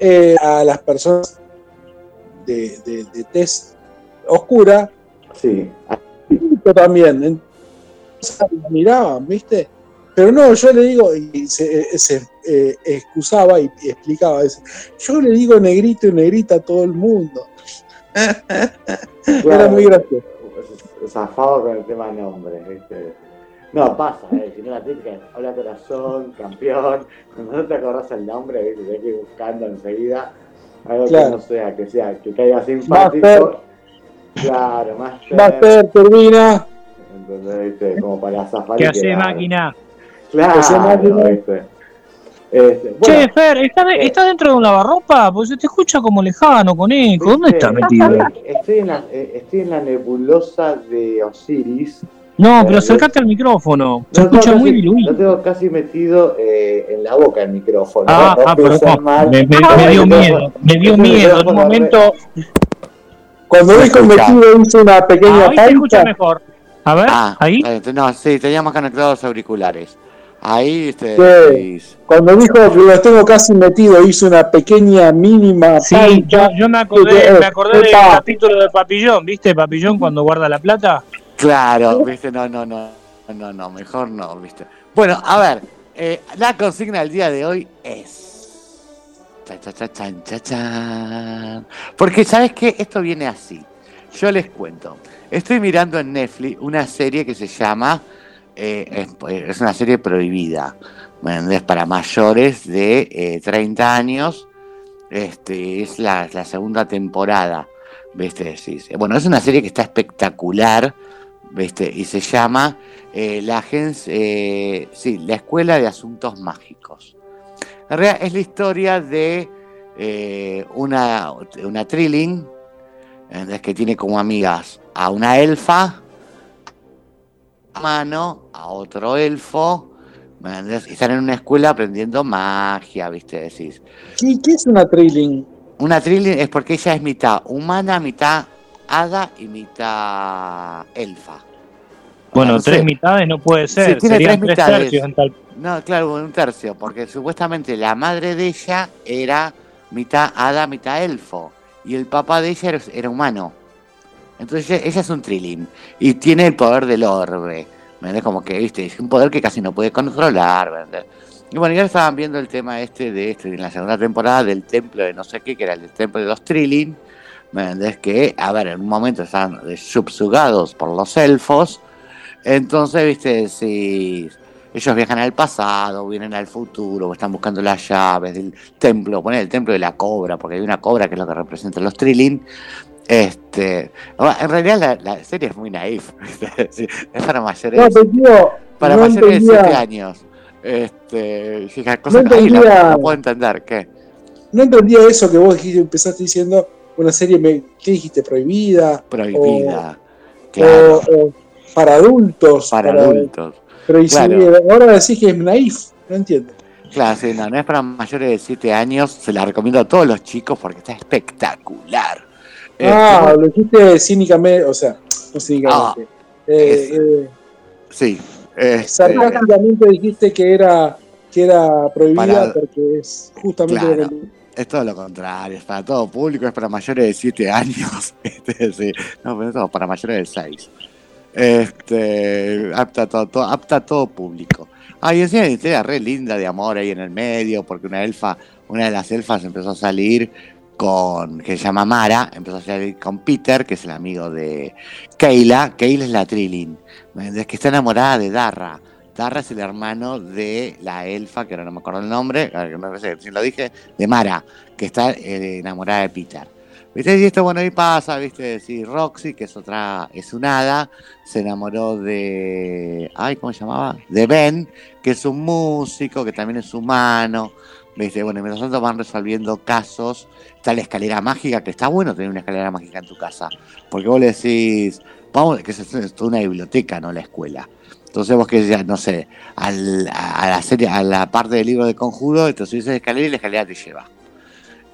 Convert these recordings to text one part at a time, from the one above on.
eh, a las personas de, de, de tez oscura. Sí. También. Entonces, miraban, ¿viste? Pero no, yo le digo, y se, se eh, excusaba y, y explicaba eso. Yo le digo negrito y negrita a todo el mundo. Era muy gracioso. Zafado con el tema nombres, ¿viste? No, pasa, ¿eh? si no la típica hola corazón, campeón. Cuando no te acordás el nombre, ¿viste? Tenés que ir buscando enseguida algo Claro. que no sea, que sea, que caiga simpático. Master. Claro, más Master, turbina. Entonces, ¿viste? Como para zafar. ¿Qué y hace máquina? Claro, hace máquina? ¿viste? Este, Che, bueno, Fer, ¿está, de- está dentro de un lavarropa? Porque se te escucha como lejano, con eco. ¿Dónde ¿viste? está metido? Estoy en, la, eh, estoy en la nebulosa de Osiris. No, Eh, pero acércate al micrófono. Se tengo escucha muy casi- diluido. Lo tengo casi metido eh, en la boca el micrófono. Ah, no ah, mal. Me, me- me dio miedo, me dio miedo. En un momento. Cuando dijo metido hizo una pequeña Ah, ahí se escucha mejor. A ver, Ah, ahí. eh, no, sí, teníamos conectados los auriculares. Ahí, este, Sí. Cuando dijo que los tengo casi metido, hizo una pequeña mínima Sí, pausa. yo, yo me acordé, Eh, me acordé del capítulo de Papillón, ¿viste? Papillón cuando guarda la plata. Claro, viste, no, no, no, no, no, mejor no, viste. Bueno, a ver, eh, la consigna del día de hoy es. Cha, cha, cha, chan, cha, chan. Porque, ¿sabes qué? Esto viene así. Yo les cuento. Estoy mirando en Netflix una serie que se llama. eh, es, es una serie prohibida. ¿me entendés? Para mayores de eh, 30 años. Este, es la, la segunda temporada. ¿Viste? Sí, sí. Bueno, es una serie que está espectacular. ¿Viste? Y se llama eh, la agencia, eh, sí, la Escuela de Asuntos Mágicos. En realidad es la historia de eh, una, una Trilling que tiene como amigas a una elfa, a mano, a otro elfo, y están en una escuela aprendiendo magia, ¿viste? Decís. ¿Qué, qué es una trilling? Una Trilling es porque ella es mitad humana, mitad hada y mitad elfa. Bueno, No sé. tres mitades no puede ser. tiene Serían tres tres mitades. tercios en tal. No, claro, un tercio, porque supuestamente la madre de ella era mitad hada, mitad elfo, y el papá de ella era, era humano. Entonces ella, es un trilling y tiene el poder del orbe. ¿me entendés? Como que, viste, es un poder que casi no puede controlar. ¿me entendés? Y bueno, ya estaban viendo el tema este de este, en la segunda temporada del templo de no sé qué, que era el templo de los trilling. ¿Me entendés? Que, a ver, en un momento estaban subsugados por los elfos. Entonces, viste, si ellos viajan al pasado, vienen al futuro, o están buscando las llaves del templo, poner el templo de la cobra, porque hay una cobra que es lo que representa los trilling. Este, bueno, en realidad la, la serie es muy naif, es para mayores, No, tío, para no mayores de entendía- 7 años. Este, fija, cosas No ahí la- puedo entender, ¿qué? no entendía eso que vos dijiste, empezaste diciendo una serie, me- ¿qué dijiste? Prohibida. Prohibida, O, claro, o para adultos. para adultos. Pero y si Claro. ahora decís que es naif, no entiendo. Claro, sí, no, no es para mayores de 7 años, se la recomiendo a todos los chicos porque está espectacular. Ah, Este, lo dijiste cínicamente, o sea, no cínicamente. Eh, es- eh, sí, este, sarcásticamente dijiste que era que era prohibida Para- porque es justamente Claro. lo que es todo lo contrario, es para todo público, es para mayores de 7 años, este, sí, no, pero es todo para mayores de 6. Este, apta a todo, todo- apta a todo público. Y encima hay una historia re linda de amor ahí en el medio, porque una elfa, una de las elfas empezó a salir con, que se llama Mara, empezó a salir con Peter, que es el amigo de Keila, Keila es la ¿me entendés? que está enamorada de Darra. Darra es el hermano de la elfa, que ahora no me acuerdo el nombre, parece que si lo dije, de Mara, que está eh, enamorada de Peter. ¿Viste? Y esto, bueno, ahí pasa, ¿viste? Sí, Roxy, que es otra, es un hada, se enamoró de. Ay, ¿cómo se llamaba? De Ben, que es un músico, que también es humano. ¿Viste? Bueno, y mientras tanto van resolviendo casos. Está la escalera mágica, que está bueno tener una escalera mágica en tu casa. Porque vos le decís, vamos, que es, una biblioteca, no la escuela. Entonces vos que decías, no sé, al- a, la serie, a la parte del libro de conjuro, a la escalera y la escalera te lleva.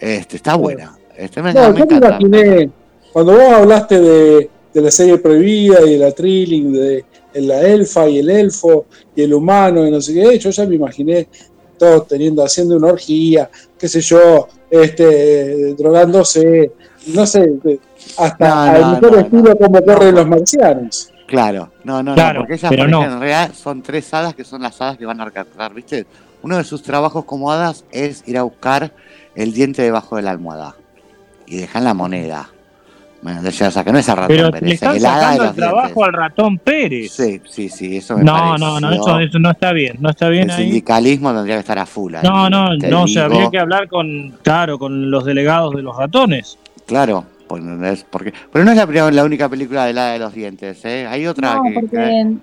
Este, está buena. Este, me, No, me yo me encanta. imaginé, cuando vos hablaste de, de la serie prohibida y de la trilling, de, de la elfa y el elfo y el humano y no sé qué, yo ya me imaginé todos teniendo, haciendo una orgía, qué sé yo, este, drogándose, no sé, hasta No, al no, mejor no, estilo no. como corren No. los marcianos. Claro, no, no, Claro, no, porque ellas en realidad son tres hadas que son las hadas que van a rescatar, ¿viste? Uno de sus trabajos como hadas es ir a buscar el diente debajo de la almohada y dejan la moneda. Bueno, o sea, que no es el ratón Pero Pérez, le están el hada de sacando el trabajo dientes. al ratón Pérez. Sí, sí, sí, eso me no, no, no, eso, eso no está bien, no está bien El ahí. sindicalismo tendría que estar a full ahí, No, no, no, se digo. habría que hablar con, claro, con los delegados de los ratones. Claro, pues, ¿entendés? porque, pero no es la, primera- la única película del hada de los dientes, ¿eh? Hay otra No, que... que- porque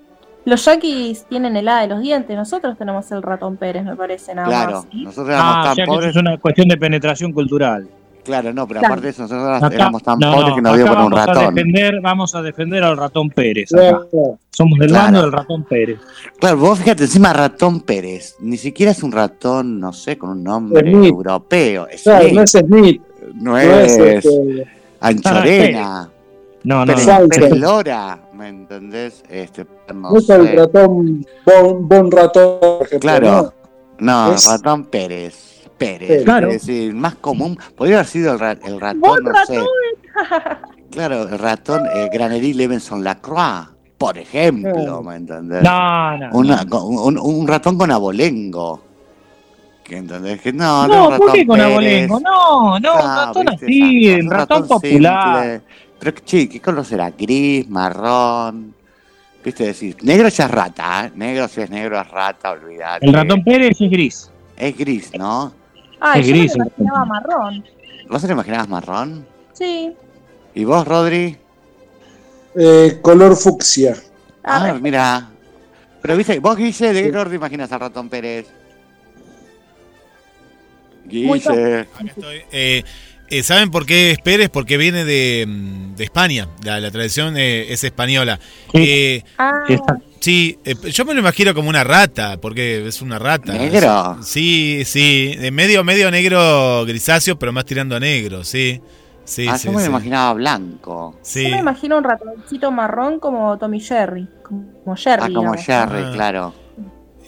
los yaquis tienen helada de los dientes, nosotros tenemos el ratón Pérez, me parece, nada Claro, más. ¿sí? nosotros éramos Ah, o sea que eso es una cuestión de penetración cultural. Claro, no, pero Claro. aparte de eso, nosotros Acá- éramos tan no, pobres no, que nos dio por un vamos A ratón. defender, vamos a defender al ratón Pérez. acá. Somos del Claro. bando del ratón Pérez. Claro, vos fíjate, encima ratón Pérez, ni siquiera es un ratón, no sé, con un nombre Smith. europeo. Es Claro, Smith, no es Smith, no no es, es este, Anchorena, No, no, Pérez, no. Salsa. Pérez Lora, ¿me entendés? Este, no no es el ratón, bon, bon ratón, por ejemplo. Claro, no, Es- ratón Pérez. Pérez. Claro. es decir, más común, podría haber sido el, ra- el ratón, Bon no sé. Claro, el ratón eh, Granary Levenson Lacroix, por ejemplo. ¿me entendés? No, no. Una- no. un, un ratón con abolengo. ¿Que entendés? Que no, No, un ¿por qué ratón con Pérez. abolengo? No, no, un Ah, ratón viste, así, un ratón popular. simple. Pero, che, ¿qué color será? Gris, marrón. ¿Viste? Decir, negro ya es rata, ¿eh? Negro si es negro es rata, olvidate. El ratón Pérez es gris. Es gris, ¿no? Ay, Es yo gris me lo imaginaba marrón. ¿Vos te lo imaginabas marrón? Sí. ¿Y vos, Rodri? Eh, color fucsia. Ah, Ah, mira. Pero viste, vos, Guille, ¿de qué color te imaginas al ratón Pérez? Guille. Acá estoy. Eh, eh, ¿Saben por qué es Pérez? Porque viene de, de España. La, la tradición eh, es española. Sí. Eh, ah, sí, eh, yo me lo imagino como una rata, porque es una rata. ¿Negro? Sí, sí. de medio, medio negro grisáceo, pero más tirando a negro, sí. Sí, ah, sí, yo me lo imaginaba blanco. Sí. yo me imagino un ratoncito marrón como Tommy Jerry. Como Jerry. Ah, como digamos. Jerry, Ah. claro.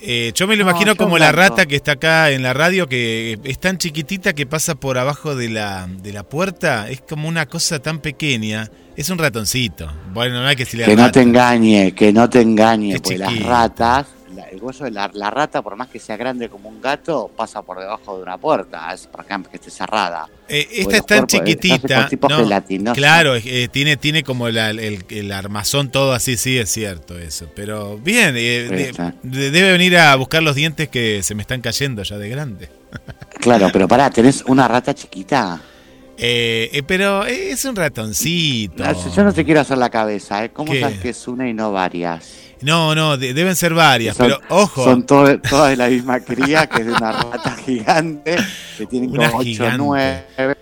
Eh, yo me lo No, imagino como la rata que está acá en la radio, que es tan chiquitita que pasa por abajo de la, de la puerta. Es como una cosa tan pequeña. Es un ratoncito. Bueno, no hay que decirle Que no te engañe, que no te engañe, porque las ratas, hueso de la, la rata, por más que sea grande como un gato, pasa por debajo de una puerta, es por ejemplo que esté cerrada. Eh, esta es tan chiquitita. no, claro, eh, tiene, tiene como la- el, el armazón todo así, sí, es cierto eso. Pero bien, eh, de- debe venir a buscar los dientes que se me están cayendo ya de grande. Claro, pero pará, tenés una rata chiquita. Eh, eh, pero es un ratoncito. Yo no te quiero hacer la cabeza, ¿eh? ¿Cómo ¿Qué? sabes que es una y no varias? No, no, de- deben ser varias, Son- pero ojo. Son to- todas de la misma cría, que es de una rata gigante, que tienen Una como 8 gigante. 9.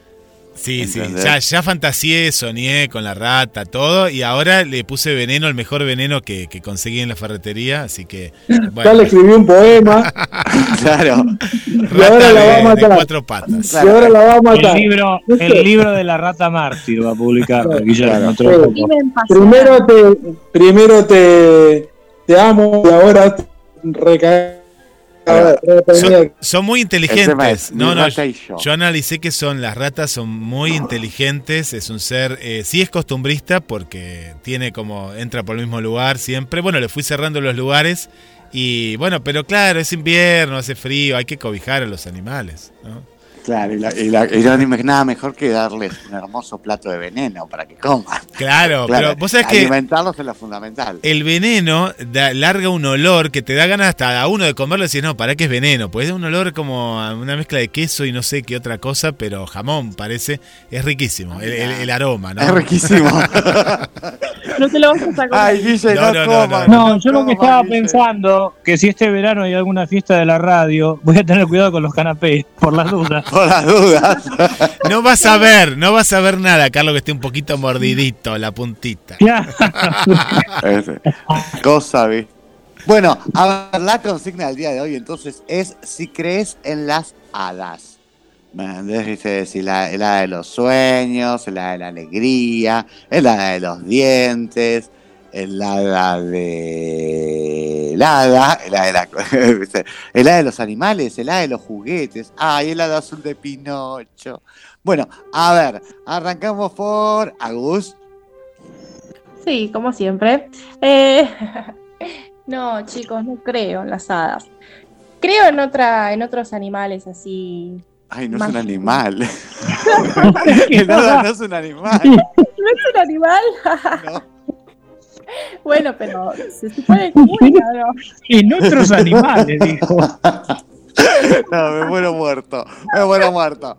Sí, sí, ¿Entendés? ya, ya fantaseé, soñé con la rata, todo, y ahora le puse veneno, el mejor veneno que, que conseguí en la ferretería, así que, Ya le bueno, escribí un poema Claro. y ahora la va a matar. cuatro patas. y ahora la va a El matar. libro, el libro de la rata mártir va a publicar. Claro. Sí. pasional. Primero te, primero te, te amo y ahora te Son, son muy inteligentes. es, No, no, yo. yo analicé que son las ratas son muy inteligentes, es un ser, eh, sí es costumbrista porque tiene como, entra por el mismo lugar siempre. Bueno, le fui cerrando los lugares y bueno, pero claro, es invierno, hace frío, hay que cobijar a los animales. ¿no? Claro, y, la, y, la, y no hay nada mejor que darles un hermoso plato de veneno para que coman. Claro, Claro, pero vos sabés que alimentarlos es lo fundamental. el veneno da- larga un olor que te da ganas hasta a uno de comerlo y decir, no, ¿para qué es veneno? Pues es un olor como a una mezcla de queso y no sé qué otra cosa, pero jamón parece, es riquísimo, el, el- el aroma, ¿no? Es riquísimo. No te lo vas a sacar. Ay, Guille, No, no, no, no, coman, no. No, yo lo que estaba Guille. pensando, que si este verano hay alguna fiesta de la radio, voy a tener cuidado con los canapés, por las dudas. Por las dudas. No vas a ver, no vas a ver nada, Carlos, que esté un poquito mordidito la puntita. Cosa, vi. Bueno, a ver, la consigna del día de hoy entonces es si crees en las hadas. Dice, si la, el hada de los sueños, el hada de la alegría, el hada de los dientes, el hada de el hada, el hada de, la- el hada de los animales, el hada de los juguetes. Ay, el hada azul de Pinocho. Bueno, a ver, arrancamos por Agus. Sí, como siempre. Eh, no, chicos, no creo en las hadas. Creo en otra, en otros animales así. Ay, no es un animal. el hada no es un animal. ¿No es un animal? No. Bueno, pero se supone que. En otros animales, dijo. No, me muero muerto. Me muero muerto.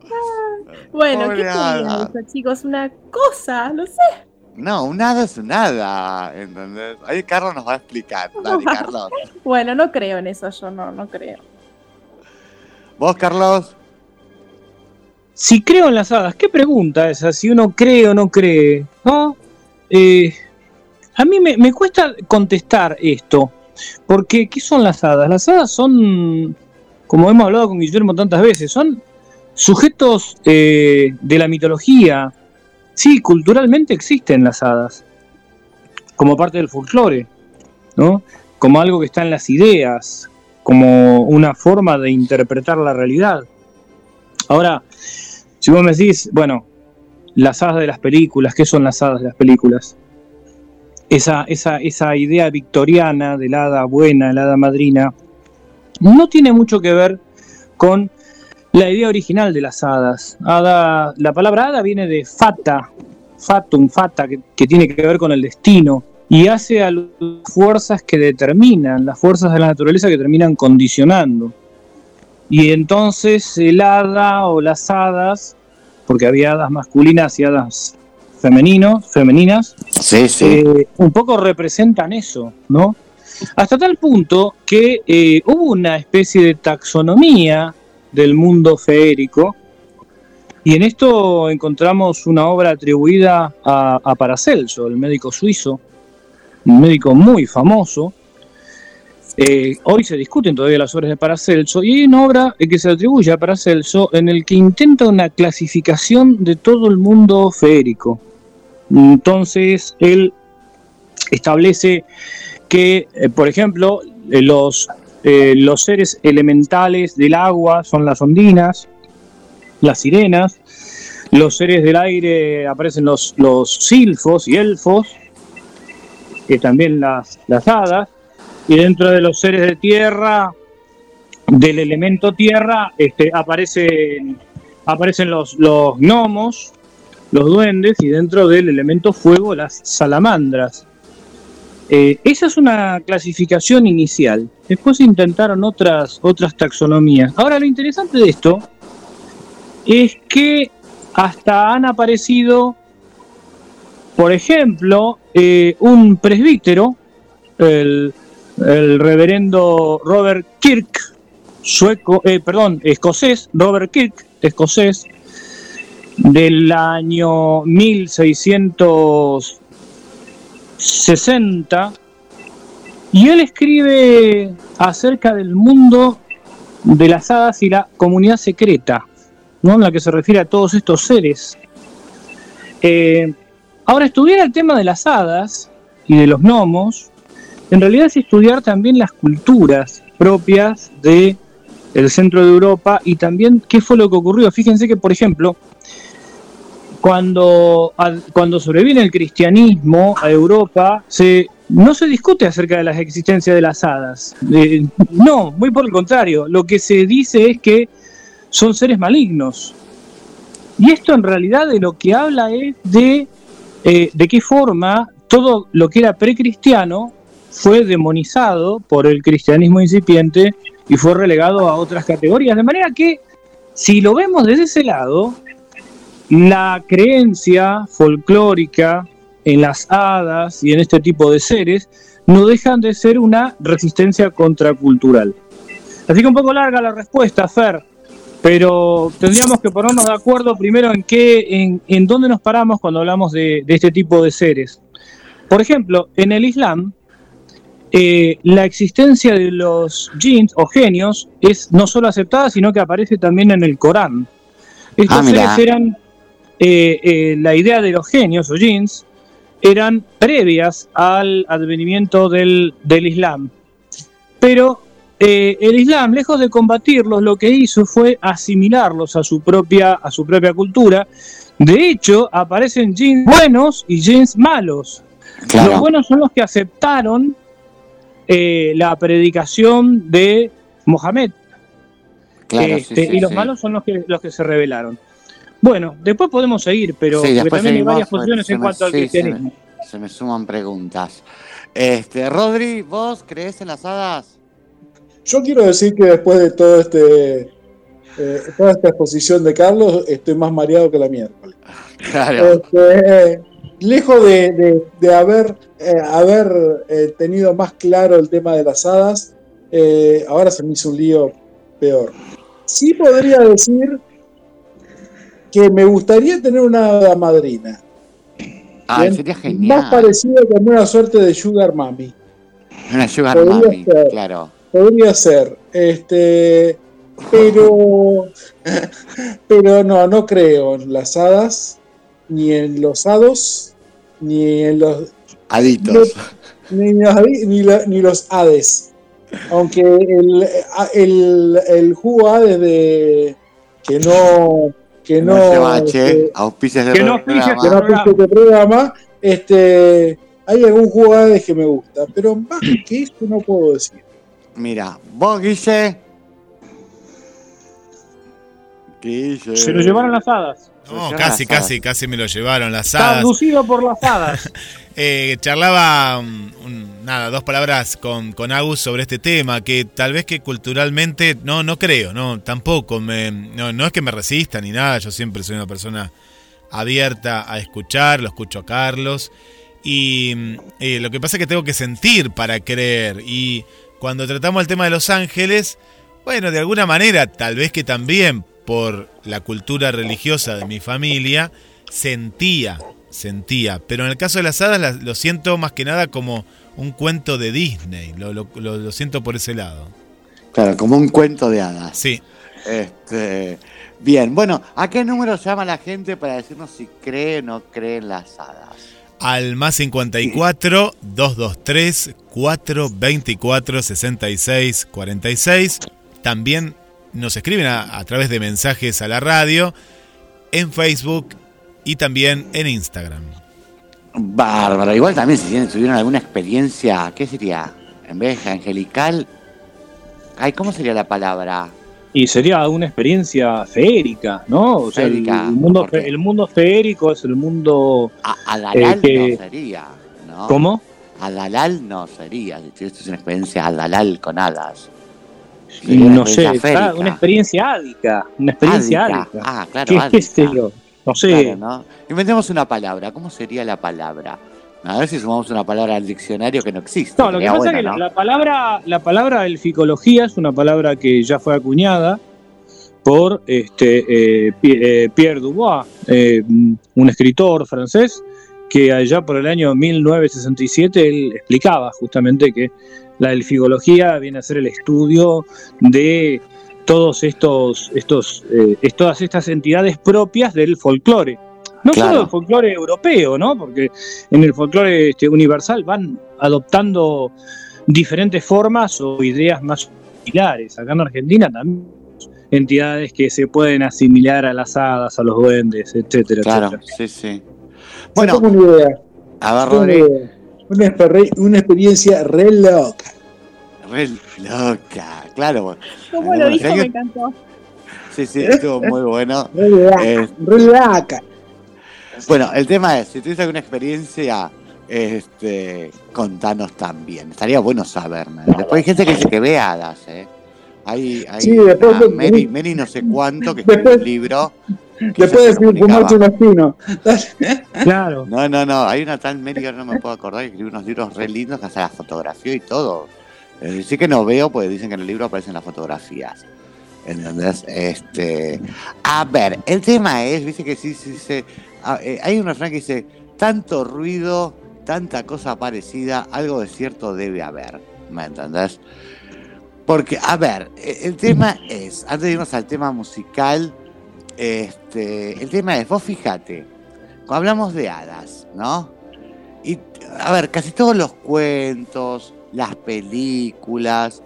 Bueno, Pobre ¿qué eso, chicos? Una cosa, no sé. No, un hada es un hada. ¿Entendés? Ahí Carlos nos va a explicar. Dale, Carlos. Bueno, no creo en eso, yo no, no creo. ¿Vos, Carlos? Si creo en las hadas, ¿qué pregunta esa? Si uno cree o no cree. ¿No? Eh, a mí me, cuesta contestar esto. Porque, ¿qué son las hadas? Las hadas son, como hemos hablado con Guillermo tantas veces, son sujetos eh, de la mitología. Sí, culturalmente existen las hadas. Como parte del folclore. ¿no? Como algo que está en las ideas. Como una forma de interpretar la realidad. Ahora, si vos me decís, bueno, las hadas de las películas, ¿qué son las hadas de las películas? Esa, esa, esa idea victoriana del hada buena, la hada madrina, no tiene mucho que ver con la idea original de las hadas. Hada, la palabra hada viene de fata, fatum, fata, que, que tiene que ver con el destino, y hace a las fuerzas que determinan, las fuerzas de la naturaleza que terminan condicionando. Y entonces el hada o las hadas, porque había hadas masculinas y hadas femeninos, femeninas, Sí, sí. eh, un poco representan eso, ¿no? Hasta tal punto que eh, hubo una especie de taxonomía del mundo feérico, y en esto encontramos una obra atribuida a, a Paracelso, el médico suizo, un médico muy famoso. Eh, hoy se discuten todavía las obras de Paracelso, y hay una obra que se atribuye a Paracelso en el que intenta una clasificación de todo el mundo feérico. Entonces, él establece que, eh, por ejemplo, eh, los, eh, los seres elementales del agua son las ondinas, las sirenas, los seres del aire aparecen los, los silfos y elfos, que también las, las hadas, y dentro de los seres de tierra, del elemento tierra, este, aparecen, aparecen los, los gnomos, los duendes y dentro del elemento fuego las salamandras. Eh, esa es una clasificación inicial. Después intentaron otras, otras taxonomías. Ahora lo interesante de esto es que hasta han aparecido, por ejemplo, eh, un presbítero, el, el reverendo Robert Kirk, sueco, eh, perdón, escocés, Robert Kirk, escocés, del año 1660 y él escribe acerca del mundo de las hadas y la comunidad secreta, ¿no? en la que se refiere a todos estos seres. Eh, ahora, estudiar el tema de las hadas y de los gnomos, en realidad es estudiar también las culturas propias de centro de Europa y también qué fue lo que ocurrió. Fíjense que, por ejemplo, cuando, cuando sobreviene el cristianismo a Europa, se, no se discute acerca de la existencia de las hadas. Eh, no, muy por el contrario. Lo que se dice es que son seres malignos. Y esto en realidad de lo que habla es de eh, de qué forma todo lo que era precristiano fue demonizado por el cristianismo incipiente y fue relegado a otras categorías. De manera que, si lo vemos desde ese lado, la creencia folclórica en las hadas y en este tipo de seres no dejan de ser una resistencia contracultural. Así que un poco larga la respuesta, Fer, pero tendríamos que ponernos de acuerdo primero en qué, en, en dónde nos paramos cuando hablamos de, de este tipo de seres. Por ejemplo, en el Islam, eh, la existencia de los jinns o genios es no solo aceptada, sino que aparece también en el Corán. Estos Ah, seres eran, eh, eh, la idea de los genios o jinns, eran previas al advenimiento del, del Islam. Pero eh, el Islam, lejos de combatirlos, lo que hizo fue asimilarlos a su propia, a su propia cultura. De hecho, aparecen jeans buenos y jeans malos. Claro. Los buenos son los que aceptaron la predicación de Mohamed. Claro, sí, Este, sí, y los sí. malos son los que, los que se rebelaron. Bueno, después podemos seguir, pero Sí, porque después también hay varias se en me- cuanto al sí, se me- cristianismo. Se me suman preguntas. Este, Rodri, ¿vos crees en las hadas? Yo quiero decir que después de todo este, eh, toda esta exposición de Carlos, estoy más mareado que la miércoles. Claro. Este, lejos de, de- de haber, eh, haber eh, tenido más claro el tema de las hadas, eh, ahora se me hizo un lío peor. Sí podría decir que me gustaría tener una hada madrina. Bien, sería Más genial. parecida como una suerte de Sugar Mami. Una sugar Podría mami, ser. claro. Podría ser. Este, pero, pero no, no creo en las hadas, ni en los hados, ni en los, Aditos. ni, los, ni, ni los hades. Aunque el, el, el jugo hades de que no que no, No se bache, este, auspicias de que no auspicia, que no programa. este programa, este, hay algún jugo hades que me gusta, pero más que eso no puedo decir. Mira, vos, Guille. Guille. Se lo llevaron las hadas. No, casi, casi, casi me lo llevaron las hadas. abducido por las hadas. Eh, charlaba, um, un- nada, dos palabras con, con Agus sobre este tema, que tal vez que culturalmente, no, no creo, no, tampoco, me, no, no es que me resista ni nada, yo siempre soy una persona abierta a escuchar, lo escucho a Carlos, y mm, eh, lo que pasa es que tengo que sentir para creer, y cuando tratamos el tema de Los Ángeles, bueno, de alguna manera, tal vez que también por la cultura religiosa de mi familia, sentía, sentía. Pero en el caso de las hadas lo siento más que nada como un cuento de Disney. Lo, lo- lo- lo siento por ese lado. Claro, como un cuento de hadas. Sí. Este, bien, bueno, ¿a qué número llama la gente para decirnos si cree o no cree en las hadas? Al más 54 223 424 66 46. También nos escriben a, a través de mensajes a la radio, en Facebook y también en Instagram. Bárbaro, igual también si tienen- tuvieron alguna experiencia, ¿qué sería? En vez de angelical, ay, ¿cómo sería la palabra? Y sería una experiencia feérica, ¿no? O sea, el- Feérica, el, mundo, ¿por qué? fe- el mundo feérico es el mundo... A, Adalal Eh, que- no sería, ¿no? ¿Cómo? Adalal no sería, esto es una experiencia Adalal con hadas. Y no sé, está- una experiencia ádica. Una experiencia Ádica. ádica. Ah, claro, ¿Qué, ádica. sé yo? No sé. Claro, ¿no? Inventemos una palabra. ¿Cómo sería la palabra? A ver si sumamos una palabra al diccionario que no existe. No, lo que pasa es que ¿no? la, la palabra, la palabra elficología es una palabra que ya fue acuñada por este eh, eh, Pierre Dubois, eh, un escritor francés que allá por el año 1967 él explicaba justamente que la elfigología viene a ser el estudio de todos estos, estos, eh, todas estas entidades propias del folclore. No Claro. solo del folclore europeo, ¿no? Porque en el folclore este, universal van adoptando diferentes formas o ideas más similares. Acá en Argentina también entidades que se pueden asimilar a las hadas, a los duendes, etcétera, Claro, etcétera. sí, sí. Bueno, tengo una idea. a ver, tengo una Rodri. Una, una experiencia re loca. Re loca, claro. ¿Cómo lo dijo? Me encantó. Sí, sí, estuvo muy bueno. Re loca. Eh, re loca. bueno, el tema es, si tuviste alguna experiencia, este, contanos también. Estaría bueno saber. ¿no? Después hay gente que dice que ve hadas, ¿eh? Hay, hay Sí, después una Mary, Mary no sé cuánto que un libro. que Después ella de se comunicaba. fumarse un espino. Claro. No, no, no, hay una tal Mary no me puedo acordar que escribió unos libros re lindos que hasta la fotografía y todo. Eh, sí que no veo, porque dicen que en el libro aparecen las fotografías. ¿Entendés? Este, a ver, el tema es, viste que sí, sí, sí, ah, eh, hay un refrán que dice, tanto ruido, tanta cosa parecida, algo de cierto debe haber. ¿Me entendés? Porque, a ver, eh, el tema es, antes de irnos al tema musical, este, el tema es, vos fíjate, cuando hablamos de hadas, ¿no? Y, a ver, casi todos los cuentos, las películas,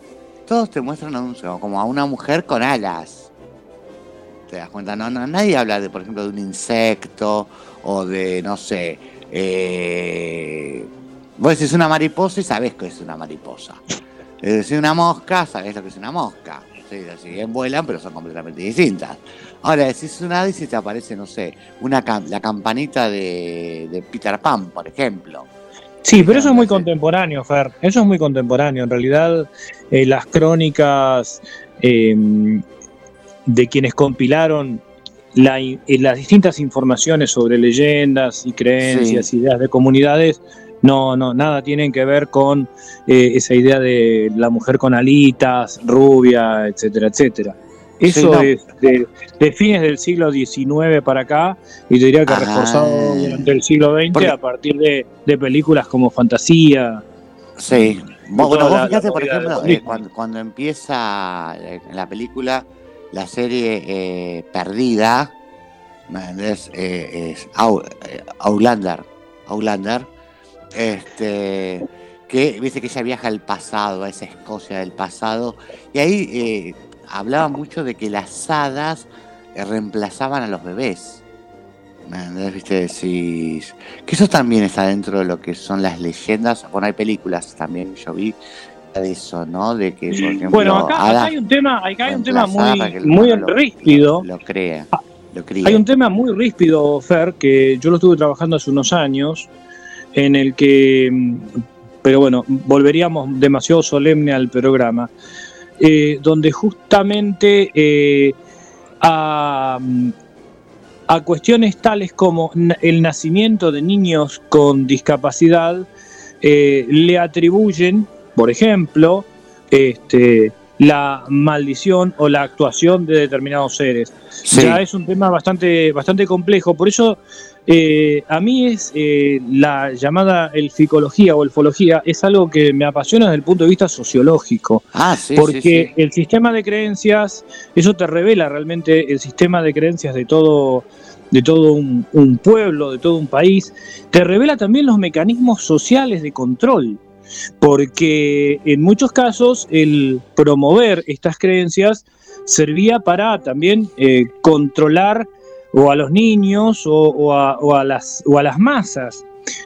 todos te muestran a un- como a una mujer con alas. ¿Te das cuenta? No, no, nadie habla de, por ejemplo, de un insecto o de, no sé, eh, vos decís una mariposa y sabés que es una mariposa. Es decir, una mosca, sabés lo que es una mosca. Sí, bien vuelan, pero son completamente distintas. Ahora decís una y te aparece, no sé, una la campanita de, de Peter Pan, por ejemplo. Sí, pero eso es muy Sí. contemporáneo, Fer. Eso es muy contemporáneo. En realidad, eh, las crónicas eh, de quienes compilaron la eh, las distintas informaciones sobre leyendas y creencias, ideas de comunidades, no, no, nada tienen que ver con eh, esa idea de la mujer con alitas, rubia, etcétera, etcétera. Eso no. es de, de fines del siglo XIX para acá, y te diría que Ah. reforzado durante el siglo XX Porque- a partir de, de películas como Fantasía. Sí. Vos, bueno, vos la- fíjate, la por ejemplo, eh, cuando, cuando empieza eh, la película la serie eh, Perdida, ¿me entendés? Eh, es Outlander, Outlander, este, que viste que ella viaja al pasado, a esa Escocia del pasado, y ahí hablaba mucho de que las hadas eh, reemplazaban a los bebés. Viste, decís, que eso también está dentro de lo que son las leyendas. Bueno, hay películas también, yo vi de eso, ¿no? De que, por ejemplo, Bueno, acá, acá hay un tema, acá hay un tema muy, muy lo- ríspido. Lo, lo crea, lo cría. Hay un tema muy ríspido, Fer, que yo lo estuve trabajando hace unos años, en el que, mm, pero bueno, volveríamos demasiado solemne al programa, eh, donde justamente eh, a, cuestiones tales como el nacimiento de niños con discapacidad eh, le atribuyen, por ejemplo, este, la maldición o la actuación de determinados seres Sí, ya es un tema bastante, bastante complejo. Por eso, eh, a mí es eh, la llamada elficología o elfología, es algo que me apasiona desde el punto de vista sociológico. ah, sí, porque sí, sí. el sistema de creencias, eso te revela realmente el sistema de creencias de todo de todo un, un pueblo, de todo un país, te revela también los mecanismos sociales de control, porque en muchos casos el promover estas creencias servía para también eh, controlar o a los niños o, o a, o a las, o a las masas.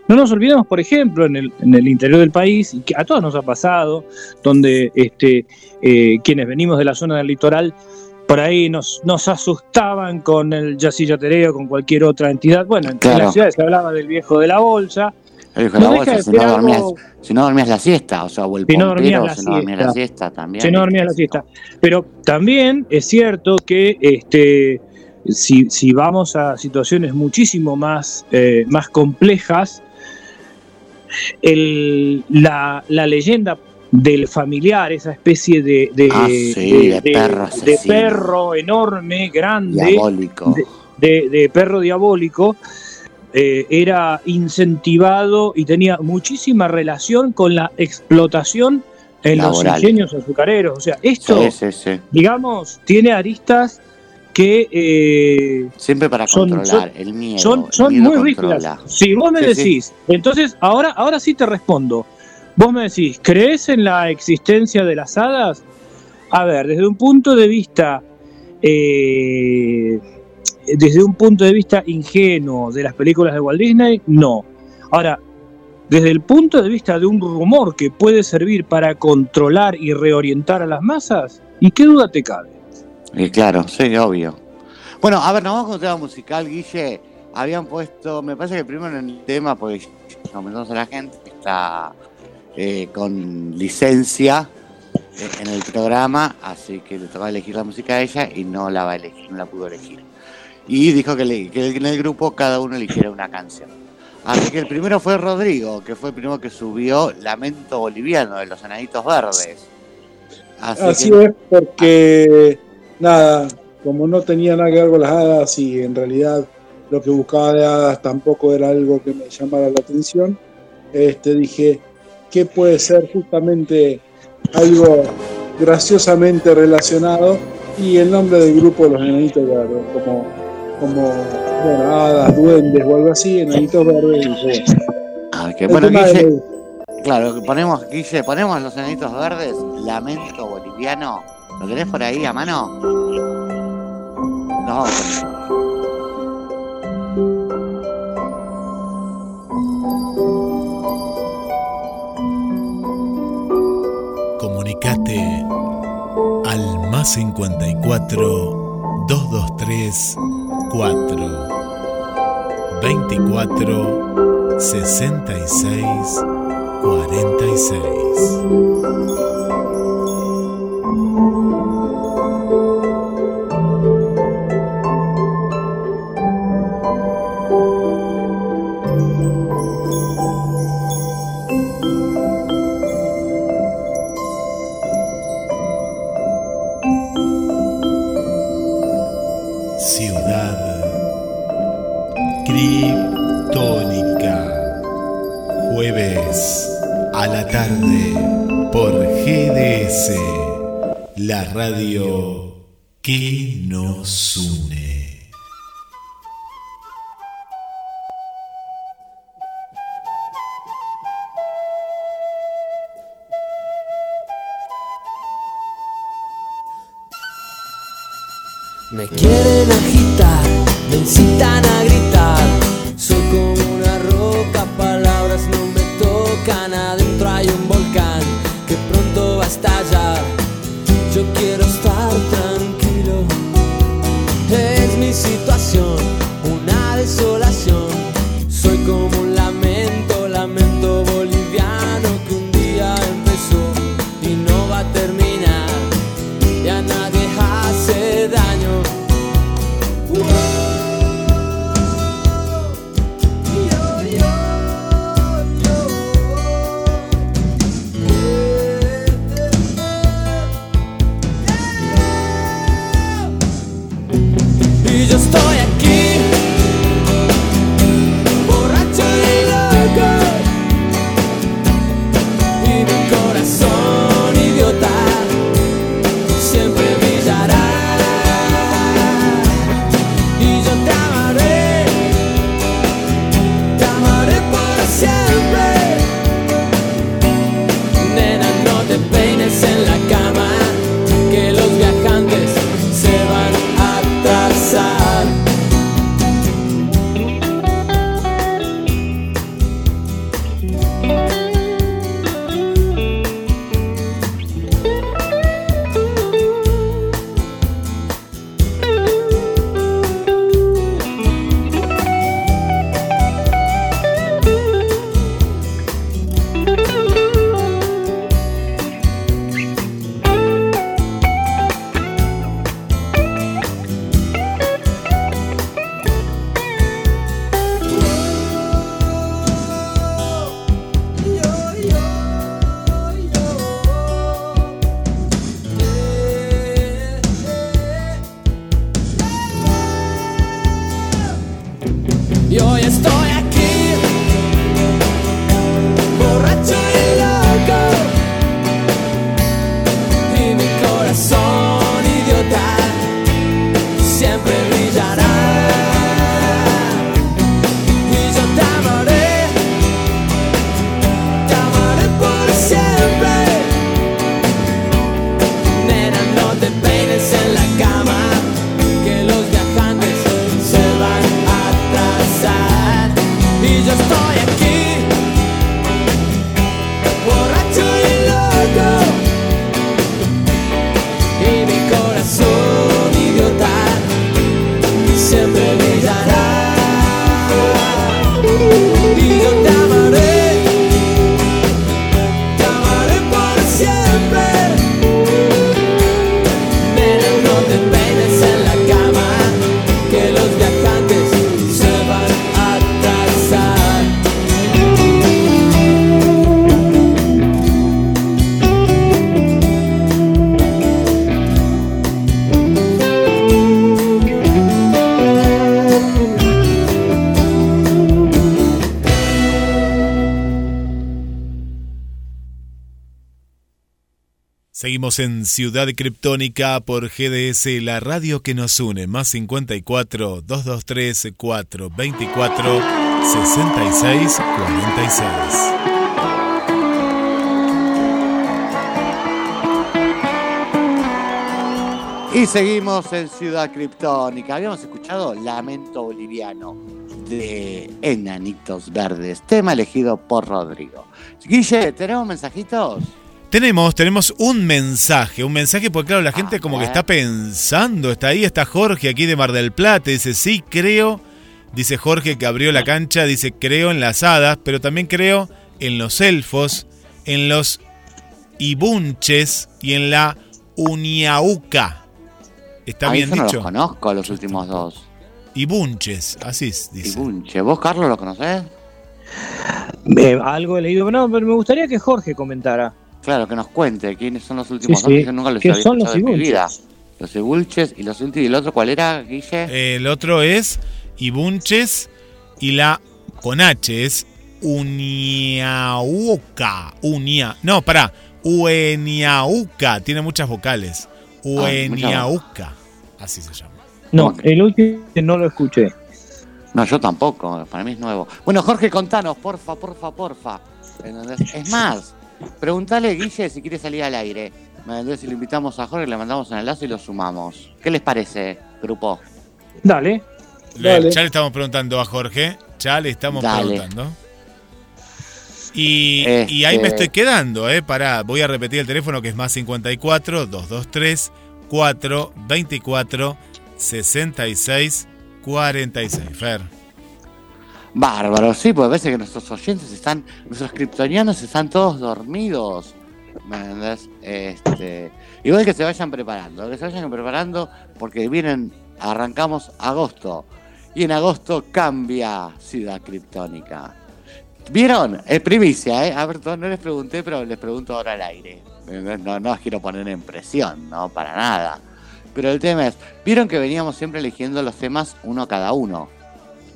No nos olvidemos, por ejemplo, en el, en el interior del país, y que a todos nos ha pasado, donde este, eh, quienes venimos de la zona del litoral, por ahí nos, nos asustaban con el yacillatereo, con cualquier otra entidad. Bueno, en Claro. las ciudades se hablaba del viejo de la bolsa. No de si no, dormías, si no dormías la siesta, o sea, o el Si no dormías pompero, la si no dormías la siesta. también. Si no dormías la siesta. Pero también es cierto que este, si, si vamos a situaciones muchísimo más, eh, más complejas, el- la, la leyenda del familiar, esa especie de, de, Ah, sí, de perro de asesino. perro enorme, grande, Diabólico. de, de perro diabólico, eh, era incentivado y tenía muchísima relación con la explotación en Laboral. los ingenios azucareros. O sea, esto, Sí, sí, sí. digamos, tiene aristas que eh, Siempre para Son- controlar el miedo. son, el son miedo muy rígidas. Si vos me decís, entonces ahora, ahora sí te respondo. Vos me decís, ¿crees en la existencia de las hadas? A ver, desde un punto de vista, eh, desde un punto de vista ingenuo de las películas de Walt Disney, no. Ahora, desde el punto de vista de un rumor que puede servir para controlar y reorientar a las masas, ¿y qué duda te cabe? Claro, sí, obvio. Bueno, a ver, nos vamos con un tema musical, Guille. Habían puesto, me parece que primero en el tema, pues comentamos a la gente está eh, con licencia eh, en el programa, así que le tocaba elegir la música a ella y no la va a elegir, no la pudo elegir. Y dijo que, le- que en el grupo cada uno eligiera una canción. Así que el primero fue Rodrigo, que fue el primero que subió Lamento Boliviano de los Enanitos Verdes. Así, es, porque nada, como no tenía nada que ver con las hadas y en realidad lo que buscaba de hadas tampoco era algo que me llamara la atención, este, dije, ¿qué puede ser justamente algo graciosamente relacionado? Y el nombre del grupo Los Enanitos Verdes, como, como bueno, hadas, duendes o algo así, enanitos verdes. Ah, que, bueno, Guille, claro, ponemos, Guille, ponemos los enanitos verdes, lamento boliviano. ¿Lo tenés por ahí a mano? No. Comunicate al más 54 223 4 24 66 46 tarde por GDS, la radio que nos une. Seguimos en Ciudad Criptónica por GDS, la radio que nos une, más 54 223 424 66 46. Y seguimos en Ciudad Criptónica. Habíamos escuchado Lamento Boliviano de Enanitos Verdes, tema elegido por Rodrigo. Guille, ¿tenemos mensajitos? Tenemos, tenemos un mensaje, un mensaje porque claro, la gente como que está pensando, está ahí, está Jorge aquí de Mar del Plata, dice, sí, creo, dice Jorge que abrió la cancha, dice, creo en las hadas, pero también creo en los elfos, en los ibunches y en la uniauca. ¿Está Ay, bien yo no los dicho? conozco los últimos dos. Ibunches, así es, dice. Ibunche. ¿Vos, Carlos, lo conocés? Eh, algo he leído, no, pero me gustaría que Jorge comentara. Claro, que nos cuente quiénes son los últimos Sí, dos sí. que yo nunca los ¿Qué había son los escuchado en mi ibunches? vida. Los ibulches y los últimos. ¿Y el otro cuál era, Guille? El otro es Ibunches y la con H es Uniauca. Unia. No, pará. Ueniauca. Tiene muchas vocales. Ueniauca. Así se llama. No, el último no lo escuché. No, yo tampoco, para mí es nuevo. Bueno, Jorge, contanos, porfa, porfa, porfa. Es más, preguntale Guille si quiere salir al aire. ¿Me entendés? Si lo invitamos a Jorge, le mandamos un enlace y lo sumamos. ¿Qué les parece, grupo? Dale. Le- Dale. Ya le estamos preguntando a Jorge. Ya le estamos Dale. preguntando. Y, Este- y ahí me estoy quedando, ¿eh? Pará, voy a repetir el teléfono que es más 54 223 424 66 46. Fer. Bárbaro, sí, porque a veces que nuestros oyentes están, nuestros kriptonianos están todos dormidos. Este, igual que se vayan preparando, que se vayan preparando porque vienen, arrancamos agosto. Y en agosto cambia Ciudad Criptónica. ¿Vieron? Es primicia, ¿eh? A ver, no les pregunté, pero les pregunto ahora al aire. No, no os quiero poner en presión, no, para nada. Pero el tema es, ¿vieron que veníamos siempre eligiendo los temas uno cada uno?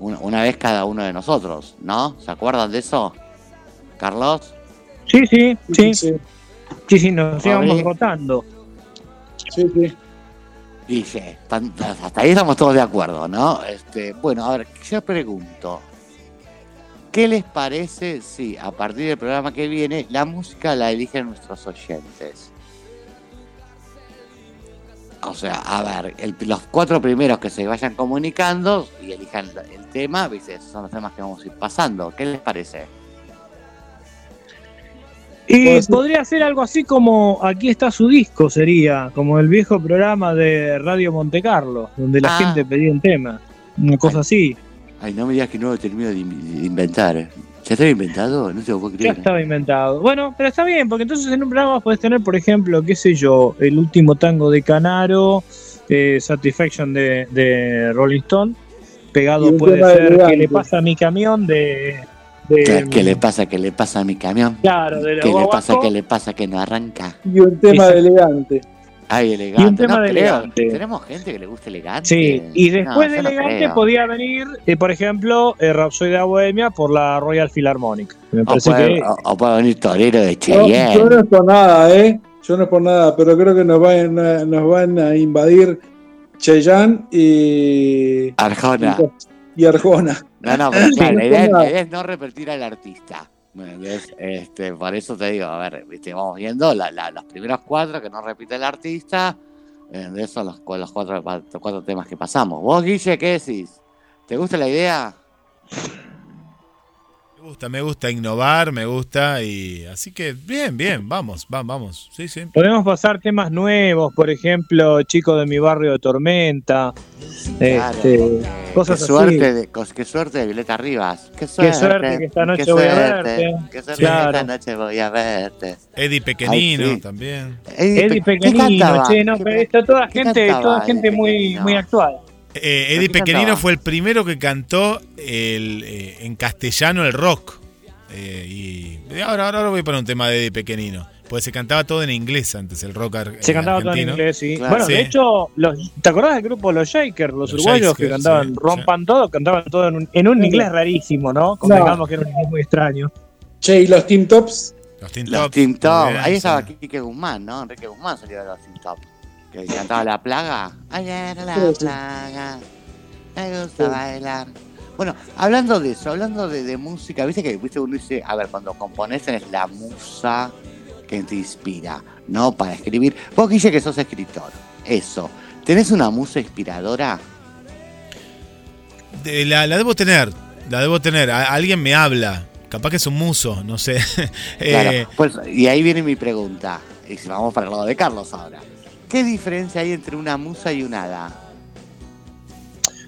Una, una vez cada uno de nosotros, ¿no? ¿Se acuerdan de eso? Carlos. Sí, sí, sí. sí, Sí, sí, nos íbamos rotando. sí, sí. Dice, hasta ahí estamos todos de acuerdo, ¿no? Este, bueno, a ver, yo pregunto, ¿qué les parece si a partir del programa que viene la música la eligen nuestros oyentes? O sea, a ver, el- los cuatro primeros que se vayan comunicando y elijan el tema, ¿viste? Esos son los temas que vamos a ir pasando. ¿Qué les parece? Y podría ser algo así como Aquí está su disco, sería como el viejo programa de Radio Monte Carlo, donde la Ah. gente pedía un tema. Una cosa Ay. así. Ay, no me digas que no lo termino de, in- de inventar. ¿Ya estaba inventado? No te lo puedo Ya creer. estaba inventado. Bueno, pero está bien, porque entonces en un programa puedes tener, por ejemplo, qué sé yo, el último tango de Canaro, eh, Satisfaction de, de Rolling Stone, pegado puede ser ¿Qué Elegante. le pasa a mi camión? de... de- ¿Qué, qué le pasa? ¿Qué le pasa a mi camión? Claro, de ¿Qué le pasa? ¿Qué le pasa? Que no arranca. Y un tema Exacto. de elegante. Ay, elegante. Y un tema no de creo. elegante. Tenemos gente que le gusta elegante. Sí, y después No, de no Elegante podía venir, eh, por ejemplo, eh, Rhapsody Bohemia por la Royal Philharmonic. Me O puede, que o- o puede venir Torero de No, Cheyenne. yo no es por nada, ¿eh? Yo no es por nada, pero creo que nos van a, nos van a invadir Cheyenne y, Arjona. y Arjona. No, no, pero Sí, claro, no la idea, es la idea es no repetir al artista. Este, por eso te digo, a ver, viste, vamos viendo la- la- los primeros cuatro que no repite el artista. De esos los, los cuatro, cuatro temas que pasamos. ¿Vos, Guille, qué decís? ¿Te gusta la idea? Me gusta, me gusta innovar, me gusta y así que bien, bien, vamos, vamos, vamos. Sí, sí. podemos pasar temas nuevos, por ejemplo, Chico de mi barrio de Tormenta, Claro. este, cosas qué así. suerte, de, cos- qué suerte de Violeta Rivas. Qué suerte, suerte que esta noche qué voy a verte. Qué suerte Claro. que esta noche voy a verte. Eddie Pequeñino Ay, sí. también. Eddie, Eddie Pe- ¿qué Pequeñino, cantaba? che, no, ¿Qué pero está toda qué gente, toda gente muy, muy actual. Eh, ¿Pero Eddie cantaba? fue el primero que cantó el, eh, en castellano el rock. Eh, y ahora, ahora voy para un tema de Eddie Pequeñino. Pues se cantaba todo en inglés antes, el rock ar- Se cantaba todo en inglés, sí. Claro. bueno, Sí. de hecho, los, ¿te acordás del grupo Los Shakers, los, Los uruguayos que cantaban sí, Rompan Todo? Cantaban todo en un, en un inglés rarísimo, ¿no? Convengamos que era un inglés muy extraño. Che, y los Team Tops. Los Tops, Team Top. muy bien, Ahí estaba sí. Quique Guzmán, ¿no? Enrique Guzmán salió de los Team Top. Que cantaba La Plaga. Ayer la Sí, sí. plaga. Me gusta Sí. bailar. Bueno, hablando de eso, hablando de, de música, viste que viste uno dice, a ver, cuando compones tenés la musa que te inspira, ¿no? Para escribir. Vos, Guille, que sos escritor. Eso. ¿Tenés una musa inspiradora? De- la, la debo tener, la debo tener. A- alguien me habla. Capaz que es un muso, no sé. Claro. Eh, Pues, y ahí viene mi pregunta. Y si vamos para el lado de Carlos ahora. ¿Qué diferencia hay entre una musa y un hada?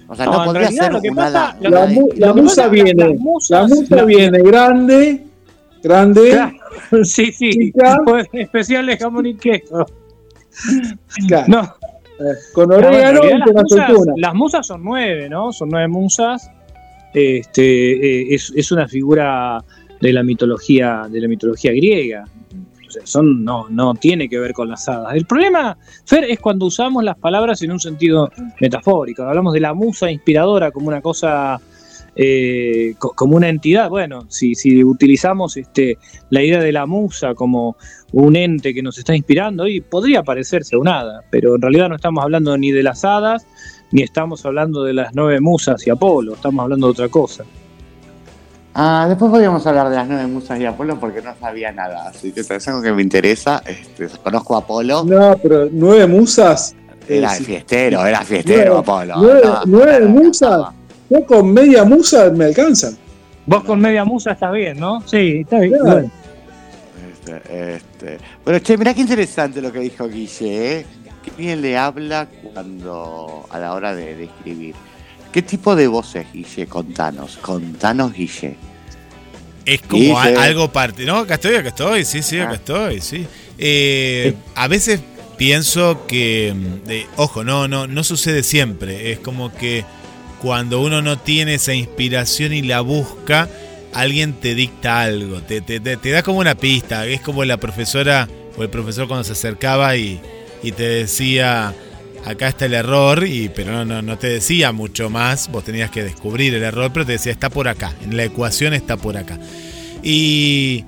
O sea, no, No, en podría realidad ser lo que un pasa- hada. La, mu- musa viene, musas- la musa viene grande, grande, Claro, sí, sí. Chica. Pues, especial de jamón y queso. claro, No, con orégano y con las, musas, las musas son nueve, ¿no? Son nueve musas. Este, eh, es, es una figura de la mitología, de la mitología griega. Son, no, no tiene que ver con las hadas. El problema, Fer, es cuando usamos las palabras en un sentido metafórico. Hablamos de la musa inspiradora como una cosa, eh, co- como una entidad. Bueno, si, si utilizamos este, la idea de la musa como un ente que nos está inspirando, y podría parecerse a un hada, pero en realidad no estamos hablando ni de las hadas, ni estamos hablando de las nueve musas y Apolo, estamos hablando de otra cosa. Ah, después podríamos hablar de las nueve musas y Apolo porque no sabía nada. Así que es algo que me interesa. Este, conozco a Apolo. No, pero nueve musas. Era sí. fiestero, era fiestero Nueve- Apolo. nueve- No, nueve no, no, musas. no. Yo con media musa me alcanzan. Vos con media musa estás bien, ¿no? Sí, está bien. Claro. bueno. Este, este. Bueno, che, mirá qué interesante lo que dijo Guille, ¿eh? Qué bien le habla cuando a la hora de, de escribir. ¿Qué tipo de voz es Guille? Contanos, contanos Guille. Es como a- algo parte. No, acá estoy, acá estoy, sí, sí, acá Ah. estoy, sí. Eh, a veces pienso que, mm, ojo, no, no, no sucede siempre. Es como que cuando uno no tiene esa inspiración y la busca, alguien te dicta algo, te, te- te- te da como una pista. Es como la profesora o el profesor cuando se acercaba y, y te decía, acá está el error, y, pero no, no, no te decía mucho más, vos tenías que descubrir el error, pero te decía, está por acá, en la ecuación está por acá. Y...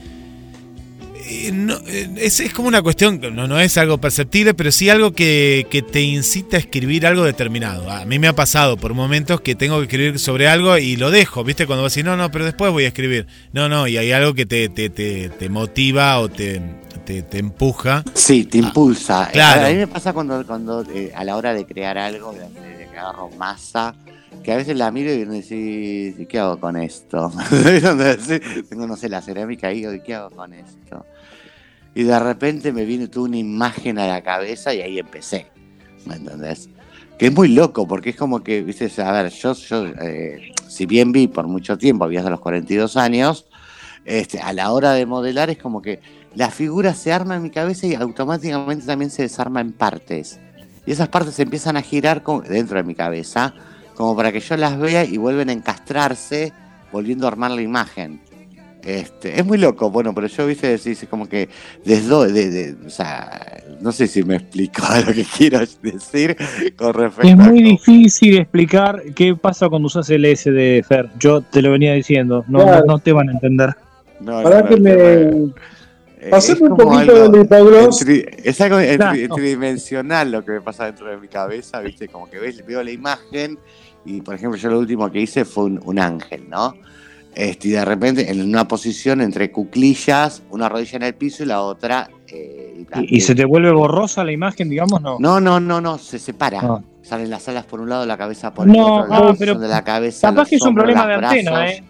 y no, eh, es, es como una cuestión, no, no es algo perceptible, pero sí algo que, que te incita a escribir algo determinado. A mí me ha pasado por momentos que tengo que escribir sobre algo y lo dejo, ¿viste? Cuando vas a decir, no, no, pero después voy a escribir. No, no, y hay algo que te, te, te, te motiva o te, te, te empuja. Sí, te impulsa. Ah, claro. A mí me pasa cuando, cuando eh, a la hora de crear algo, de, de- que agarro masa, que a veces la miro y me decís, ¿y qué hago con esto? Tengo, no sé, la cerámica ahí, ¿y qué hago con esto? Y de repente me viene toda una imagen a la cabeza y ahí empecé. ¿Me entendés? Que es muy loco, porque es como que, viste, a ver, yo, yo eh, si bien vi por mucho tiempo, vi hasta los 42 años, este, a la hora de modelar es como que la figura se arma en mi cabeza y automáticamente también se desarma en partes. Y esas partes empiezan a girar dentro de mi cabeza, como para que yo las vea y vuelven a encastrarse, volviendo a armar la imagen. Este, es muy loco, bueno, pero yo, viste, decís, es como que desdo, de, de- o sea, no sé si me explico lo que quiero decir con respecto Es a muy cómo- difícil explicar qué pasa cuando usas el S de Fer. Yo te lo venía diciendo, no, Claro. no, no te van a entender. No, Para no, que no, me. eh, Pasame es un poquito hipogloss. Entri- es algo entri- tridimensional lo que me pasa dentro de mi cabeza, ¿viste? Como que ves, veo la imagen y, por ejemplo, yo lo último que hice fue un, un ángel, ¿no? Este, y de repente en una posición entre cuclillas, una rodilla en el piso y la otra... eh, ¿Y, y se te vuelve borrosa la imagen, digamos? No. No, no, no, no, se separa. Ah. Salen las alas por un lado, la cabeza por No, el otro, ah, posición pero de la cabeza, Capaz los que es un problema de los antena, brazos. ¿eh?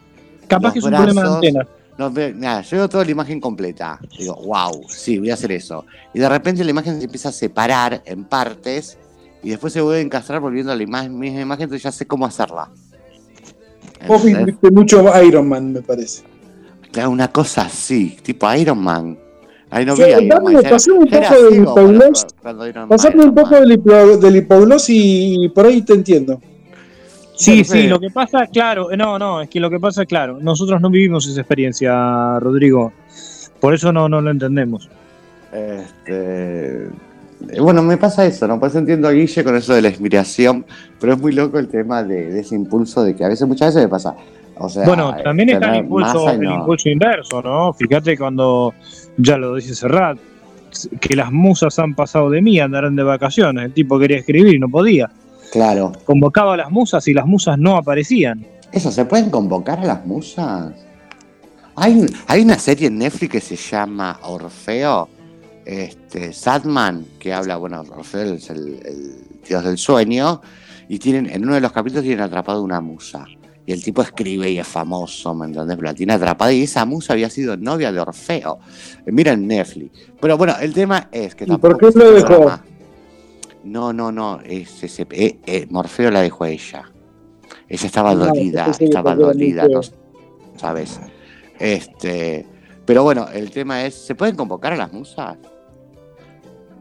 Capaz que es un problema de brazos. antena. No, nada, yo veo toda la imagen completa. Digo, wow, sí, voy a hacer eso. Y de repente la imagen se empieza a separar en partes y después se vuelve a encastrar volviendo a la ima- misma imagen, entonces ya sé cómo hacerla. Vos ¿Entendés? viste mucho Iron Man, me parece. Claro, una cosa así, tipo Iron Man. Ahí no vi Iron Man. ya- pasame un poco del hipogloss. Pasame un poco del, hipo- del hipogloss y por ahí te entiendo. Sí, Bueno, sí, sí. lo que pasa, claro, no, no, es que lo que pasa, claro, nosotros no vivimos esa experiencia, Rodrigo. Por eso no, no lo entendemos. Este, eh, bueno, me pasa eso, ¿no? Por eso entiendo a Guille con eso de la inspiración, pero es muy loco el tema de, de ese impulso de que a veces, muchas veces me pasa. O sea, Bueno, también está el impulso, masa y el no. impulso inverso, ¿no? Fíjate cuando, ya lo dice Serrat, que las musas han pasado de mí, andaron de vacaciones. El tipo quería escribir y no podía. Claro. Convocaba a las musas y las musas no aparecían. Eso, ¿se pueden convocar a las musas? Hay, hay una serie en Netflix que se llama Orfeo, este, Sadman, que habla, bueno, Orfeo es el, el Dios del sueño, y tienen, en uno de los capítulos tienen atrapado una musa. Y el tipo escribe y es famoso, ¿me entendés? Pero la tiene atrapada y esa musa había sido novia de Orfeo. Eh, Mira en Netflix. Pero bueno, el tema es que ¿Y tampoco por qué es lo dejó? No, no, no. Es, ese- eh, eh, Morfeo la dejó a ella. Ella estaba Ah, dolida, pensé que estaba dolida, no sabes. Este, pero bueno, el tema es, ¿se pueden convocar a las musas?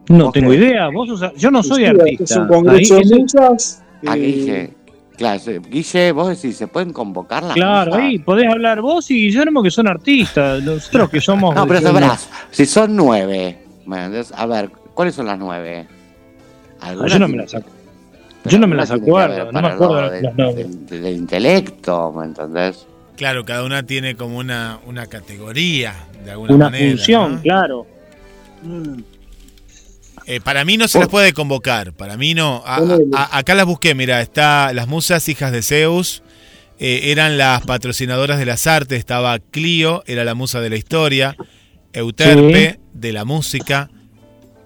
No tengo idea. Vos usás- yo no soy Sí, artista. Es un congreso de ese- musas. Ah, eh, Guille, claro, Guille, vos decís, ¿se pueden convocar las Claro, ahí podés hablar vos y Guillermo que son artistas. Nosotros que somos. No, pero sabrás, si son nueve. A ver, ¿cuáles son las nueve? Ah, Algunas yo no me las saco. pero Yo no me las acuerdo, no me acuerdo de los nombres. del, del intelecto, ¿me entendés? Claro, cada una tiene como una, una categoría, de alguna Una manera. función, ¿no? claro. Eh, para mí no se Oh. las puede convocar, para mí no. A- acá las busqué, mira, está las musas hijas de Zeus, eh, eran las patrocinadoras de las artes, estaba Clio, era la musa de la historia, Euterpe, de la música,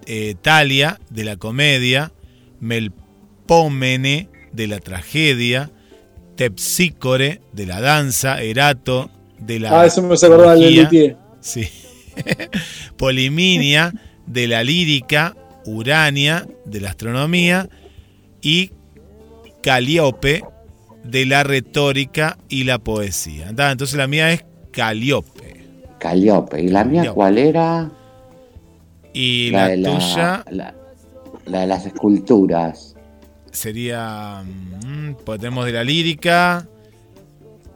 eh, Talia, de la comedia, Melpómene, de la tragedia, Tepsícore, de la danza, Erato, de la Ah, eso me del magia, Luthier. Sí. Poliminia, de la lírica, Urania, de la astronomía, y Calíope, de la retórica y la poesía. Entonces la mía es Calíope. Caliope. ¿Y la mía Calíope. cuál era? Y la, de tuya la- la de las esculturas. sería. mm, pues tenemos de la lírica.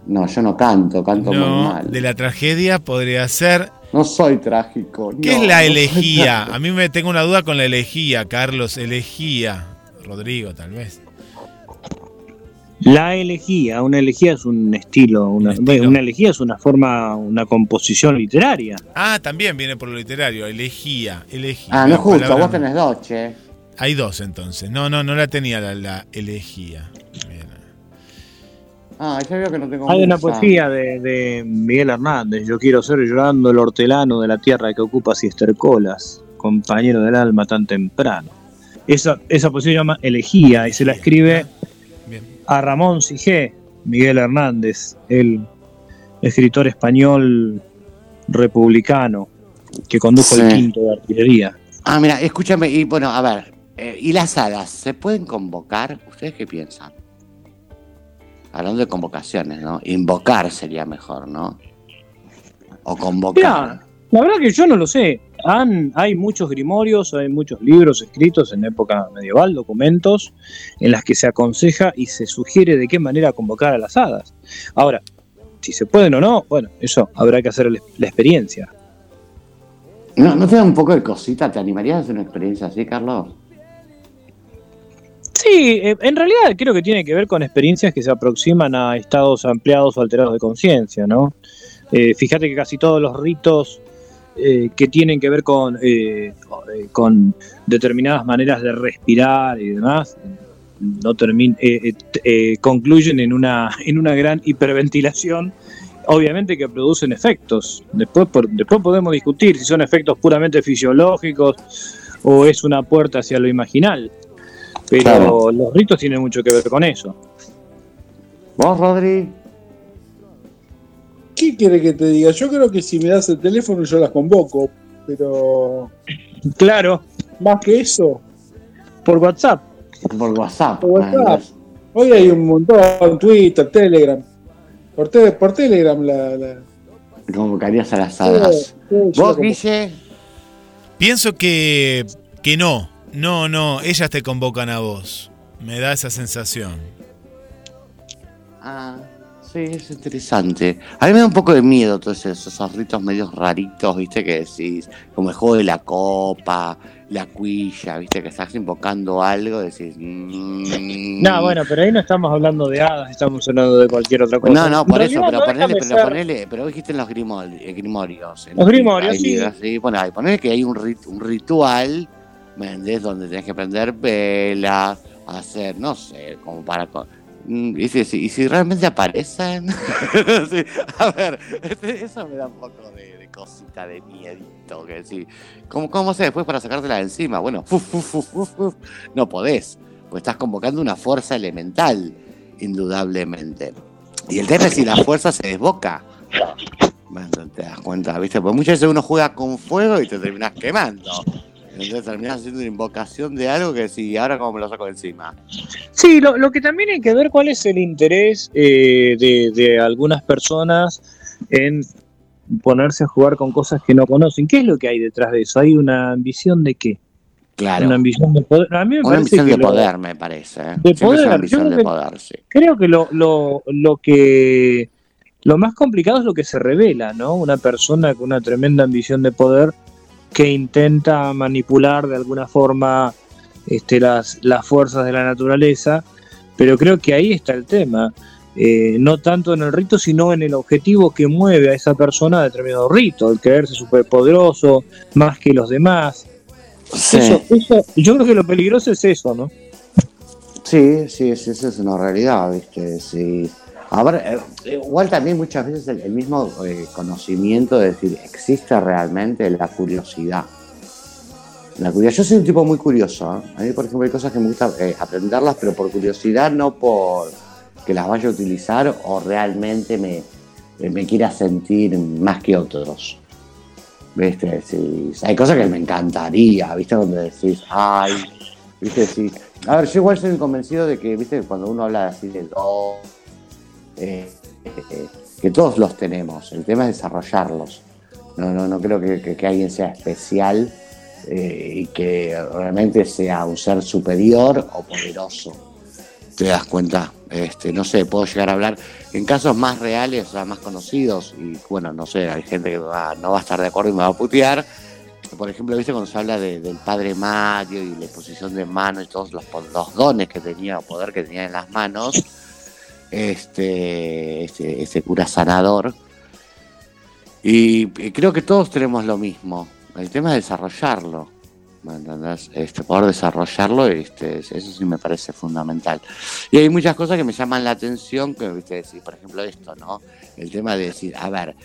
No, yo no canto, canto muy mal. de la tragedia podría ser. No soy trágico. ¿Qué no, es la elegía? A mí me tengo una duda con la elegía, Carlos. Elegía. Rodrigo, tal vez. La elegía, una elegía es un estilo, una, Un estilo. una elegía es una forma, una composición literaria. Ah, también viene por lo literario. Elegía. Elegía. Ah, no justo, palabra vos tenés dos, che. Hay dos entonces. No, no, no la tenía la, la elegía. Ah, ya veo que no tengo Hay una poesía de, de Miguel Hernández, yo quiero ser llorando el hortelano de la tierra que ocupas y estercolas, compañero del alma tan temprano. Esa, esa poesía se llama Elegía y se la escribe Bien. a Ramón Sigé, Miguel Hernández, el escritor español republicano que condujo el quinto de artillería. Ah, mira, escúchame, y bueno, a ver, eh, ¿y las hadas se pueden convocar? ¿Ustedes qué piensan? Hablando de convocaciones, ¿no? Invocar sería mejor, ¿no? O convocar. Mirá, la verdad que yo no lo sé. Han, hay muchos grimorios, hay muchos libros escritos en época medieval, documentos, en las que se aconseja y se sugiere de qué manera convocar a las hadas. Ahora, si se pueden o no, bueno, eso habrá que hacer la experiencia. ¿No, ¿No te da un poco de cosita? ¿Te animarías a hacer una experiencia así, Carlos? Sí, eh, en realidad creo que tiene que ver con experiencias que se aproximan a estados ampliados o alterados de conciencia, ¿no? Eh, fíjate que casi todos los ritos eh, que tienen que ver con, eh, eh, con determinadas maneras de respirar y demás, no termin- eh, concluyen en una, en una gran hiperventilación, obviamente que producen efectos. Después, por- después podemos discutir si son efectos puramente fisiológicos o es una puerta hacia lo imaginal. Pero Claro. los ritos tienen mucho que ver con eso. ¿Vos, Rodri? ¿Qué quiere que te diga? Yo creo que si me das el teléfono yo las convoco, pero Claro, más que eso, por WhatsApp. Por WhatsApp. Por WhatsApp. Hoy hay un montón, Twitter, Telegram. Por, te- por Telegram la... la Convocarías a las hadas. Sí, ¿Vos, Guille? Pienso que, que no. No, no. Ellas te convocan a vos. Me da esa sensación. Ah, sí, es interesante. A mí me da un poco de miedo todos esos, esos ritos medios raritos, viste, que decís, como el juego de la copa, la cuilla, viste, que estás invocando algo, decís... mm, No, bueno, pero ahí no estamos hablando de hadas, estamos hablando de cualquier otra cosa. No, no, por eso, pero no ponele, pero ser- ponele, pero dijiste en los eh, grimorios. en Los grimorios, hay sí. sí. Bueno, ahí ponele que hay un, rit- un ritual, ¿me? Donde tenés que prender velas, hacer, no sé, como para... Mm, Y si, y si realmente aparecen, a ver, este- eso me da un poco de, cosita, de miedito, que sí. ¿Cómo, ¿Cómo se después para sacártela de encima? Bueno, no podés, pues estás convocando una fuerza elemental, indudablemente. Y el tema es si la fuerza se desboca. Bueno, te das cuenta, ¿viste? Porque muchas veces uno juega con fuego y te terminas quemando. Entonces terminas haciendo una invocación de algo que si ahora cómo me lo saco encima. Sí, lo, lo que también hay que ver cuál es el interés eh, de, de algunas personas en ponerse a jugar con cosas que no conocen. ¿Qué es lo que hay detrás de eso? ¿Hay una ambición de qué? Claro. Una ambición de poder. A mí me Una parece ambición que de lo- poder, me parece. ¿eh? De Siempre es una poder, ambición de creo que- poder, sí. Creo que lo, lo, lo que lo más complicado es lo que se revela, ¿no? Una persona con una tremenda ambición de poder que intenta manipular de alguna forma este, las, las fuerzas de la naturaleza, pero creo que ahí está el tema. Eh, no tanto en el rito, sino en el objetivo que mueve a esa persona a determinado rito, el creerse superpoderoso, más que los demás. Sí. Eso, eso, yo creo que lo peligroso es eso, ¿no? Sí, sí, sí, eso es una realidad, ¿viste? Sí. Ahora, eh, igual también muchas veces el, mismo eh, conocimiento de decir, existe realmente la curiosidad. La curiosidad. Yo soy un tipo muy curioso. ¿eh? A mí, por ejemplo, hay cosas que me gusta eh, aprenderlas, pero por curiosidad, no por que las vaya a utilizar o realmente me, me quiera sentir más que otros. ¿Viste? Sí, hay cosas que me encantaría, ¿viste? Donde decís, ay, ¿viste? Sí. A ver, yo igual soy convencido de que, ¿viste? Cuando uno habla así de dos, eh, que todos los tenemos, el tema es desarrollarlos. No, no, no creo que, que- alguien sea especial eh, y que realmente sea un ser superior o poderoso. ¿Te das cuenta? Este, no sé, puedo llegar a hablar en casos más reales, o sea, más conocidos, y bueno, no sé, hay gente que va- no va a estar de acuerdo y me va a putear. Por ejemplo, ¿viste cuando se habla de- del padre Mario y la exposición de manos y todos los, los dones que tenía, o poder que tenía en las manos? Este, este, este cura sanador. Y, y creo que todos tenemos lo mismo. El tema es desarrollarlo. ¿me entendés? Este, poder desarrollarlo, este, eso sí me parece fundamental. Y hay muchas cosas que me llaman la atención, que viste decir, por ejemplo, esto, ¿no? El tema de decir, a ver,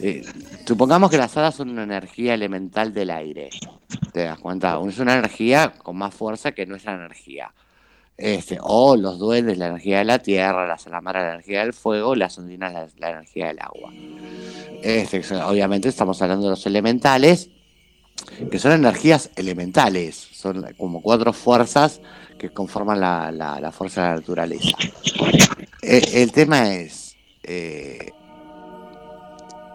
eh, supongamos que las hadas son una energía elemental del aire. ¿Te das cuenta? Es una energía con más fuerza que nuestra energía. Este, o los duendes, la energía de la tierra, la salamara, la energía del fuego, las ondinas, la, energía del agua. Este, obviamente estamos hablando de los elementales, que son energías elementales, son como cuatro fuerzas que conforman la, la- fuerza de la naturaleza. Eh, el tema es, eh,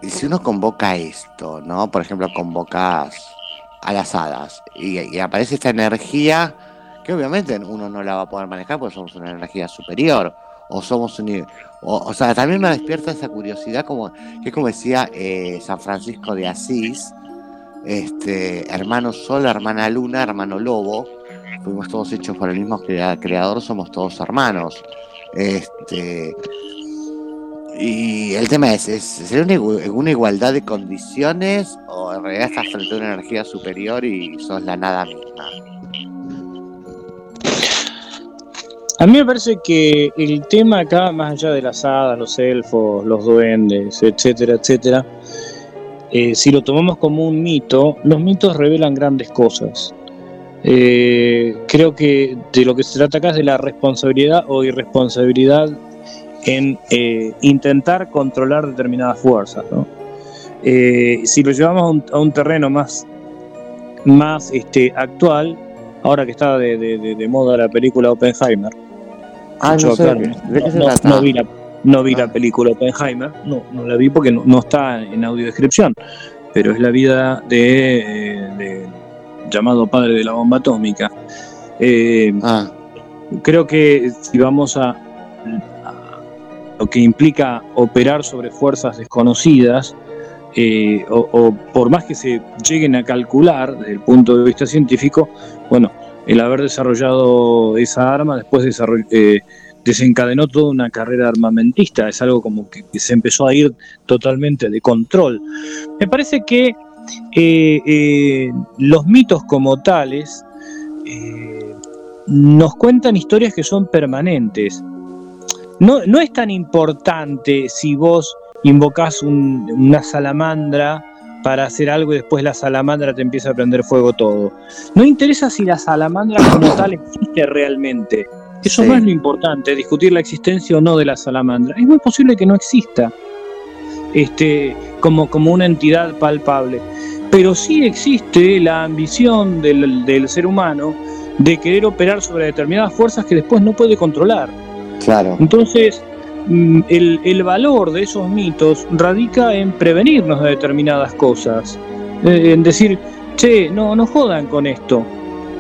si uno convoca esto, ¿no? Por ejemplo, convocas a las hadas y aparece esta energía que obviamente uno no la va a poder manejar porque somos una energía superior o somos un o, o sea también me despierta esa curiosidad como que como decía eh, San Francisco de Asís este hermano sol hermana luna hermano lobo fuimos todos hechos por el mismo crea- creador somos todos hermanos este y el tema es, ¿es ¿sería una, una igualdad de condiciones o en realidad estás frente a una energía superior y sos la nada misma? A mí me parece que el tema acá, más allá de las hadas, los elfos, los duendes, etcétera, etcétera, eh, si lo tomamos como un mito, los mitos revelan grandes cosas. Eh, creo que de lo que se trata acá es de la responsabilidad o irresponsabilidad en eh, intentar controlar determinadas fuerzas. si lo llevamos a un, a un terreno más, más este, actual, ahora que está de moda la película Oppenheimer, Ah, no sé, acá ¿de qué- de qué se no, trata? no vi la, no vi Ah. la película Oppenheimer, no, no la vi porque no, no está en audiodescripción, pero es la vida de, eh, de- llamado padre de la bomba atómica. Eh, Ah, creo que si vamos a, a lo que implica operar sobre fuerzas desconocidas, eh, o, o por más que se lleguen a calcular desde el punto de vista científico, bueno, el haber desarrollado esa arma después eh, desencadenó toda una carrera armamentista, es algo como que, se empezó a ir totalmente de control. Me parece que eh, eh, los mitos como tales nos cuentan historias que son permanentes. No, no es tan importante si vos invocás un- una salamandra para hacer algo y después la salamandra te empieza a prender fuego todo. No interesa si la salamandra como tal existe realmente. Eso Sí. no es lo importante, discutir la existencia o no de la salamandra. Es muy posible que no exista este, como, como una entidad palpable. Pero sí existe la ambición del, del ser humano de querer operar sobre determinadas fuerzas que después no puede controlar. Claro. Entonces, el, el valor de esos mitos radica en prevenirnos de determinadas cosas. Eh, en decir, che, no, no jodan con esto,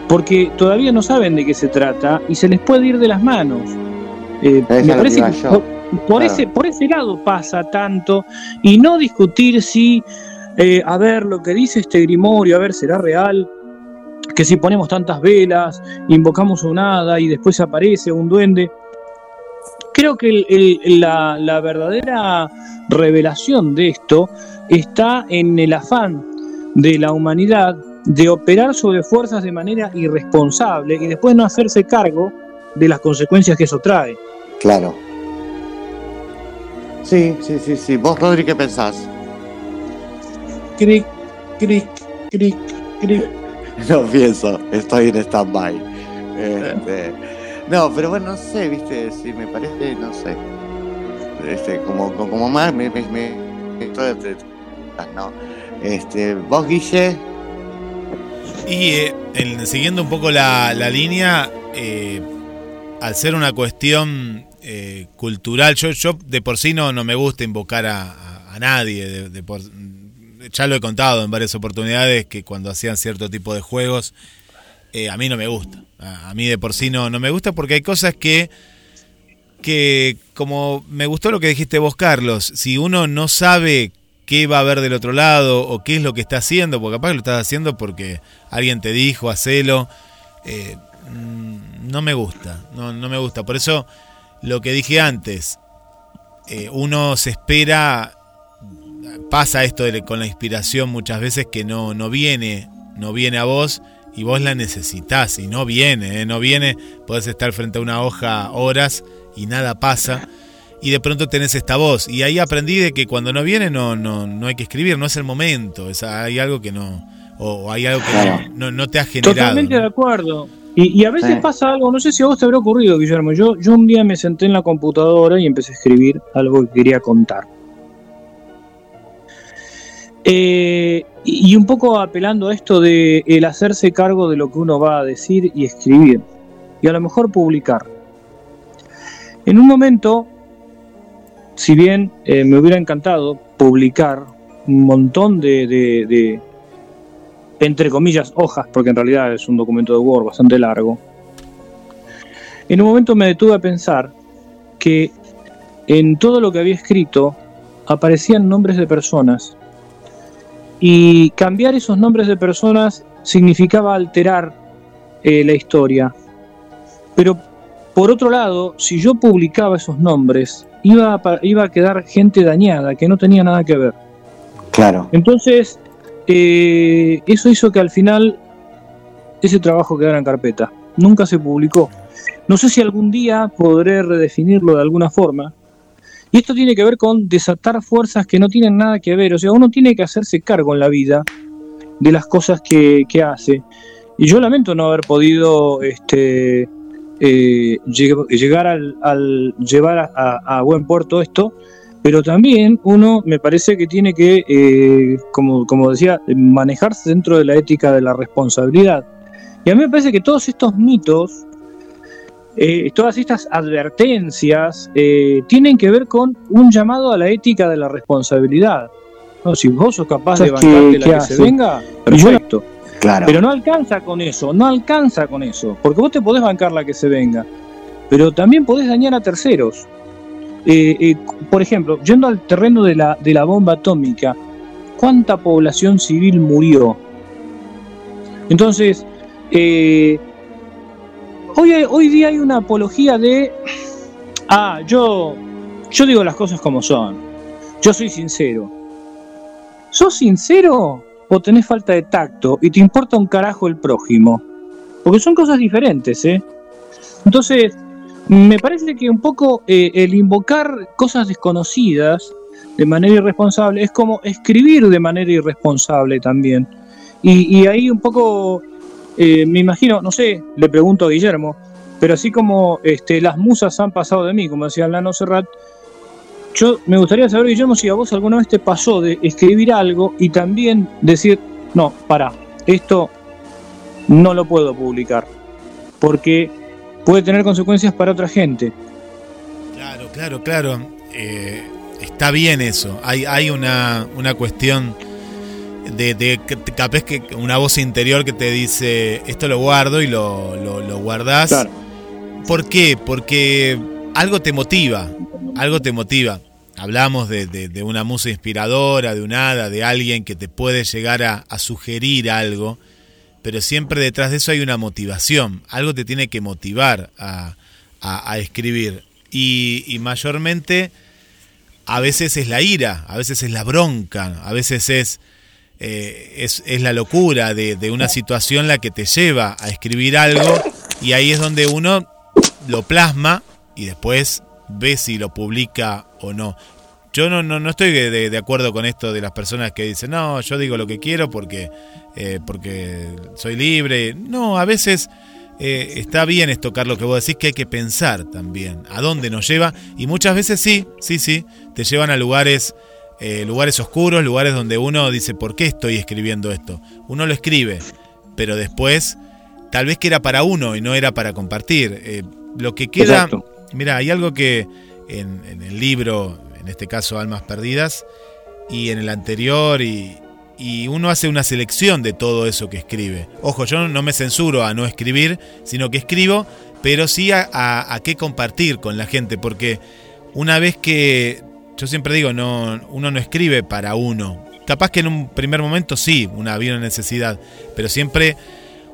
porque todavía no saben de qué se trata y se les puede ir de las manos. Eh, me parece que por, por Claro. ese, por ese lado pasa tanto y no discutir si, eh, a ver, lo que dice este grimorio, a ver, será real, que si ponemos tantas velas, invocamos un hada y después aparece un duende. Creo que el- el- la, la verdadera revelación de esto está en el afán de la humanidad de operar sobre fuerzas de manera irresponsable y después no hacerse cargo de las consecuencias que eso trae. Claro. Sí, sí, sí, sí. ¿Vos, Rodri, qué pensás? Cric, cric, cric, cric. No pienso, estoy en stand-by. Este, no, pero bueno, no sé, viste, si me parece, no sé. Este, como, como, más me, me, me- no. Este, vos, Guille, Y eh, en- siguiendo un poco la, la línea, eh, al ser una cuestión eh, cultural, yo, yo de por sí no, no me gusta invocar a, a- a nadie. de- de por- ya lo he contado en varias oportunidades que cuando hacían cierto tipo de juegos, eh, a mí no me gusta. A, mí de por sí no, no me gusta porque hay cosas que, que, como me gustó lo que dijiste vos, Carlos, si uno no sabe qué va a haber del otro lado o qué es lo que está haciendo, porque capaz que lo estás haciendo porque alguien te dijo, hacelo, eh, mm, no me gusta, no, no me gusta. Por eso, lo que dije antes, eh, uno se espera, pasa esto de- con la inspiración muchas veces que no, no viene, no viene a vos y vos la necesitas y no viene, eh, no viene, podés estar frente a una hoja horas y nada pasa y de pronto tenés esta voz. Y ahí aprendí de que cuando no viene no, no, no hay que escribir, no es el momento, es, hay algo que no, o, hay algo que Claro. no, no, no te ha generado. Totalmente ¿no? de acuerdo. Y, y a veces Sí. pasa algo, no sé si a vos te habrá ocurrido, Guillermo. Yo, yo un día me senté en la computadora y empecé a escribir algo que quería contar. Eh, y un poco apelando a esto de el hacerse cargo de lo que uno va a decir y escribir. Y a lo mejor publicar. En un momento, si bien eh, me hubiera encantado publicar un montón de, de- de, entre comillas, hojas, porque en realidad es un documento de Word bastante largo. En un momento me detuve a pensar que en todo lo que había escrito aparecían nombres de personas y cambiar esos nombres de personas significaba alterar eh, la historia. Pero por otro lado, si yo publicaba esos nombres, iba a, iba a quedar gente dañada que no tenía nada que ver. claro. Entonces, eh, eso hizo que al final ese trabajo quedara en carpeta. Nunca se publicó. No sé si algún día podré redefinirlo de alguna forma. Y esto tiene que ver con desatar fuerzas que no tienen nada que ver. O sea, uno tiene que hacerse cargo en la vida de las cosas que, que hace. Y yo lamento no haber podido este, eh, lleg- llegar al, al llevar a buen puerto esto, pero también uno me parece que tiene que, eh, como, como decía, manejarse dentro de la ética de la responsabilidad. Y a mí me parece que todos estos mitos, eh, todas estas advertencias, eh, tienen que ver con un llamado a la ética de la responsabilidad. No, si vos sos capaz de ¿Sabes qué- bancarte la qué que hace? se venga, perfecto. Claro. Pero no alcanza con eso, no alcanza con eso, porque vos te podés bancar la que se venga, pero también podés dañar a terceros. Eh, eh, por ejemplo, yendo al terreno de la, de la bomba atómica, ¿cuánta población civil murió? Entonces, eh, hoy, hoy día hay una apología de, ah, yo, yo digo las cosas como son, yo soy sincero. ¿Sos sincero o tenés falta de tacto y te importa un carajo el prójimo? Porque son cosas diferentes, ¿eh? Entonces, me parece que un poco eh, el invocar cosas desconocidas de manera irresponsable, es como escribir de manera irresponsable también. Y, y ahí un poco, eh, me imagino, no sé, le pregunto a Guillermo, pero así como este, las musas han pasado de mí, como decía Lano Serrat, yo me gustaría saber, Guillermo, si a vos alguna vez te pasó de escribir algo y también decir, no, para, esto no lo puedo publicar, porque puede tener consecuencias para otra gente. Claro, claro, claro. Eh, está bien eso. Hay, hay una, una cuestión de, de que- capaz que una voz interior que te dice esto lo guardo y lo, lo, lo guardás. Claro. ¿Por qué? Porque algo te motiva, algo te motiva. Hablamos de, de- de una musa inspiradora, de un hada, de alguien que te puede llegar a, a sugerir algo, pero siempre detrás de eso hay una motivación, algo te tiene que motivar a, a- a escribir. Y, y mayormente a veces es la ira, a veces es la bronca, a veces es, eh, es, es la locura de, de una situación la que te lleva a escribir algo y ahí es donde uno lo plasma y después ve si lo publica o no. Yo no, no, no estoy de, de- acuerdo con esto de las personas que dicen, no, yo digo lo que quiero porque, eh, porque soy libre. No, a veces eh, está bien es tocar lo que vos decís, que hay que pensar también a dónde nos lleva. Y muchas veces sí, sí, sí, te llevan a lugares, eh, lugares oscuros, lugares donde uno dice, ¿por qué estoy escribiendo esto? Uno lo escribe, pero después tal vez que era para uno y no era para compartir. Eh, lo que queda, mira, hay algo que en, en el libro, en este caso Almas Perdidas, y en el anterior, y, y uno hace una selección de todo eso que escribe. Ojo, yo no me censuro a no escribir, sino que escribo, pero sí a, a- a qué compartir con la gente, porque una vez que, yo siempre digo, no, uno no escribe para uno. Capaz que en un primer momento sí, una había una necesidad, pero siempre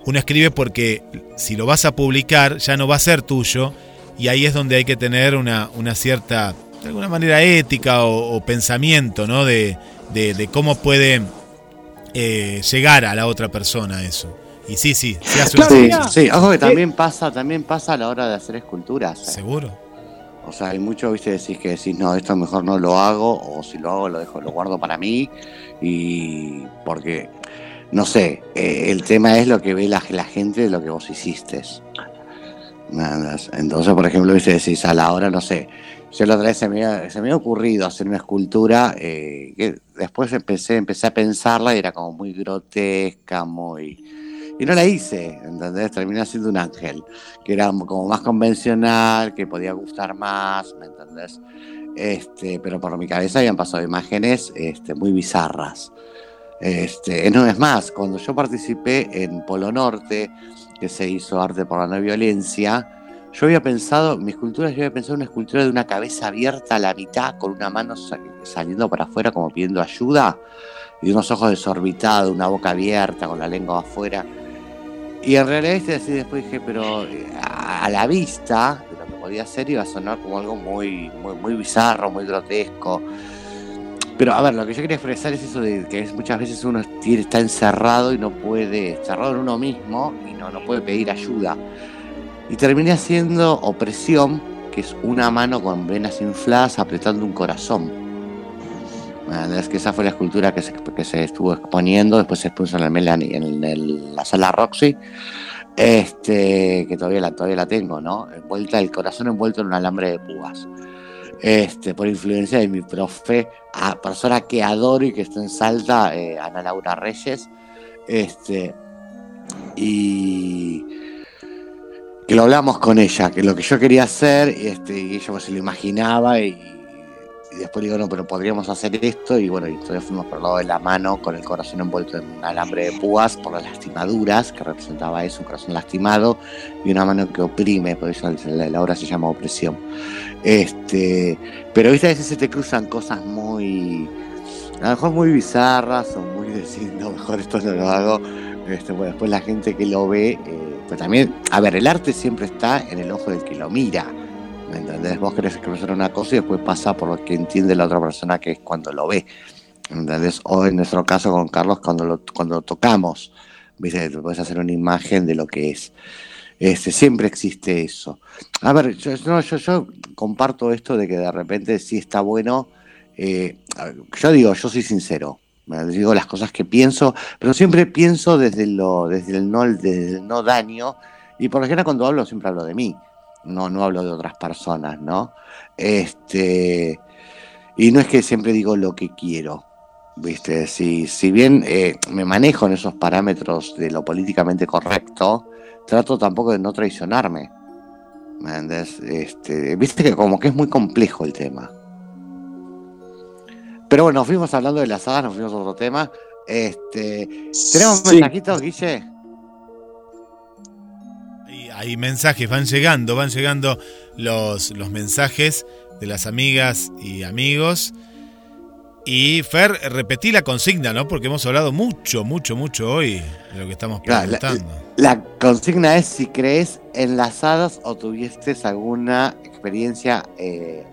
uno escribe porque si lo vas a publicar ya no va a ser tuyo y ahí es donde hay que tener una, una cierta, de alguna manera, ética o, o pensamiento, ¿no? De, de- de cómo puede eh, llegar a la otra persona eso. Y sí, sí, se hace una Claro, Sí, sí, ojo que también pasa, también pasa a la hora de hacer esculturas. ¿eh? Seguro. O sea, hay mucho, viste, decís que decís, no, esto mejor no lo hago, o si lo hago lo dejo, lo guardo para mí, y porque, no sé, eh, el tema es lo que ve la, gente de lo que vos hiciste. Entonces, por ejemplo, viste, decís, a la hora, no sé, yo la otra vez se me, había- se me había ocurrido hacer una escultura, eh, que después empecé, empecé a pensarla y era como muy grotesca, muy... Y no la hice, ¿entendés? Terminé haciendo un ángel que era como más convencional, que podía gustar más, ¿me entendés? Este, pero por mi cabeza habían pasado imágenes este, muy bizarras. Este, no es más, cuando yo participé en Polo Norte, que se hizo arte por la no violencia, yo había pensado, mi escultura, yo había pensado una escultura de una cabeza abierta a la mitad, con una mano sa- saliendo para afuera como pidiendo ayuda, y unos ojos desorbitados, una boca abierta, con la lengua afuera. Y en realidad este así después dije, pero eh, a, la vista de lo que podía ser iba a sonar como algo muy, muy, muy bizarro, muy grotesco. Pero a ver, lo que yo quería expresar es eso de que muchas veces uno está encerrado y no puede, encerrado en uno mismo y no, no puede pedir ayuda. Y terminé haciendo opresión, que es una mano con venas infladas apretando un corazón. Es que esa fue la escultura que se, que se estuvo exponiendo, después se expuso en, el en el- la sala Roxy, este, que todavía la, todavía la tengo, ¿no? Envuelta, el corazón envuelto en un alambre de púas. Este, por influencia de mi profe, a persona que adoro y que está en Salta, eh, Ana Laura Reyes, este, y que lo hablamos con ella, que lo que yo quería hacer, este, y ella se lo imaginaba y, y después digo, no, pero podríamos hacer esto y bueno, y entonces fuimos por lado de la mano con el corazón envuelto en un alambre de púas por las lastimaduras, que representaba eso, un corazón lastimado y una mano que oprime, por eso la, obra se llama opresión. Este, pero a veces se te cruzan cosas muy, a lo mejor muy bizarras o muy decir, no, mejor esto no lo hago. Este, bueno, después la gente que lo ve, eh, pues también, a ver, el arte siempre está en el ojo del que lo mira. ¿Me entendés? Vos querés expresar una cosa y después pasa por lo que entiende la otra persona que es cuando lo ve. ¿Entendés? O en nuestro caso con Carlos, cuando lo, cuando lo tocamos, ¿viste? Te puedes hacer una imagen de lo que es. Este, siempre existe eso. A ver, yo, no, yo, comparto esto de que de repente sí está bueno eh, yo digo, yo soy sincero, digo las cosas que pienso, pero siempre pienso desde, lo, desde, el, no, desde el no daño, y por lo general cuando hablo siempre hablo de mí, no, no hablo de otras personas, ¿no? Este, y no es que siempre digo lo que quiero, ¿viste? Si, si bien eh, me manejo en esos parámetros de lo políticamente correcto, trato tampoco de no traicionarme. ¿Me? Este, Viste que como que es muy complejo el tema. Pero bueno, nos fuimos hablando de las hadas, nos fuimos a otro tema. Este, ¿Tenemos Sí. mensajitos, Guille? Hay, mensajes, van llegando, van llegando los, los mensajes de las amigas y amigos. Y Fer, repetí la consigna, ¿no? Porque hemos hablado mucho, mucho, mucho hoy de lo que estamos Claro, la- preguntando. La consigna es si crees en las hadas o tuviste alguna experiencia, eh,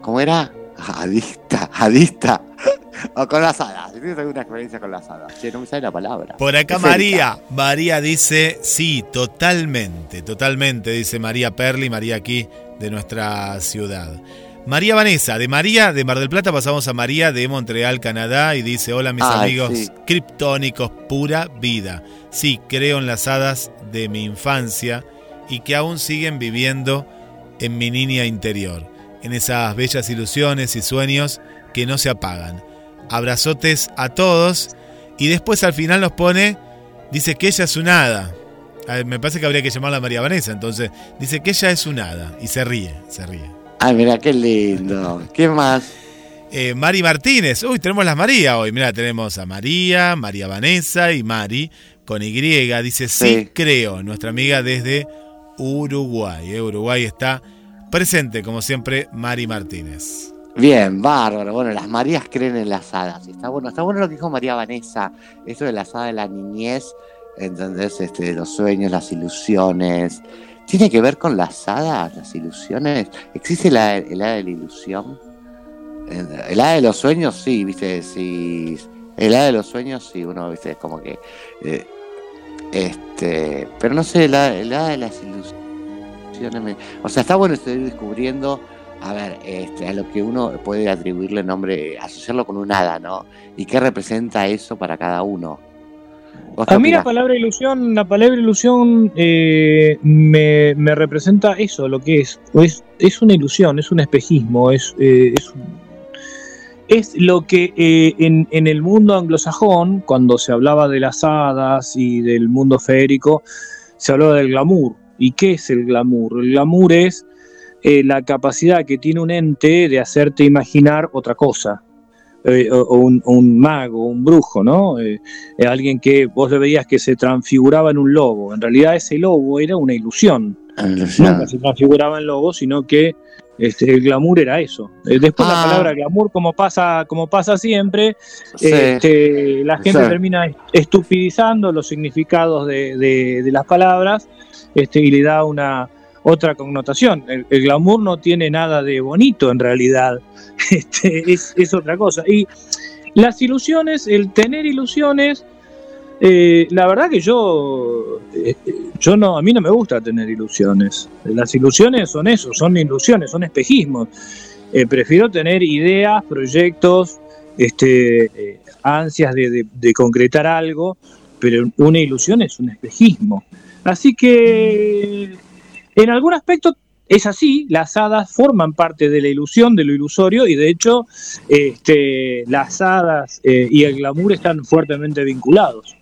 ¿cómo era? Adicta, adicta. o con las hadas. Si tienes alguna experiencia con las hadas. Che, no me sale la palabra. Por acá. María, María dice, sí, totalmente, totalmente, dice María Perli, María aquí de nuestra ciudad. María Vanessa, de María de Mar del Plata pasamos a María de Montreal, Canadá, y dice, hola mis Ay, amigos sí. criptónicos, pura vida. Sí, creo en las hadas de mi infancia y que aún siguen viviendo en mi niña interior, en esas bellas ilusiones y sueños que no se apagan. Abrazotes a todos y después al final nos pone, dice que ella es un hada. A ver, me parece que habría que llamarla María Vanessa, entonces dice que ella es un hada y se ríe, se ríe. Ay, mira, qué lindo. ¿Qué más? Eh, Mari Martínez, uy, tenemos las María hoy, mira, tenemos a María, María Vanessa y Mari con Y, dice sí, Sí. creo, nuestra amiga desde Uruguay, eh, Uruguay está presente como siempre Mari Martínez. Bien, bárbaro. Bueno, las Marías creen en las hadas. Está bueno, está bueno lo que dijo María Vanessa. Esto de las hadas de la niñez, ¿entendés? Este, los sueños, las ilusiones. ¿Tiene que ver con las hadas, las ilusiones? ¿Existe la, el hada de la ilusión? El, hada de los sueños, sí, viste, sí. El hada de los sueños, sí, uno, viste, es como que. eh, este. Pero no sé, el el hada de las ilusiones. O sea, está bueno estoy descubriendo a ver, este, a lo que uno puede atribuirle nombre, asociarlo con un hada, ¿no? ¿Y qué representa eso para cada uno? ¿Vos qué A mí la palabra ilusión, la palabra ilusión eh, me, me representa eso, lo que es. Es, es una ilusión, es un espejismo, es, eh, es lo que eh, en, en el mundo anglosajón, cuando se hablaba de las hadas y del mundo feérico, se hablaba del glamour. ¿Y qué es el glamour? El glamour es eh, la capacidad que tiene un ente de hacerte imaginar otra cosa. Eh, o, o un, mago, un brujo, ¿no? Eh, eh, alguien que vos le veías que se transfiguraba en un lobo. En realidad ese lobo era una ilusión. Ah. Nunca se transfiguraba en lobo, sino que este, el glamour era eso. Después Ah. la palabra glamour, como pasa, como pasa siempre, Sí. este, la gente Sí. termina estupidizando los significados de, de- de las palabras este, y le da una otra connotación. El, glamour no tiene nada de bonito en realidad, este, es, es otra cosa. Y las ilusiones, el tener ilusiones, eh, la verdad que yo, eh, yo no, a mí no me gusta tener ilusiones. Las ilusiones son eso, son ilusiones, son espejismos. Eh, prefiero tener ideas, proyectos, este, ansias de- de concretar algo, pero una ilusión es un espejismo. Así que en algún aspecto es así, las hadas forman parte de la ilusión, de lo ilusorio, y de hecho este, las hadas eh, y el glamour están fuertemente vinculados.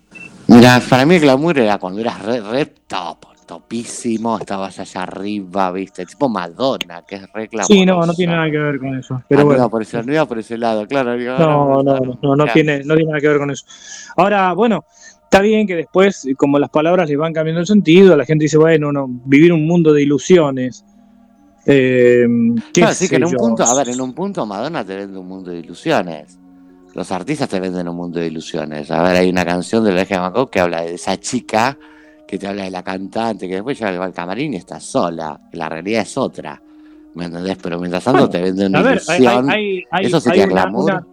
Mira, para mí el glamour era cuando eras re, re top, topísimo, estabas allá arriba, viste, tipo Madonna, que es re Sí, no, no tiene nada que ver con eso. Ah, Pero no bueno. iba por ese, no iba por ese lado, claro. No, no, no, no, no tiene, no tiene nada que ver con eso. Ahora, bueno, está bien que después, como las palabras le van cambiando el sentido, la gente dice, bueno, no, vivir un mundo de ilusiones. Eh, qué Claro, sí, que en un yo. punto, a ver, en un punto Madonna te vende un mundo de ilusiones. Los artistas te venden un mundo de ilusiones. A ver, hay una canción de la de Macó que habla de esa chica, que te habla de la cantante, que después llega al camarín y está sola. La realidad es otra. ¿Me entendés? Pero mientras tanto Bueno, te venden una ver, ilusión. hay- hay- hay- ¿Eso sería una, glamour? una-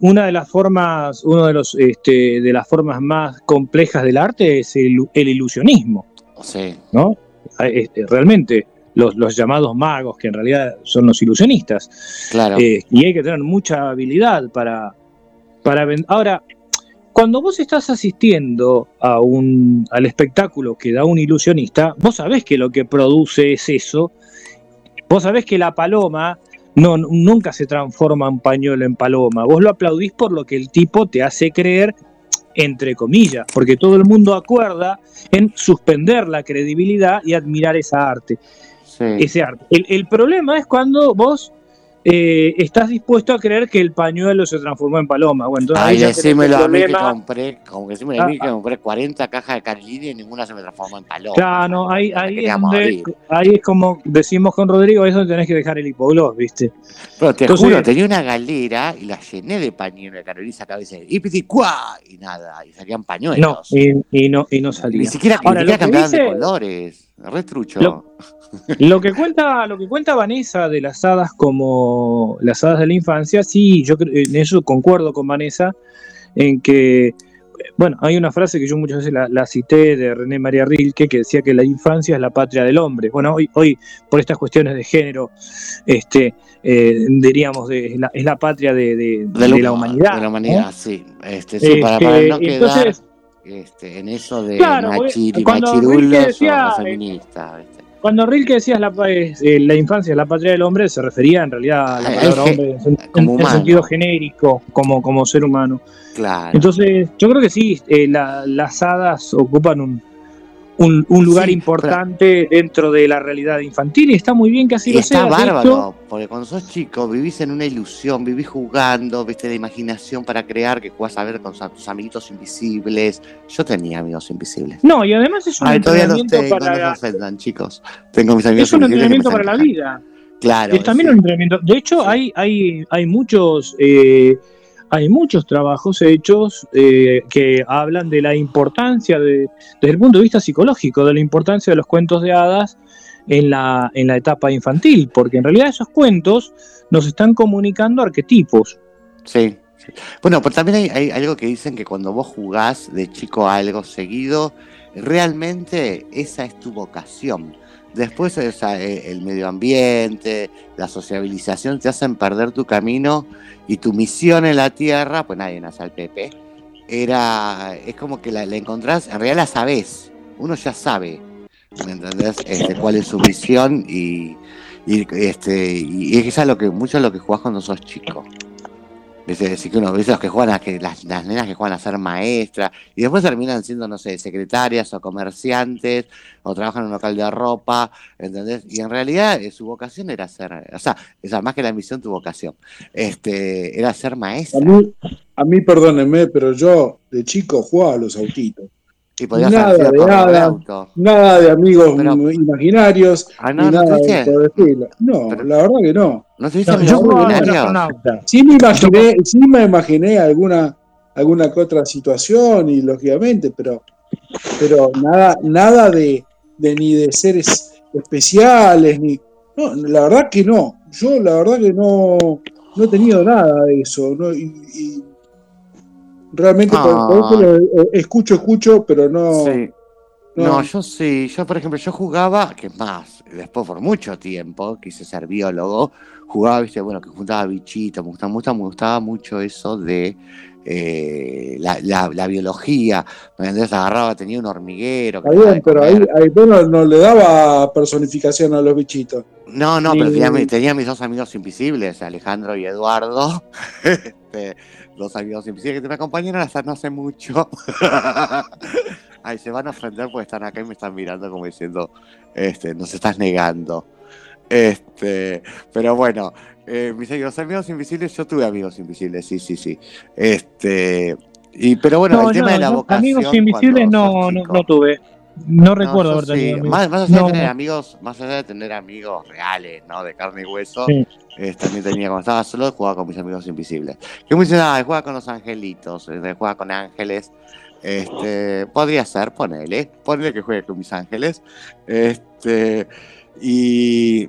una de las formas, uno de los este, de las formas más complejas del arte es el, el ilusionismo, Sí. ¿no? Hay, este, realmente los, los llamados magos, que en realidad son los ilusionistas. Claro. Eh, y hay que tener mucha habilidad para, para Ahora, cuando vos estás asistiendo a un, al espectáculo que da un ilusionista, vos sabés que lo que produce es eso. Vos sabés que la paloma no, nunca se transforma un pañuelo en paloma. Vos lo aplaudís por lo que el tipo te hace creer, entre comillas, porque todo el mundo acuerda en suspender la credibilidad y admirar esa arte sí. ese arte. El, el problema es cuando vos eh, estás dispuesto a creer que el pañuelo se transformó en paloma. Bueno, entonces Ay, decímelo el a mí que compré, como que decímelo a mí Ah, que compré 40 cajas de Carilini y ninguna se me transformó en paloma. Claro, no, ahí, es donde- morir. ahí es como decimos con Rodrigo, ahí es donde tenés que dejar el hipogloss, ¿viste? Pero te Entonces- juro, tenía una galera y la llené de pañuelo de Carolina sacaba y decía, "Ipiti, cuá", y nada, y salían No, pañuelos. y, y no, y no salía. Ni siquiera, ni siquiera que cambiaban de colores. Re trucho. Lo- Lo que cuenta, lo que cuenta Vanessa de las hadas como las hadas de la infancia, sí, yo creo- en eso concuerdo con Vanessa, en que, bueno, hay una frase que yo muchas veces la, la cité de René María Rilke que decía que la infancia es la patria del hombre. Bueno, hoy, hoy por estas cuestiones de género, este, eh, diríamos, de, es, la, es la patria de, de- de lo- la humanidad. De la humanidad, sí. Este, sí, para, Este, para no quedar entonces- este, en eso de Claro, cuando Rilke machirulos decía, o, o eh, feministas. ¿viste? Cuando Rilke decía la, eh, la infancia es la patria del hombre, se refería en realidad a la Al- palabra hombre en, sentido genérico, como, como ser humano. Claro. Entonces, yo creo que sí, eh, la- las hadas ocupan un, un, un lugar Sí, importante dentro de la realidad infantil y está muy bien que así lo está sea. De bárbaro, porque cuando sos chico vivís en una ilusión, vivís jugando, viste la imaginación para crear que jugás a ver con tus amiguitos invisibles. Yo tenía amigos invisibles. no, y además es un Ay, todavía los entrenamiento tengo, no para, se ofendan, chicos. Tengo mis amigos es un entrenamiento para la vida. Claro. Es también sí. un entrenamiento. De hecho, Sí. hay, hay, hay muchos, eh, hay muchos trabajos hechos eh, que hablan de la importancia, de, desde el punto de vista psicológico, de la importancia de los cuentos de hadas en la, en la etapa infantil, porque en realidad esos cuentos nos están comunicando arquetipos. Sí. Bueno, pero también hay, hay algo que dicen que cuando vos jugás de chico a algo seguido, realmente esa es tu vocación. Después sea, eh, el medio ambiente, la sociabilización te hacen perder tu camino y tu misión en la tierra, pues nadie nace al Pepe, era, es como que la, la encontrás, en realidad la sabés, uno ya sabe, ¿me entendés? Este, cuál es su misión y, este, y es a lo que, mucho es lo que jugás cuando sos chico. Decir que uno los que juegan a que las, las nenas que juegan a ser maestras y después terminan siendo, no sé, secretarias o comerciantes o trabajan en un local de ropa, ¿entendés? Y en realidad eh, su vocación era ser, o sea, esa, más que la misión, tu vocación, este, era ser A maestra. mí, a mí, perdónenme, pero yo de chico jugaba a los autitos. Y podías nada haber sido de de nada. auto. Nada de amigos Pero- imaginarios, Ah, no, no nada estilo. No, Pero- la verdad que no. no tuviste No, yo imaginarios. astronauta. Sí me imaginé, sí me imaginé alguna, alguna que otra situación, y lógicamente, pero, pero nada, nada de, de ni de seres especiales, ni. No, la verdad que no. Yo la verdad que no, no he tenido nada de eso. ¿no? Y, y realmente por, lo- eh, escucho, escucho, pero no. Sí. no. No, yo sí, yo por ejemplo, yo jugaba, que es más, después por mucho tiempo quise ser biólogo, jugaba, viste, bueno, que juntaba bichitos, me gustaba, me gustaba, me gustaba mucho eso de eh, la, la- la biología, ¿me entendés? Agarraba, tenía un hormiguero. que bien, pero ahí, ahí no, le daba personificación a los bichitos. No, no, ni- pero tenía, tenía mis dos amigos invisibles, Alejandro y Eduardo, este, dos amigos invisibles que me acompañaron hasta no hace mucho. Ay, se van a ofender porque están acá y me están mirando como diciendo, este, nos estás negando. Este, pero bueno, eh, mis amigos, amigos invisibles, yo tuve amigos invisibles, sí, sí, sí. Este, y, pero bueno, No, el tema de la vocación. amigos invisibles no, no, tuve. No recuerdo haber tenido sí. amigos. Más, más allá No, de tener no. amigos, más allá de tener amigos reales, ¿no? De carne y hueso, Sí. También tenía, cuando estaba solo, jugaba con mis amigos invisibles. Que me dicen, ah, juega con los angelitos, eh, juega con ángeles. Este, podría ser, ponele, ponele que juegue con mis ángeles. Este, y.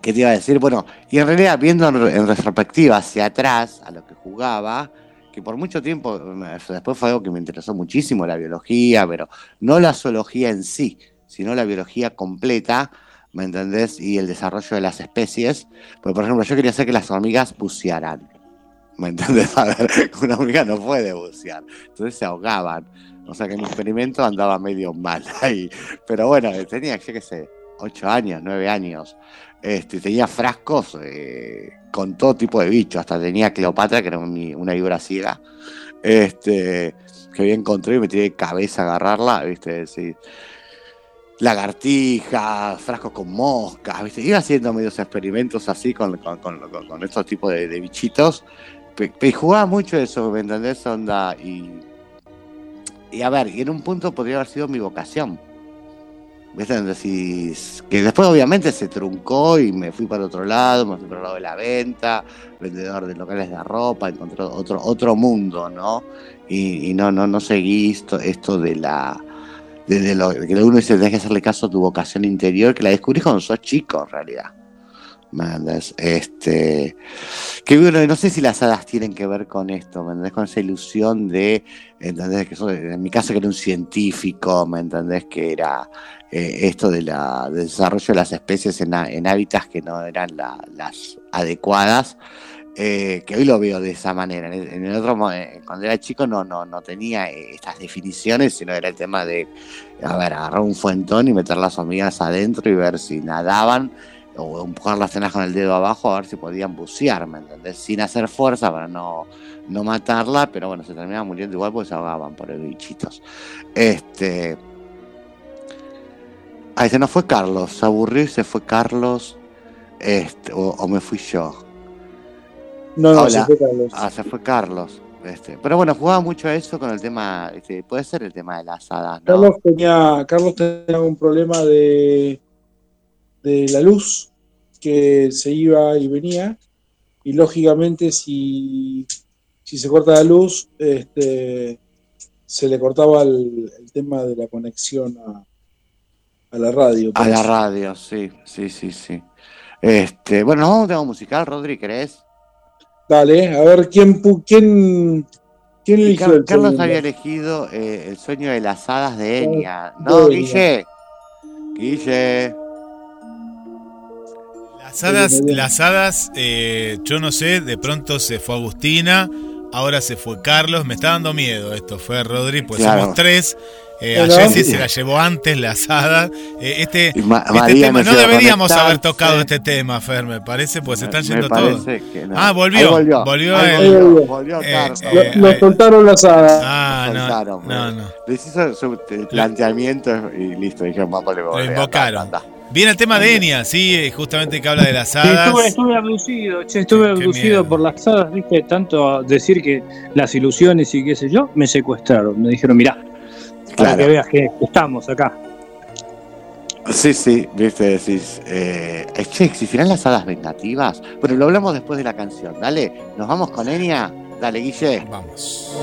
¿Qué te iba a decir? Bueno, y en realidad, viendo en, retrospectiva hacia atrás a lo que jugaba, que por mucho tiempo, después fue algo que me interesó muchísimo, la biología, pero no la zoología en sí, sino la biología completa, ¿me entendés? Y el desarrollo de las especies. Porque, por ejemplo, yo quería hacer que las hormigas bucearan. ¿Me entendés? A ver, una hormiga no puede bucear. Entonces se ahogaban. O sea que mi experimento andaba medio mal ahí. Pero bueno, tenía, yo qué sé, 8 años, 9 años. Este, tenía frascos eh, con todo tipo de bichos. Hasta tenía Cleopatra, que era un- una víbora ciega. Este, que había encontrado y me tiré de cabeza a agarrarla, ¿viste? Sí. Lagartijas, frascos con moscas, ¿viste? Iba haciendo medios experimentos así con, con, con- estos tipos de, bichitos. Y jugaba mucho eso, ¿me entendés? Onda, y, y a ver, y en un punto podría haber sido mi vocación. ¿Viste? Que después obviamente se truncó y me fui para otro lado, me fui para el lado de la venta, vendedor de locales de ropa, encontré otro, otro mundo, ¿no? Y, y no, no, no seguí esto, esto de la. De, de lo que uno dice, tenés que hacerle caso a tu vocación interior, que la descubrís cuando sos chico, en realidad. ¿Me entendés? Este. Que bueno, no sé si las hadas tienen que ver con esto, ¿me entendés? Con esa ilusión de, ¿entendés? Que en mi caso que era un científico, ¿me entendés? Que era eh, esto de la, del desarrollo de las especies en, há- en hábitats que no eran la- las adecuadas, eh, que hoy lo veo de esa manera. En el, otro, eh, cuando era chico no, no, no tenía eh, estas definiciones, sino era el tema de, a ver, agarrar un fuentón y meter las hormigas adentro y ver si nadaban o empujar las cenas con el dedo abajo a ver si podían bucear, ¿me entendés? Sin hacer fuerza para no, no matarla, pero bueno, se terminaban muriendo igual porque se ahogaban por el bichitos. Este. Ahí se nos fue Carlos, se aburrió y se fue Carlos. Este, o me fui yo. No, no, Hola. se fue Carlos. Ah, se fue Carlos. Este, pero bueno, jugaba mucho a eso con el tema, este, puede ser el tema de las hadas, ¿no? Carlos tenía, Carlos tenía un problema de, de la luz que se iba y venía. Y lógicamente, si, si se corta la luz, este, se le cortaba el, el tema de la conexión a, a la radio. A la radio, sí, sí, sí, sí. Este, bueno, nos vamos a un tema musical, Rodri, ¿querés? Dale, a ver quién, quién, quién eligió Car- el Carlos segundo? había elegido eh, el sueño de las hadas de Ah, Enya. No, de Guille. Guille. Las hadas, las hadas eh, yo no sé, de pronto se fue Agustina, ahora se fue Carlos, me está dando miedo esto, fue Rodri, pues Claro. somos tres. Eh, a. Jessy se la llevó antes las hadas. Eh, este, Ma- este tema, no deberíamos haber tocado este tema, Fer, me parece, pues se están yendo todos. no. Ah, volvió, Ahí volvió. volvió Ahí el- volvió, volvió eh. Lo, eh, eh. soltaron las hadas. Ah, no, Soltaron, no, no. Les hizo su el planteamiento y listo, dijeron, vamos, le Lo invocaron. Viene el tema de Enia, sí, eh, justamente que habla de las Sí, hadas. estuve, estuve abducido, che, estuve Qué- abducido por las hadas, viste, tanto a decir que las ilusiones y qué sé yo, me secuestraron, me dijeron, mirá, para que veas que estamos acá. Sí, sí, viste, decís, eh, eh, che, ¿existirán las hadas vengativas? Bueno, lo hablamos después de la canción, dale, nos vamos con Enia, dale, Guille. Vamos.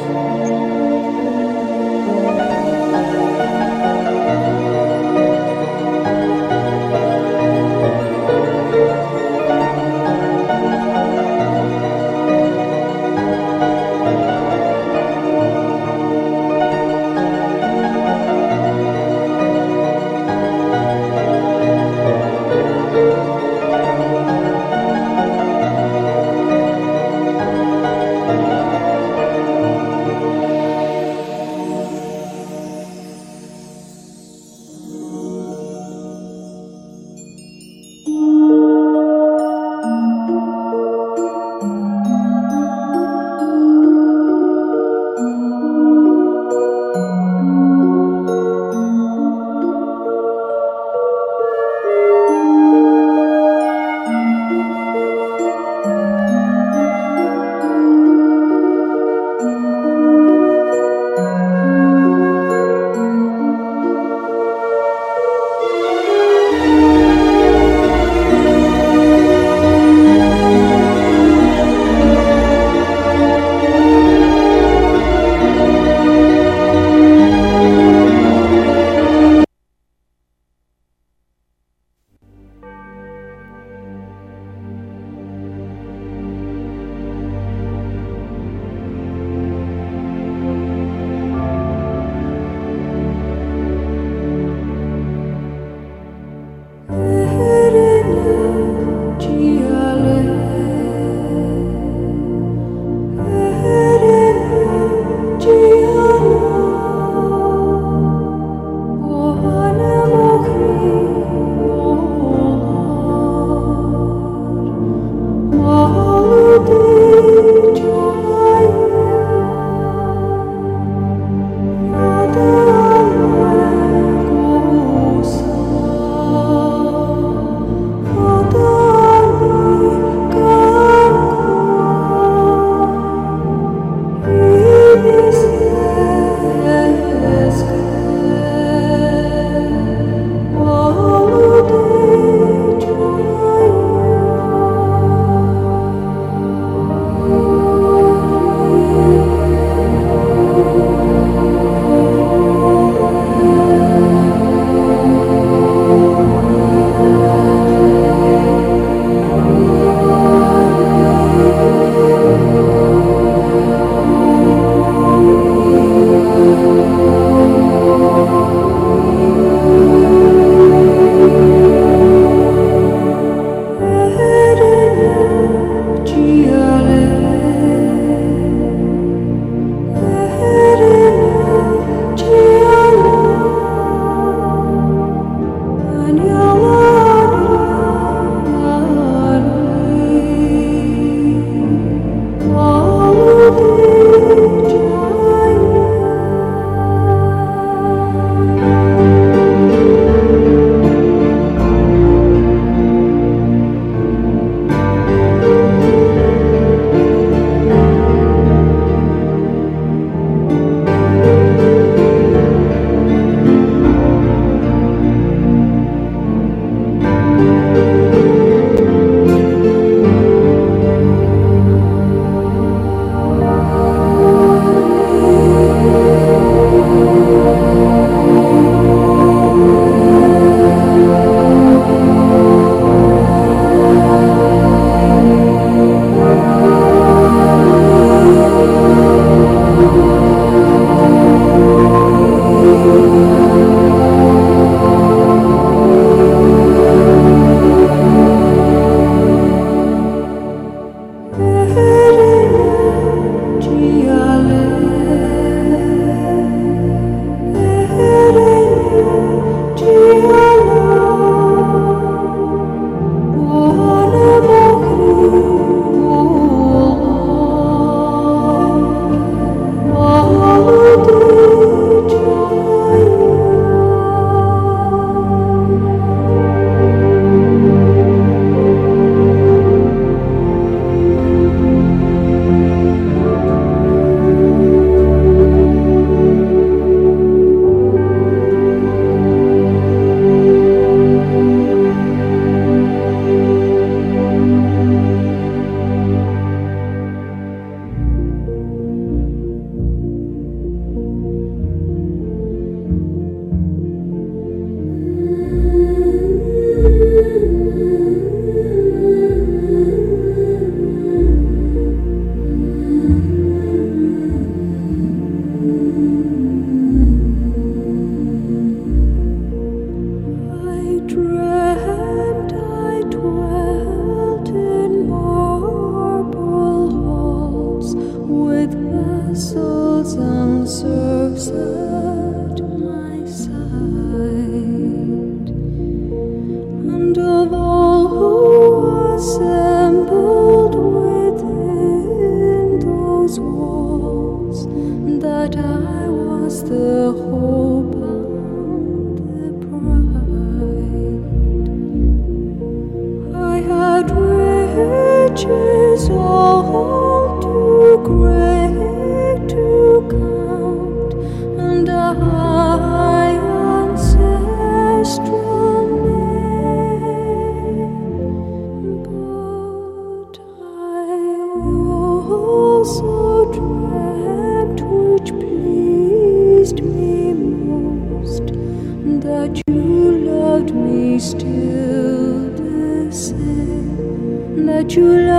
that you loved me still. The same, that you loved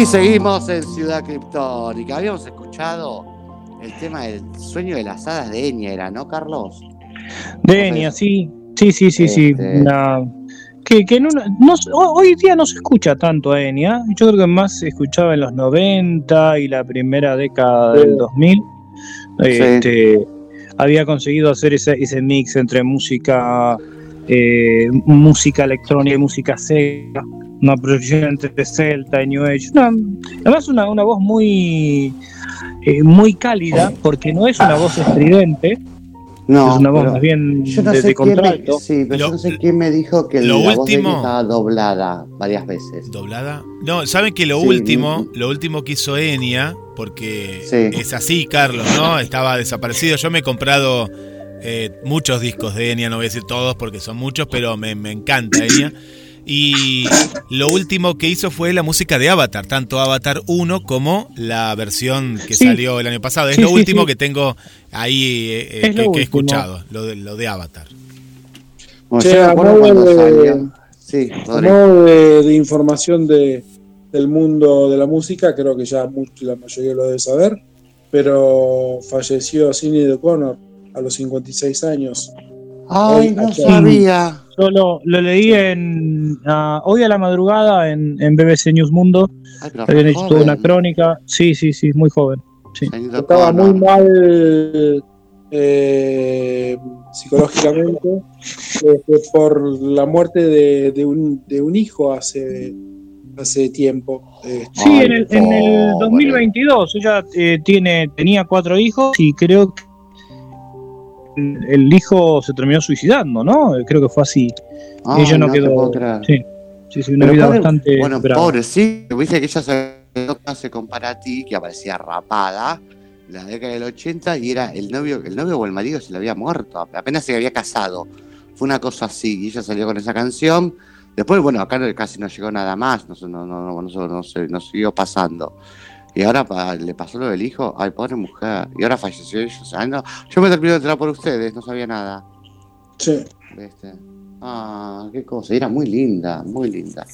Y seguimos en Ciudad Criptónica. Habíamos escuchado el tema del sueño de las hadas de Enya, ¿era, no, Carlos? De Enya, sí. Sí, sí, sí, sí. Este- Una- que, que no, no- ho- hoy día no se escucha tanto a Enya. Yo creo que más se escuchaba en los 90 y la primera década del 2000. Este, Había conseguido hacer ese, ese mix entre música eh, música electrónica y música seca. Una proyección entre Celta y New Age. Una- además, una, una voz muy, eh, muy cálida, porque no es una voz estridente. No, es una voz más bien Yo no de, sé de me, sí, pero yo no sé quién me dijo que lo la voz de último- estaba doblada varias veces. ¿Doblada? No, saben que lo Sí, último, lo último que hizo Enya, porque Sí. es así, Carlos, ¿no? Estaba desaparecido. Yo me he comprado eh, muchos discos de Enya, no voy a decir todos porque son muchos, pero me, me encanta Enya. Y lo último que hizo fue la música de Avatar, tanto Avatar 1 como la versión que Sí. salió el año pasado. Es Sí, lo sí, último sí. que tengo ahí eh, eh, Es que, lo que he escuchado, lo de, lo de Avatar. Bueno, Che, yo me a acuerdo modo de-. Sí, modo de, de información de, del mundo de la música, creo que ya mucho- la mayoría lo debe saber, pero falleció Sidney O'Connor a los 56 años. Ay, Hoy, no sabía. Yo lo, lo leí en ah, hoy a la madrugada en, en BBC News Mundo. Ay, Habían hecho toda una crónica. Sí, sí, sí, muy joven. Sí. Estaba muy mal eh, psicológicamente este, por la muerte de, de un, de un hijo hace, hace tiempo. Este, Sí, Ay, en el, en el pobre. 2022 ella eh, tiene, tenía cuatro hijos y creo que el, hijo se terminó suicidando, ¿no? Creo que fue así. Ella no, no quedó. Sí, sí, sí, una Pero vida pobre- bastante. Bueno, brava. pobre, sí. Viste que ella se hace compara a ti, que aparecía rapada en la década del 80 y era el novio, el novio o el marido se le había muerto, apenas se había casado. Fue una cosa así, y ella salió con esa canción. Después, bueno, acá no- casi no llegó nada más, no, no, no, no, no, no se- no siguió pasando. Y ahora pa- le pasó lo del hijo, ay, pobre mujer. Y ahora falleció ella. o sea, no, yo me terminé de enterar por ustedes, no sabía nada. sí. ¿Viste? Ah, qué cosa. Era muy linda, muy linda.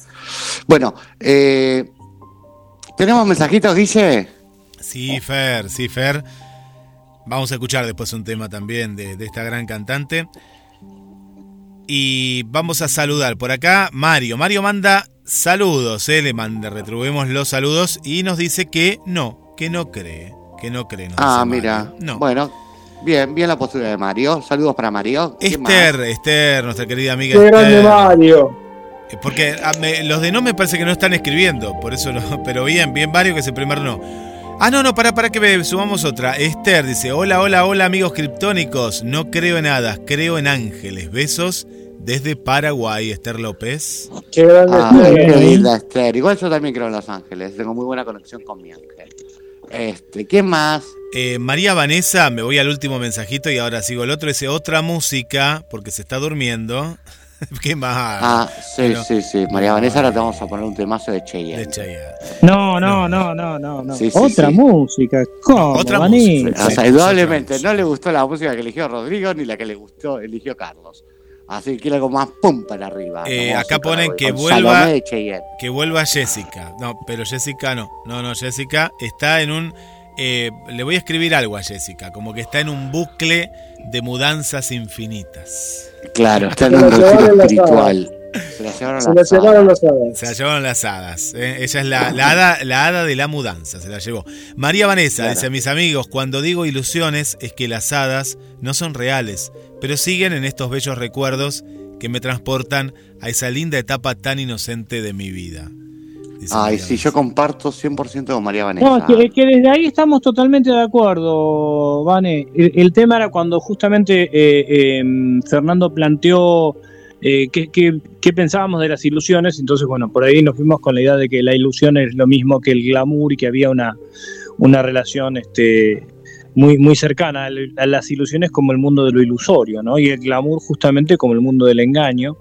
Bueno, eh, ¿tenemos mensajitos, Guille? Sí, Fer, sí, Fer. Vamos a escuchar después un tema también de, de esta gran cantante. Y vamos a saludar por acá Mario. Mario manda saludos, ¿eh? le manda, retribuimos los saludos y nos dice que no, que no cree, que no cree. nos Ah, mira. No. Bueno, bien, bien la postura de Mario. Saludos para Mario. Esther, Esther, nuestra querida amiga Qué grande Esther. Mario. Eh, Porque ah, me- los de no me parece que no están escribiendo, por eso no, pero bien, bien Mario que es el primer no. Ah, no, no, para, para que me sumamos otra. Esther dice, hola, hola, hola amigos criptónicos, no creo en hadas, creo en ángeles. Besos desde Paraguay, Esther López. Qué grande Ah, Esther. qué linda Esther. Igual yo también creo en Los Ángeles. Tengo muy buena conexión con mi ángel. Este, ¿quién más? Eh, María Vanessa, me voy al último mensajito y ahora sigo el otro, dice otra música, porque se está durmiendo. ¿Qué más? Ah, sí, Pero- sí, sí. María Vanessa, ahora te vamos a poner un temazo de Cheyenne. De Chayanne. No, no, no, no, no, no. Sí, sí, Otra sí. música. ¿Cómo, Otra Vanessa? música. O sea, Sí, indudablemente no le gustó la música que eligió Rodrigo ni la que le gustó eligió Carlos. Así que algo más pum para arriba. Eh, acá ponen que vuelva-. Que vuelva Jessica. No, pero Jessica no. No, no, Jessica está en un... eh, le voy a escribir algo a Jessica, como que está en un bucle de mudanzas infinitas. Claro, está en un las espiritual. Se la llevaron Se la las llevaron hadas. Se la llevaron las hadas. ¿eh? Ella es la, la hada, la hada de la mudanza, se la llevó. María Vanessa Claro. dice, mis amigos, cuando digo ilusiones es que las hadas no son reales, pero siguen en estos bellos recuerdos que me transportan a esa linda etapa tan inocente de mi vida. Dice Ay, sí, yo comparto 100% con María Vanessa. No, que, que desde ahí estamos totalmente de acuerdo, Vane. El, el tema era cuando justamente eh, eh, Fernando planteó eh, qué, pensábamos de las ilusiones, entonces, bueno, por ahí nos fuimos con la idea de que la ilusión es lo mismo que el glamour y que había una, una relación este, muy, muy cercana a las ilusiones como el mundo de lo ilusorio, ¿no? Y el glamour justamente como el mundo del engaño.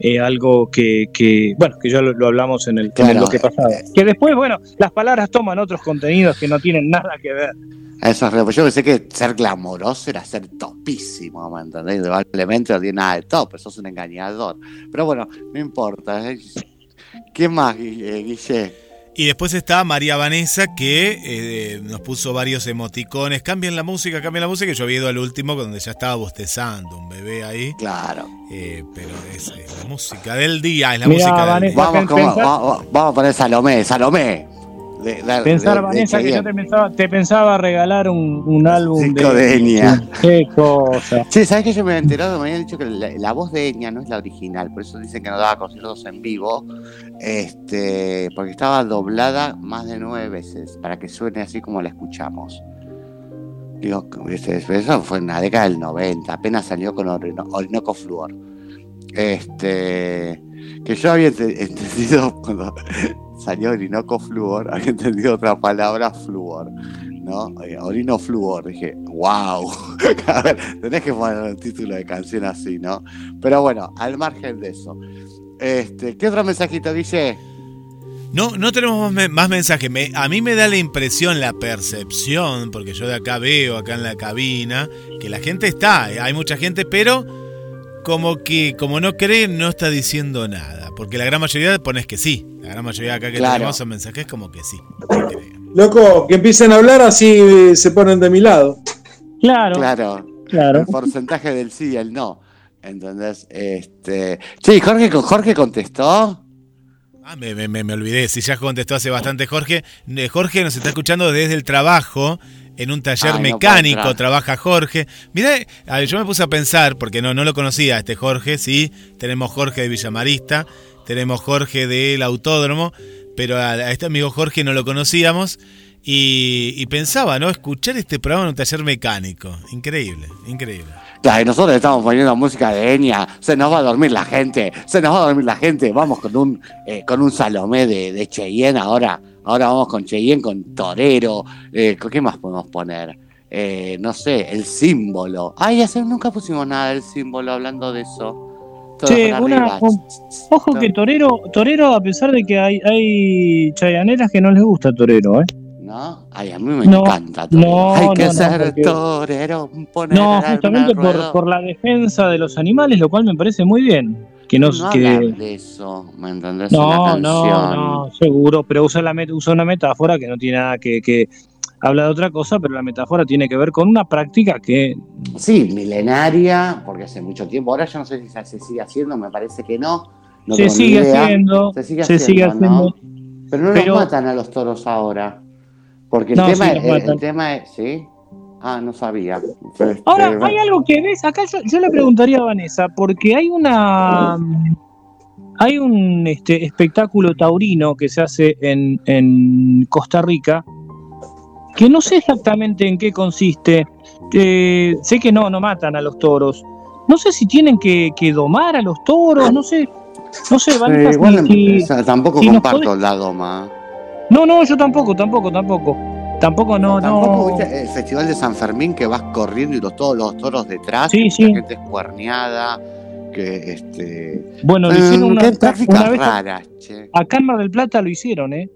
Eh, algo que, que, bueno, que ya lo, lo hablamos en el, en el Claro. bloque pasado. Que después, bueno, las palabras toman otros contenidos que no tienen nada que ver. Eso es real. Pues Yo pensé que ser glamoroso era ser topísimo, ¿me entendés? Indudablemente no tiene nada de top, sos un engañador. Pero bueno, no importa. ¿eh? ¿Quién más, Gui- Guille? Y después está María Vanessa que eh, nos puso varios emoticones. Cambien la música, cambien la música. Y yo había ido al último donde ya estaba bostezando un bebé ahí. Claro. Eh, pero es, eh, la música del día, es la Mirá, música del Vanessa, día. Vamos, como- pensar- vamos, vamos a poner Salomé, Salomé. De- de- Pensar, de- de Vanessa, que yo te pensaba, te pensaba regalar un, un álbum de, de Enya. Qué cosa. Sí, ¿sabes que yo me había enterado? Me habían dicho que la, la voz de Enya no es la original, por eso dicen que no daba conciertos en vivo, este, porque estaba doblada más de nueve veces, para que suene así como la escuchamos. Digo, este, eso fue en la década del 90, apenas salió con Orino- Orinoco Fluor. Este, que yo había ente- entendido cuando salió Orinoco Fluor, había entendido otra palabra, Fluor. ¿no? Eh, Orino Fluor, dije, wow. A ver, tenés que poner un título de canción así, ¿no? Pero bueno, al margen de eso. Este, ¿Qué otro mensajito dice? No, no tenemos más mensajes. Me- a mí me da la impresión, la percepción, porque yo de acá veo, acá en la cabina, que la gente está, eh, hay mucha gente, pero como que, como no cree, no está diciendo nada. Porque la gran mayoría pones que sí. La gran mayoría acá que Claro. tenemos son mensajes como que sí. Loco, que empiecen a hablar así se ponen de mi lado. Claro, claro. Claro, el porcentaje del sí y el no. ¿Entendés? Este. Che, Jorge, Jorge contestó. Ah, me, me- me- me olvidé. Si ya contestó hace bastante Jorge. Jorge nos está escuchando desde el trabajo. En un taller Ay, mecánico trabaja Jorge. Mirá, ver, yo me puse a pensar, porque no, no lo conocía este Jorge, sí. Tenemos Jorge de Villamarista, tenemos Jorge del Autódromo, pero a, a este amigo Jorge no lo conocíamos. Y, y pensaba, ¿no? Escuchar este programa en un taller mecánico. Increíble, increíble. Claro, y nosotros estamos poniendo música de Enya. Se nos va a dormir la gente. Se nos va a dormir la gente. Vamos con un, eh, con un Salomé de, de Cheyenne ahora. Ahora vamos con Cheyenne, con Torero. Eh, ¿Qué más podemos poner? Eh, no sé, el símbolo. Ay, hace, nunca pusimos nada del símbolo hablando de eso. Che, una- Ojo que Torero, Torero, a pesar de que hay, hay chayaneras que no les gusta Torero, ¿eh? ¿No? Ay, a mí me No, encanta Torero. no, Hay que no, ser porque- torero. Poner No, justamente por, por la defensa de los animales, lo cual me parece muy bien. Que no, No que, de eso, ¿me entendés? No, no, no, seguro, pero usa, la, met- usa una metáfora que no tiene nada que, que habla de otra cosa, pero la metáfora tiene que ver con una práctica que Sí, milenaria, porque hace mucho tiempo. Ahora yo no sé si se, se sigue haciendo, me parece que no. no se sigue haciendo, Se sigue se haciendo, sigue ¿no? haciendo. Pero no Pero- los matan a los toros ahora. Porque el, tema, los el- tema es. ¿Sí? Ah, no sabía. Este, Ahora, hay algo que ves, acá yo, yo le preguntaría a Vanessa, porque hay una hay un este, espectáculo taurino que se hace en, en Costa Rica, que no sé exactamente en qué consiste. Eh, sé que no, no matan a los toros. No sé si tienen que, que domar a los toros, no sé. No sé, Vanessa, Eh, igual si- o sea, tampoco si comparto la doma. No, no, yo tampoco, tampoco, tampoco. Tampoco, no, Tampoco, no. ¿viste? El festival de San Fermín que vas corriendo y los, todos los toros detrás, Sí, la gente escuerneada, que este. Bueno, lo Eh, hicieron una, prácticas una vez. raras, che. Acá en Mar del Plata lo hicieron, ¿eh?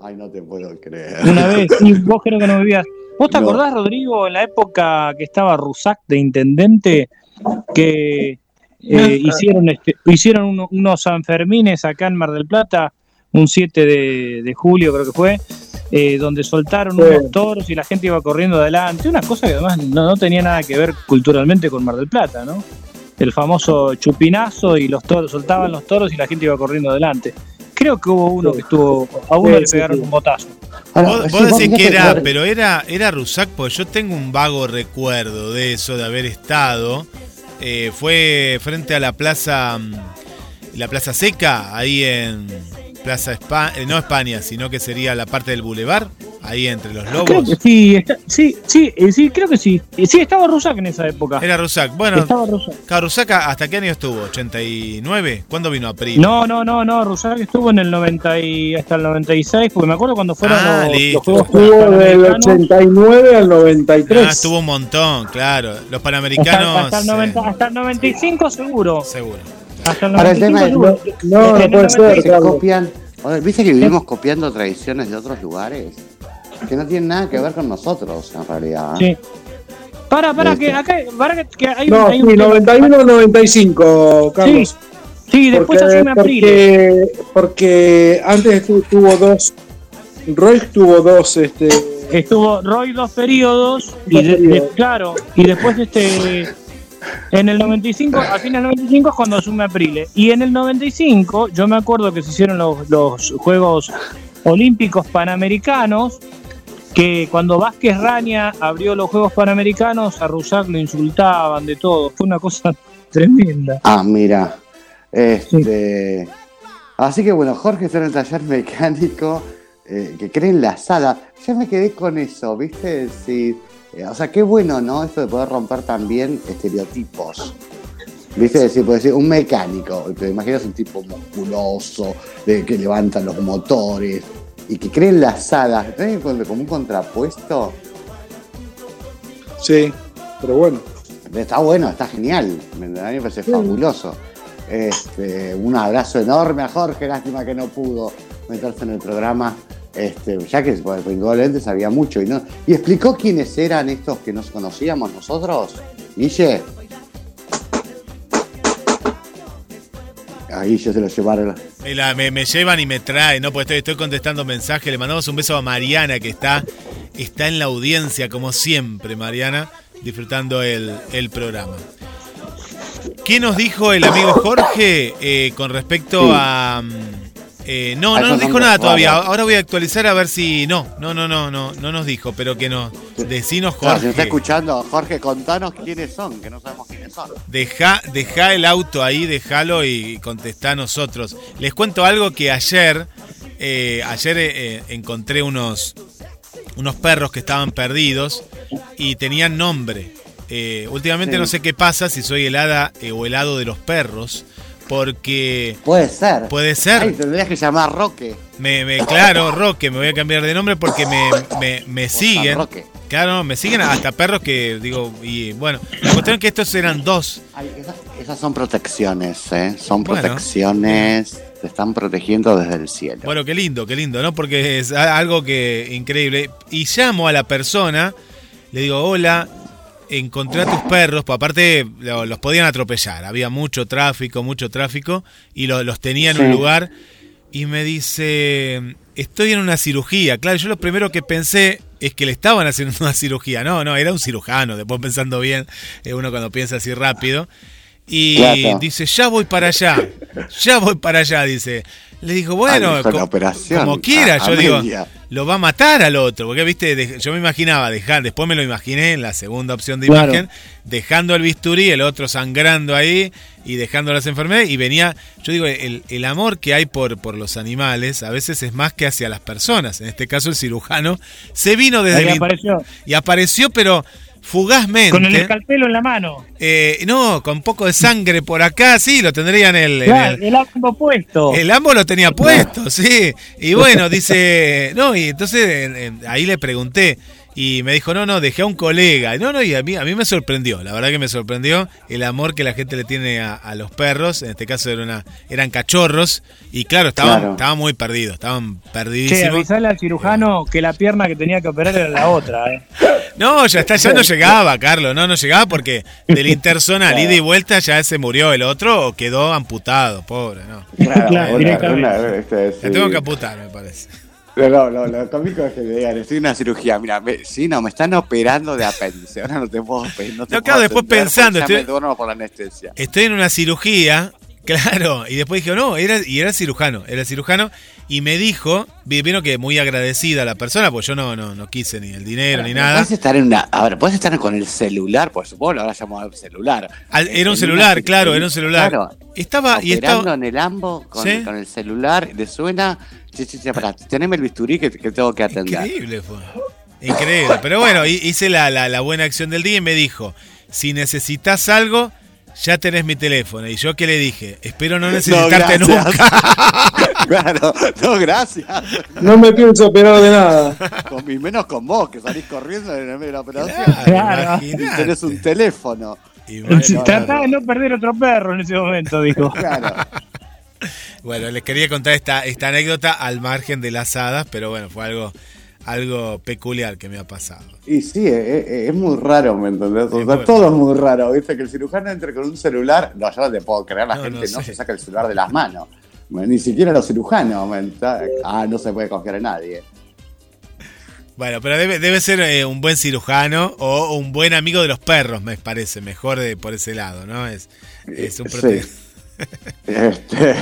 Ay, no te puedo creer. Una vez, y vos creo que no vivías. ¿Vos te No. acordás, Rodrigo, en la época que estaba Rusac de intendente, que eh, hicieron este, hicieron uno- unos Sanfermines acá en Mar del Plata, un 7 de, de julio creo que fue, eh, donde soltaron Sí. unos toros y la gente iba corriendo adelante, una cosa que además no, no tenía nada que ver culturalmente con Mar del Plata, ¿no? El famoso chupinazo y los toros, soltaban los toros y la gente iba corriendo adelante. Creo que hubo uno que estuvo, a uno Sí, le pegaron sí. un botazo. Ahora, Vos, decís que era, que- pero era, era Rusac, porque yo tengo un vago recuerdo de eso, de haber estado. Eh, fue frente a la plaza, mm, la plaza seca, ahí en Plaza España, no España, sino que sería la parte del bulevar, ahí entre los Creo lobos. que sí, está- sí, sí, eh, sí, creo que sí. Eh, Sí, estaba Rusac en esa época. Era Rusac. Bueno, Estaba Rusac. claro, Rusac, ¿hasta qué año estuvo? ¿89? ¿Cuándo vino a Primo? No, no, no, no, Rusac estuvo en el 90 y hasta el 96, porque me acuerdo cuando fueron Ah, los, listo. los Juegos Estuvo del Panamericanos. 89 al 93. Ah, estuvo un montón, claro. Los Hasta, panamericanos. hasta el 90 hasta el 95 seguro. eh, seguro. Hasta el Ahora, el 95 tema es-. No, no el puede ser, 96 se copian. Ahora, ¿Viste que vivimos copiando tradiciones de otros lugares? Que no tienen nada que ver con nosotros, en realidad. Sí. Para, para, Este. que acá para que, que hay, No, hay sí, 91 al 95, Carlos. Sí, después porque, asume Apriles. porque, porque antes tu- tuvo dos, Roy tuvo dos, este. Estuvo Roy dos periodos y de- de- claro, y después este en el 95, a fines del 95 es cuando asume Aprile. Y en el 95, yo me acuerdo que se hicieron los, los Juegos Olímpicos Panamericanos, que cuando Vázquez Raña abrió los Juegos Panamericanos, a Rusac lo insultaban de todo. Fue una cosa tremenda. Ah, mira. Este. Así que bueno, Jorge está en el taller mecánico eh, que cree en la sala. Yo me quedé con eso, ¿viste? Eh, o sea, qué bueno, ¿no? Esto de poder romper también estereotipos. ¿Viste? Decir, puede decir, un mecánico, te imaginas un tipo musculoso, de, que levanta los motores y que cree en las salas, ¿no? como un contrapuesto. Sí, pero bueno. Está bueno, está genial. me- A mí me parece fabuloso. Este, un abrazo enorme a Jorge, lástima que no pudo meterse en el programa. Este, ya que pues, indudablemente sabía mucho y no. Y explicó quiénes eran estos que nos conocíamos nosotros. Guille. A Guille se lo llevaron. Me, la- me- me llevan y me traen, ¿no? Porque estoy, estoy contestando mensajes. Le mandamos un beso a Mariana, que está, está en la audiencia, como siempre, Mariana, disfrutando el, el programa. ¿Qué nos dijo el amigo Jorge eh, con respecto Sí. a. eh, no, A no nos dijo nada todavía. Ahora voy a actualizar a ver si. No, no, no, no, no, no nos dijo, pero que no. Decinos, Claro, si nos está Jorge. escuchando, Jorge, contanos quiénes son, que no sabemos quiénes son. Deja, deja el auto ahí, déjalo y contestá a nosotros. Les cuento algo que ayer, eh, ayer eh, encontré unos, unos perros que estaban perdidos y tenían nombre. Eh, últimamente Sí. no sé qué pasa si soy el hada eh, o el hado de los perros, porque Puede ser. puede ser. Ay, tendrías que llamar Roque. Me, me- claro, Roque, me voy a cambiar de nombre porque me, me, me siguen. Roque. Claro, me siguen hasta perros que digo, y bueno, la cuestión es que estos eran dos. Ay, esas, esas son protecciones, ¿eh? Son Bueno. protecciones. Te están protegiendo desde el cielo. Bueno, qué lindo, qué lindo, ¿no? Porque es algo que increíble. Y llamo a la persona, le digo, hola, encontré a tus perros, pues aparte lo- los podían atropellar, había mucho tráfico, mucho tráfico, y lo- los tenía en un lugar, y me dice, estoy en una cirugía. Claro, yo lo primero que pensé es que le estaban haciendo una cirugía. No, no, era un cirujano, después pensando bien, eh, uno cuando piensa así rápido. Y Claro. dice, ya voy para allá, ya voy para allá, dice. Le dijo, bueno, Ah, co- operación, como quiera, a- yo digo, lo va a matar al otro, porque viste, de- yo me imaginaba dejar, después me lo imaginé en la segunda opción de Claro. imagen, dejando el bisturí, el otro sangrando ahí y dejando las enfermedades, y venía, yo digo, el, el amor que hay por, por los animales a veces es más que hacia las personas, en este caso el cirujano, se vino desde Ahí el in- apareció y apareció, pero fugazmente. con el escalpelo en la mano. Eh, no, con poco de sangre por acá, sí, lo tendría en el. Claro, el- el auto puesto. el ambo lo tenía puesto, sí. Y bueno, dice, no, y entonces en- en- ahí le pregunté y me dijo, no, no, dejé a un colega. No, no, y a mí, a mí me sorprendió, la verdad que me sorprendió el amor que la gente le tiene a, a los perros. En este caso era una, eran cachorros y claro, estaban, Claro. estaban muy perdidos, estaban Che, perdidísimos. avisale al cirujano que la pierna que tenía que operar era la otra, ¿eh? No, ya está, ya no llegaba, Carlos, no, no llegaba porque del intersonal ida y vuelta ya se murió el otro o quedó amputado, pobre, no. Claro, Claro, una- directamente. una- este, sí. Tengo que amputar, me parece. No, no, no, lo cómico es que me digan, estoy en una cirugía, mira, me- sí, no, me están operando de apéndice, ahora no te puedo no te No, puedo claro, después atender pensando, estoy- me por la anestesia. Estoy en una cirugía, claro, y después dije, no, era, y era cirujano, era cirujano, y me dijo, vi- vieron que muy agradecida la persona, pues yo no, no, no quise ni el dinero ni nada. Puedes estar en una, a ver, puedes estar con el celular, por supuesto, ahora llamamos al celular. Al- era un una celular, claro, era un celular. Claro, Estaba, y estaba, en el ambo con, ¿Sí? con el celular, le suena, che, che, che, pará, teneme el bisturí que, que tengo que atender. increíble fue. Increíble, pero bueno, hi- hice la, la- la buena acción del día y me dijo, si necesitas algo, ya tenés mi teléfono. Y yo que le dije, espero no necesitarte nunca. claro, no, gracias. No me pienso operar de nada. Con, y menos con vos, que salís corriendo en el medio de la operación. Claro. Y tenés un teléfono. Bueno, Tratá de no perder otro perro en ese momento, dijo. Claro. Bueno, les quería contar esta, esta anécdota al margen de las hadas, pero bueno, fue algo, algo peculiar que me ha pasado. Y sí, es, es- es muy raro, ¿me entendés? O sea, todo es muy raro, ¿viste? Que el cirujano entre con un celular. No, yo no te puedo creer, la No, gente no no, sé. se saca el celular de las manos. Ni siquiera los cirujanos. Ah, no se puede confiar en nadie. Bueno, pero debe, debe ser eh, un buen cirujano o un buen amigo de los perros, me parece. Mejor de, por ese lado, ¿no? Es, es un Sí. prote- Este,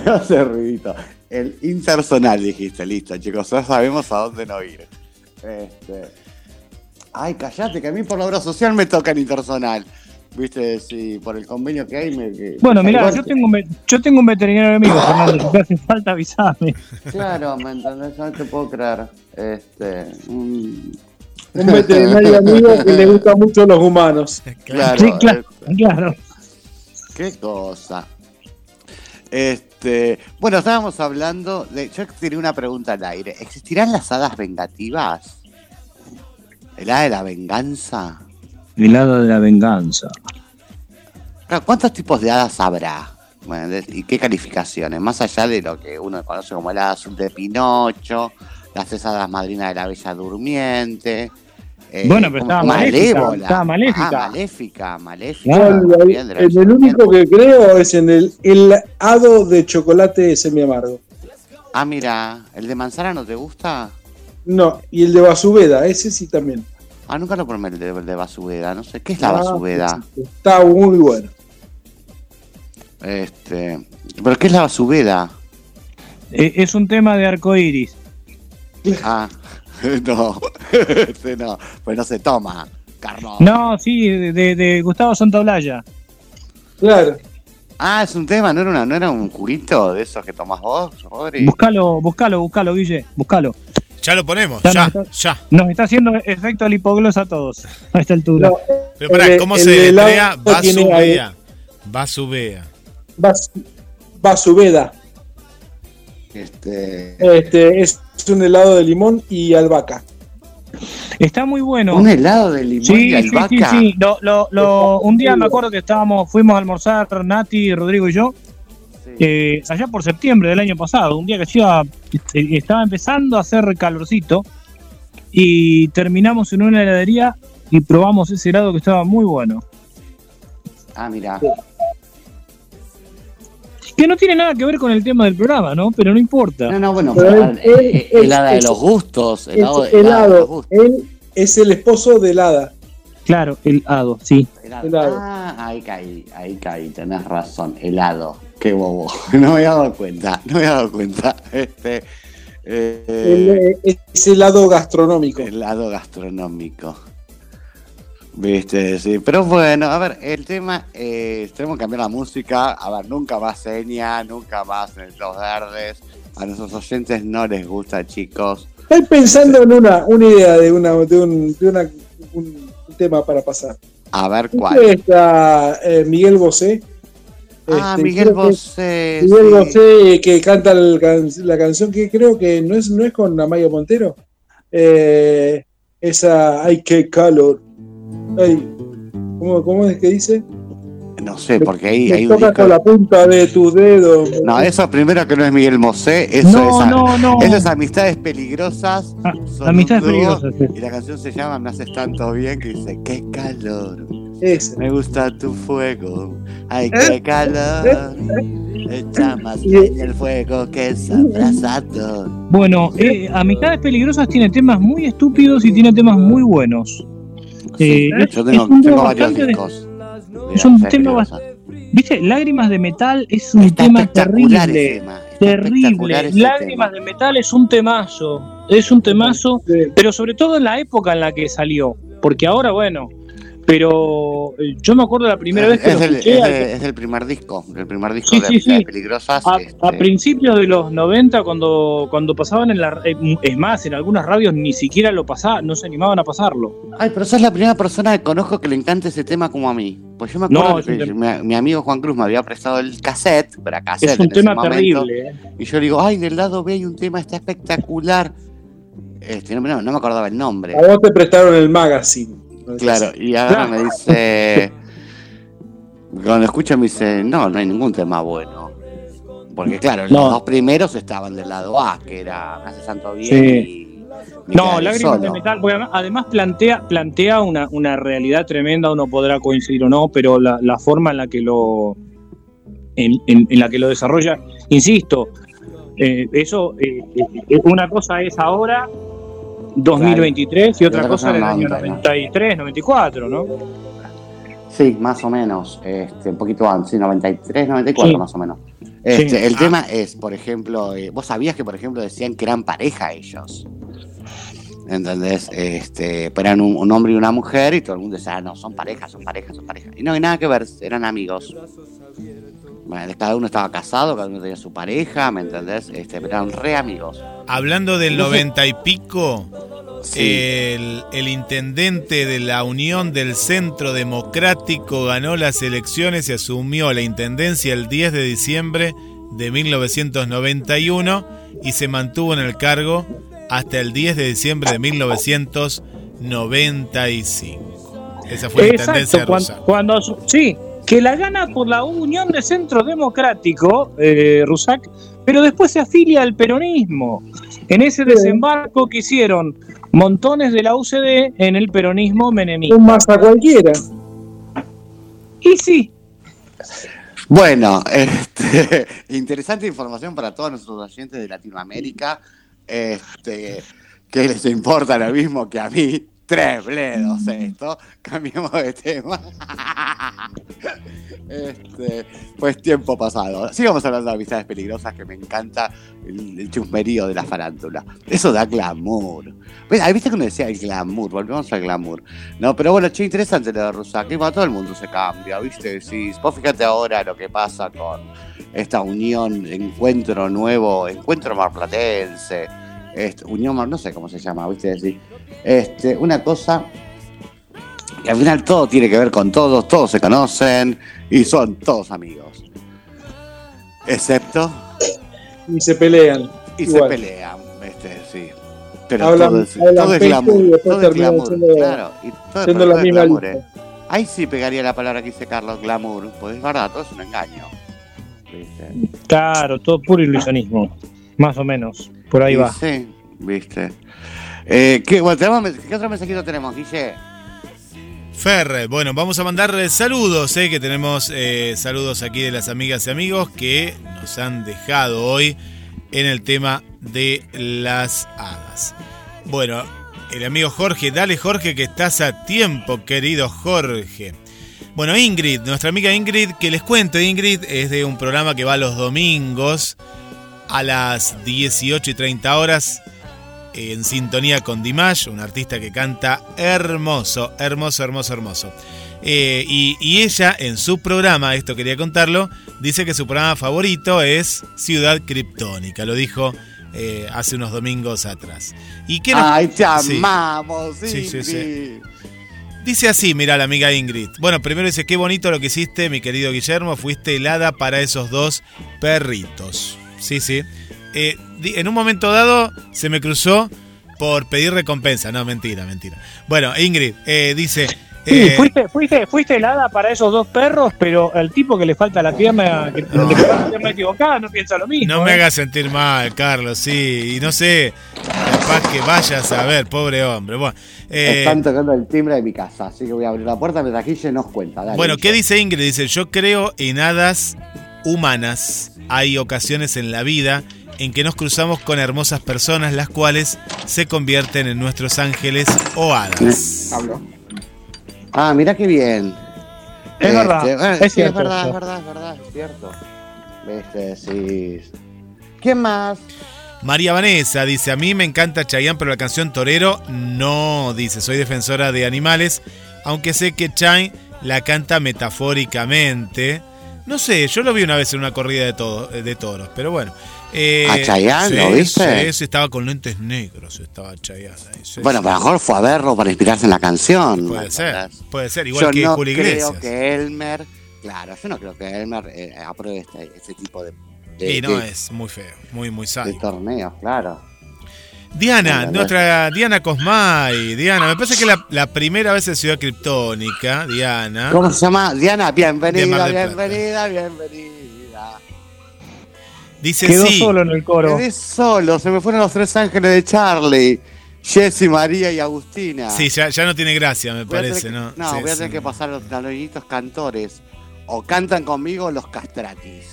no hace ruidito. El intersonal dijiste, listo, chicos, ya sabemos a dónde no ir. Este, ay, callate, que a mí por la obra social me toca el intersonal. Viste, si por el convenio que hay me. que- Bueno, salgo- yo tengo, un ve- yo tengo un veterinario amigo, Fernando. Si te hace falta, avisarme. Claro, ¿me entendés? No te puedo creer. Este. Un veterinario amigo que le gustan mucho los humanos. Claro, Sí, claro, este, claro. Qué cosa. Este, bueno, estábamos hablando de. Yo tiré una pregunta al aire. ¿Existirán las hadas vengativas? ¿El hada de la venganza? El lado de la venganza. ¿Cuántos tipos de hadas habrá? Bueno, ¿Y qué calificaciones? Más allá de lo que uno conoce como el hada azul de Pinocho, las tres hadas madrinas de la Bella Durmiente. Eh, Bueno, pero estaba maléfica, malévola. estaba maléfica. Ah, maléfica, maléfica. Bien, la en el único que creo es en el, el hado de chocolate semi amargo. Ah, mira, ¿el de manzana no te gusta? No, y el de Basubeda, ese sí también. Ah, nunca lo probé el de, el de Basubeda, no sé. ¿Qué es la Ah, Basubeda? Está muy bueno. Este, ¿Pero qué es la Basubeda? Eh, es un tema de arcoíris. Ah, no, este no, pues no se toma, Carlos. No, sí, de, de Gustavo Santaolalla. Claro. Ah, es un tema, no era, una, no era un juguito de esos que tomás vos, Rodri. Buscalo, buscalo, buscalo, Guille, buscalo. Ya lo ponemos, Ya ya, no, ya. Nos está haciendo efecto al hipoglosa a todos a esta altura. No, Pero pará, ¿cómo el se deletrea? Basubea. Basubea. Bas- Basubeda. Este, Este, es un helado de limón y albahaca. Está muy bueno. un helado de limón Sí, y albahaca. sí, sí. Lo, lo, lo- un día me acuerdo que estábamos, fuimos a almorzar Nati, Rodrigo y yo, eh, allá por septiembre del año pasado, un día que hacía, eh, estaba empezando a hacer calorcito y terminamos en una heladería y probamos ese helado que estaba muy bueno. Ah, mira. Que no tiene nada que ver con el tema del programa, ¿no? Pero no importa. No, no, bueno, Pero pero, él- él- eh, él- helada de los gustos, helado, helado de los gustos. Él es el esposo de Hada. Claro, helado, sí. Helado. helado. Ah, ahí caí, ahí caí, tenés razón, helado. Qué bobo. No me había dado cuenta, no me había dado cuenta. Este, eh, eh, es helado gastronómico. helado gastronómico. Viste, sí. Pero bueno, a ver, el tema, eh, tenemos que cambiar la música. A ver, nunca más seña, nunca más en los verdes. A nuestros oyentes no les gusta, chicos. Estoy pensando en una, una idea de, una, de, un, de una- un tema para pasar. A ver ¿Viste cuál. Está eh, Miguel Bosé. Ah, Este, Miguel que- Bosé. Miguel sí. Bosé que canta el la canción que creo que no es, no es con Amaya Montero. Eh, esa Ay, qué calor. ¿Cómo, ¿Cómo es que dice? No sé, porque ahí hay un disco. con la punta de tus dedos. No, eso primero que no es Miguel Bosé, eso No, es, no, no. eso es Amistades Peligrosas. Ah, son amistades peligrosas. sí. Y la canción se llama Me haces tanto bien que dice, qué calor, Ese. me gusta tu fuego, ay, ¿Eh? qué calor. Echa más leña el fuego que es abrazado. Bueno, eh, Amistades Peligrosas tiene temas muy estúpidos y tiene temas muy buenos. Sí, Eh, yo tengo, varios bastante de- discos. de es un tema Peligrosas. ¿Viste? Lágrimas de Metal es un Está tema terrible. tema, Terrible. Lágrimas tema. de Metal es un temazo. Es un temazo, Sí. pero sobre todo en la época en la que salió. Porque ahora, bueno. Pero eh, yo me acuerdo la primera vez que es, lo el, escuché. es, al- el- es el primer disco, el primer disco Sí, de sí. Peligrosas. A, este, a principios de los 90, cuando, cuando pasaban en la. eh, Es más, en algunas radios ni siquiera lo pasaban, no se animaban a pasarlo. Ay, pero sos la primera persona que conozco que le encanta ese tema como a mí. Pues yo me acuerdo No, que mi, mi amigo Juan Cruz me había prestado el cassette, para cassette Es un en ese tema momento, terrible. eh. Y yo le digo, ay, del lado B hay un tema, está espectacular. Este, no, no, no me acordaba el nombre. A vos te prestaron el magazine. Claro, y ahora me dice. Cuando escucha me dice, no, no hay ningún tema bueno. Porque claro, los dos primeros estaban del lado A, que era Me hace santo bien Sí. y. No, Lágrimas de. Metal, porque además- además plantea, plantea una, una realidad tremenda, uno podrá coincidir o no, pero la, la forma en la que lo en, en- en la que lo desarrolla, insisto, eh, eso, eh, eh, una cosa es ahora 2023 y otra otra cosa en el año 90, ¿no? 93, 94, ¿no? Sí, más o menos, este, un poquito antes, sí, 93, 94 Sí. más o menos. Este, Sí. El Ah. tema es, por ejemplo, eh, vos sabías que, por ejemplo, decían que eran pareja ellos. ¿Entendés? Este, pero eran un, un hombre y una mujer y todo el mundo decía, ah, no, son parejas, son parejas, son parejas. Y no hay nada que ver, eran amigos. Bueno, cada uno estaba casado, cada uno tenía su pareja, ¿me entendés? Este, pero eran re amigos. Hablando del noventa y pico, Sí. el, el intendente de la Unión del Centro Democrático ganó las elecciones y asumió la intendencia el 10 de diciembre de 1991 y se mantuvo en el cargo hasta el 10 de diciembre de 1995. Esa fue la intendencia rusa. cuando, cuando- sí, que la gana por la Unión de Centro Democrático, eh, Rusak, pero después se afilia al peronismo. En ese desembarco que hicieron montones de la UCD en el peronismo menemista. Un más a cualquiera. Y sí, Bueno, este, interesante información para todos nuestros oyentes de Latinoamérica, este, que les importa lo mismo que a mí. Tres bledos esto, cambiemos de tema. Este, pues tiempo pasado. Sigamos hablando de amistades peligrosas, que me encanta el, el chusmerío de la farándula. Eso da glamour. Ahí viste que uno decía el glamour, volvemos al glamour. No, pero bueno, che, interesante lo de Rusak. Todo el mundo se cambia, ¿viste? Sí, vos fíjate ahora lo que pasa con esta unión, encuentro nuevo, encuentro marplatense, este, unión, mar- no sé cómo se llama, ¿viste? Decir, este, una cosa que al final todo tiene que ver con todos, todos se conocen y son todos amigos. Excepto Y se pelean. y Igual. se pelean, este, sí. Pero Hablan- todo es, hablan todo es glamour, y todo es glamour, siendo- claro. Y todo, siendo todo es glamour, eh. Ahí sí pegaría la palabra que dice Carlos, glamour, pues es verdad, todo es un engaño. ¿Viste? claro, todo puro ilusionismo. Más o menos, por ahí Y va. Sí, viste. Eh, ¿qué, bueno, ¿Qué otro mensajito tenemos, Guille? Fer, bueno, vamos a mandar saludos, eh, que tenemos eh, saludos aquí de las amigas y amigos que nos han dejado hoy en el tema de las hadas. Bueno, el amigo Jorge, dale Jorge que estás a tiempo, querido Jorge. Bueno, Ingrid, nuestra amiga Ingrid, que les cuento, Ingrid es de un programa que va los domingos a las 18 y 30 horas en sintonía con Dimash, un artista que canta hermoso, hermoso, hermoso, hermoso. Eh, y, y ella en su programa, esto quería contarlo, dice que su programa favorito es Ciudad Criptónica, lo dijo eh, hace unos domingos atrás. ¿Y qué nos- Ay, te Sí. amamos, Sí, sí, sí. Dice así, mira la amiga Ingrid. Bueno, primero dice, qué bonito lo que hiciste, mi querido Guillermo. Fuiste helada para esos dos perritos. Sí, sí. Eh, en un momento dado se me cruzó por pedir recompensa. No, mentira, mentira. Bueno, Ingrid eh, dice... Sí, eh, fuiste, fuiste, fuiste helada para esos dos perros, pero el tipo que le falta la pierna, que, que le falta la pierna equivocada, no piensa lo mismo. no me ¿eh? hagas sentir mal, Carlos, sí. Y no sé, capaz que vayas a ver, pobre hombre. Bueno, eh, Están tocando el timbre de mi casa, así que voy a abrir la puerta mientras Guille nos cuenta. Dale, Bueno, ¿qué dice Ingrid? Dice, yo creo en hadas humanas. Hay ocasiones en la vida en que nos cruzamos con hermosas personas, las cuales se convierten en nuestros ángeles o hadas. Hablo. Ah, mira qué bien. Es verdad, bueno, es sí, es cierto verdad, eso. es verdad, es verdad, es cierto. Este, sí. ¿Quién más? María Vanessa dice, a mí me encanta Chayanne, pero la canción Torero no, dice, soy defensora de animales, aunque sé que Chayanne la canta metafóricamente. No sé, yo lo vi una vez en una corrida de, todo, de toros, pero bueno. Eh, ¿A Chayanne, lo viste? Sí, sí, estaba con lentes negros, estaba Chayanne. sí, Bueno, pero a lo mejor fue a verlo para inspirarse en la canción. Puede ¿me ser, puede ser, igual Yo que no Julio creo Iglesias. que Elmer, claro, yo no creo que Elmer eh, apruebe este, este tipo de, de, Y no, de- es muy feo, muy, muy de sádico. torneos, claro. Diana, nuestra Diana Cosmay. Diana, me parece que la, la primera vez en Ciudad Criptónica, Diana. ¿Cómo se llama? Diana, De bienvenida, bienvenida, bienvenida. Dice Quedó sí. solo en el coro. Quedé solo, se me fueron los tres ángeles de Charlie. Jessy, María y Agustina. Sí, ya, ya no tiene gracia, me Voy a parece, que- ¿no? No, Sí, voy a sí. tener que pasar los talonitos cantores. O cantan conmigo los castratis.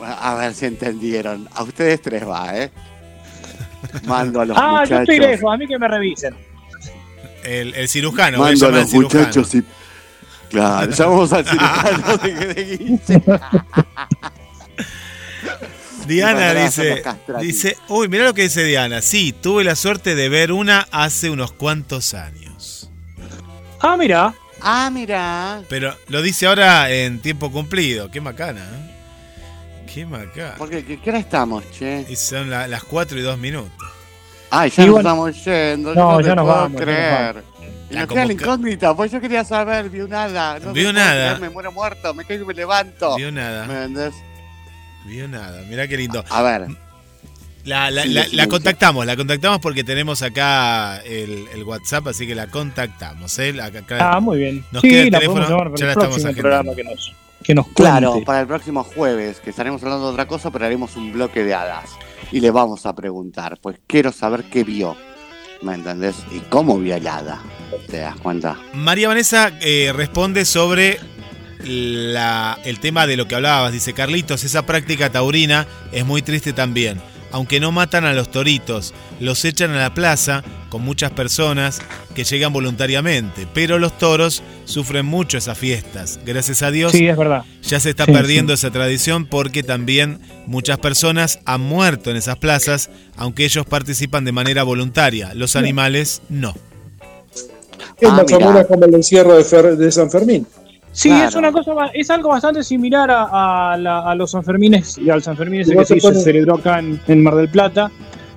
A ver si entendieron. A ustedes tres va, ¿eh? Mando a los Ah, yo estoy muchachos. lejos, a mí que me revisen. El, el cirujano, a Mando a los muchachos y. Claro, llamamos al cirujano de, de Guille. Diana dice, dice, uy, mira lo que dice Diana. Sí, tuve la suerte de ver una hace unos cuantos años. Ah, mira. Ah, mira. Pero lo dice ahora en tiempo cumplido. Qué macana, ¿eh? Qué macana. Porque, ¿qué, qué hora estamos, che? Y son la- las 4 y 2 minutos. Ay, ya nos estamos yendo. No, yo no ya nos puedo vamos, creer. La queda la incógnita, pues yo quería saber, vio nada. No Vio nada. creer, me muero muerto, me caigo y me levanto. Vio nada, ¿Me entendés? Vio nada. Mirá qué lindo. A ver, La, la- la- la contactamos, la contactamos porque tenemos acá el, el WhatsApp, así que la contactamos. ¿eh? La- acá- Ah, muy bien. Nos queda sí, el la teléfono, podemos llamar para ya la el estamos próximo agendando. programa que nos, que nos claro, para el próximo jueves, que estaremos hablando de otra cosa, pero haremos un bloque de hadas. Y le vamos a preguntar, pues quiero saber qué vio. ¿Me entendés? Y cómo vio el hada. ¿Te das cuenta? María Vanessa eh, responde sobre la- el tema de lo que hablabas. Dice, Carlitos, esa práctica taurina es muy triste también. Aunque no matan a los toritos, los echan a la plaza con muchas personas que llegan voluntariamente. Pero los toros sufren mucho esas fiestas. Gracias a Dios Sí, es verdad. ya se está Sí, perdiendo esa tradición porque también muchas personas han muerto en esas plazas, aunque ellos participan de manera voluntaria. Los animales no. Es Ah, más o menos como el encierro de, Fer- de San Fermín. Sí, Claro. es una cosa, ba- es algo bastante similar a, a la- a los Sanfermines y al Sanfermín ese que se, hizo- se celebró acá en, en Mar del Plata.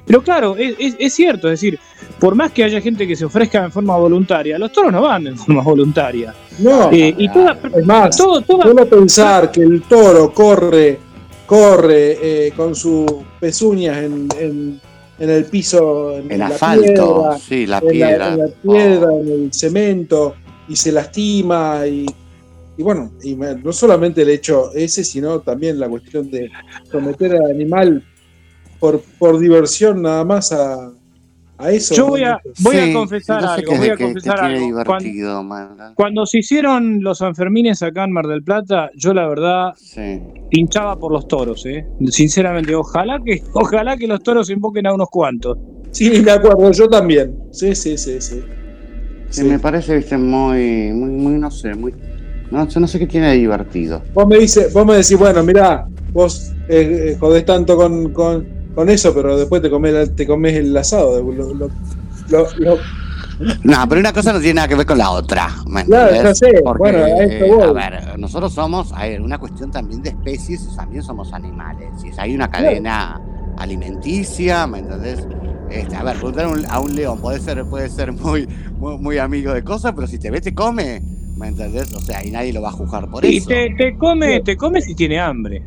Pero claro, es, es- es cierto, es decir, por más que haya gente que se ofrezca en forma voluntaria, los toros no van en forma voluntaria. No, Eh, y toda, es más, todo, toda- solo pensar que el toro corre, corre eh, con sus pezuñas en, en- en el piso, en, El la asfalto, piedra, sí, la en la- piedra. en la piedra, en el cemento, y se lastima, y, y bueno, y no solamente el hecho ese, sino también la cuestión de someter al animal por, por diversión nada más a, a eso. Yo voy a, voy Sí, a confesar no sé algo, voy a confesar algo. Cuando, se hicieron los Sanfermines acá en Mar del Plata, yo la verdad Sí. hinchaba por los toros, eh. Sinceramente, ojalá que, ojalá que los toros invoquen a unos cuantos. Sí, me acuerdo, yo también. Sí, sí, sí, sí. Sí, Sí. me parece, viste, muy, muy, muy, no sé, muy. No, yo no sé qué tiene de divertido. Vos me, dice, vos me decís, bueno, mirá, vos eh, eh, jodés tanto con, con, con eso, pero después te comes, te comes el asado. Lo, lo- lo- lo- No, pero una cosa no tiene nada que ver con la otra. ¿me Claro, ya sé, Porque, bueno, a esto eh, voy. a ver, nosotros somos, hay una cuestión también de especies también somos animales. Y hay una cadena alimenticia, ¿me entendés? Este, a ver, preguntar a un, a un león puede ser, puede ser muy, muy, muy amigo de cosas, pero si te ve, te come, ¿me entendés? O sea, y nadie lo va a juzgar por Y eso. te, te come, te come si tiene hambre.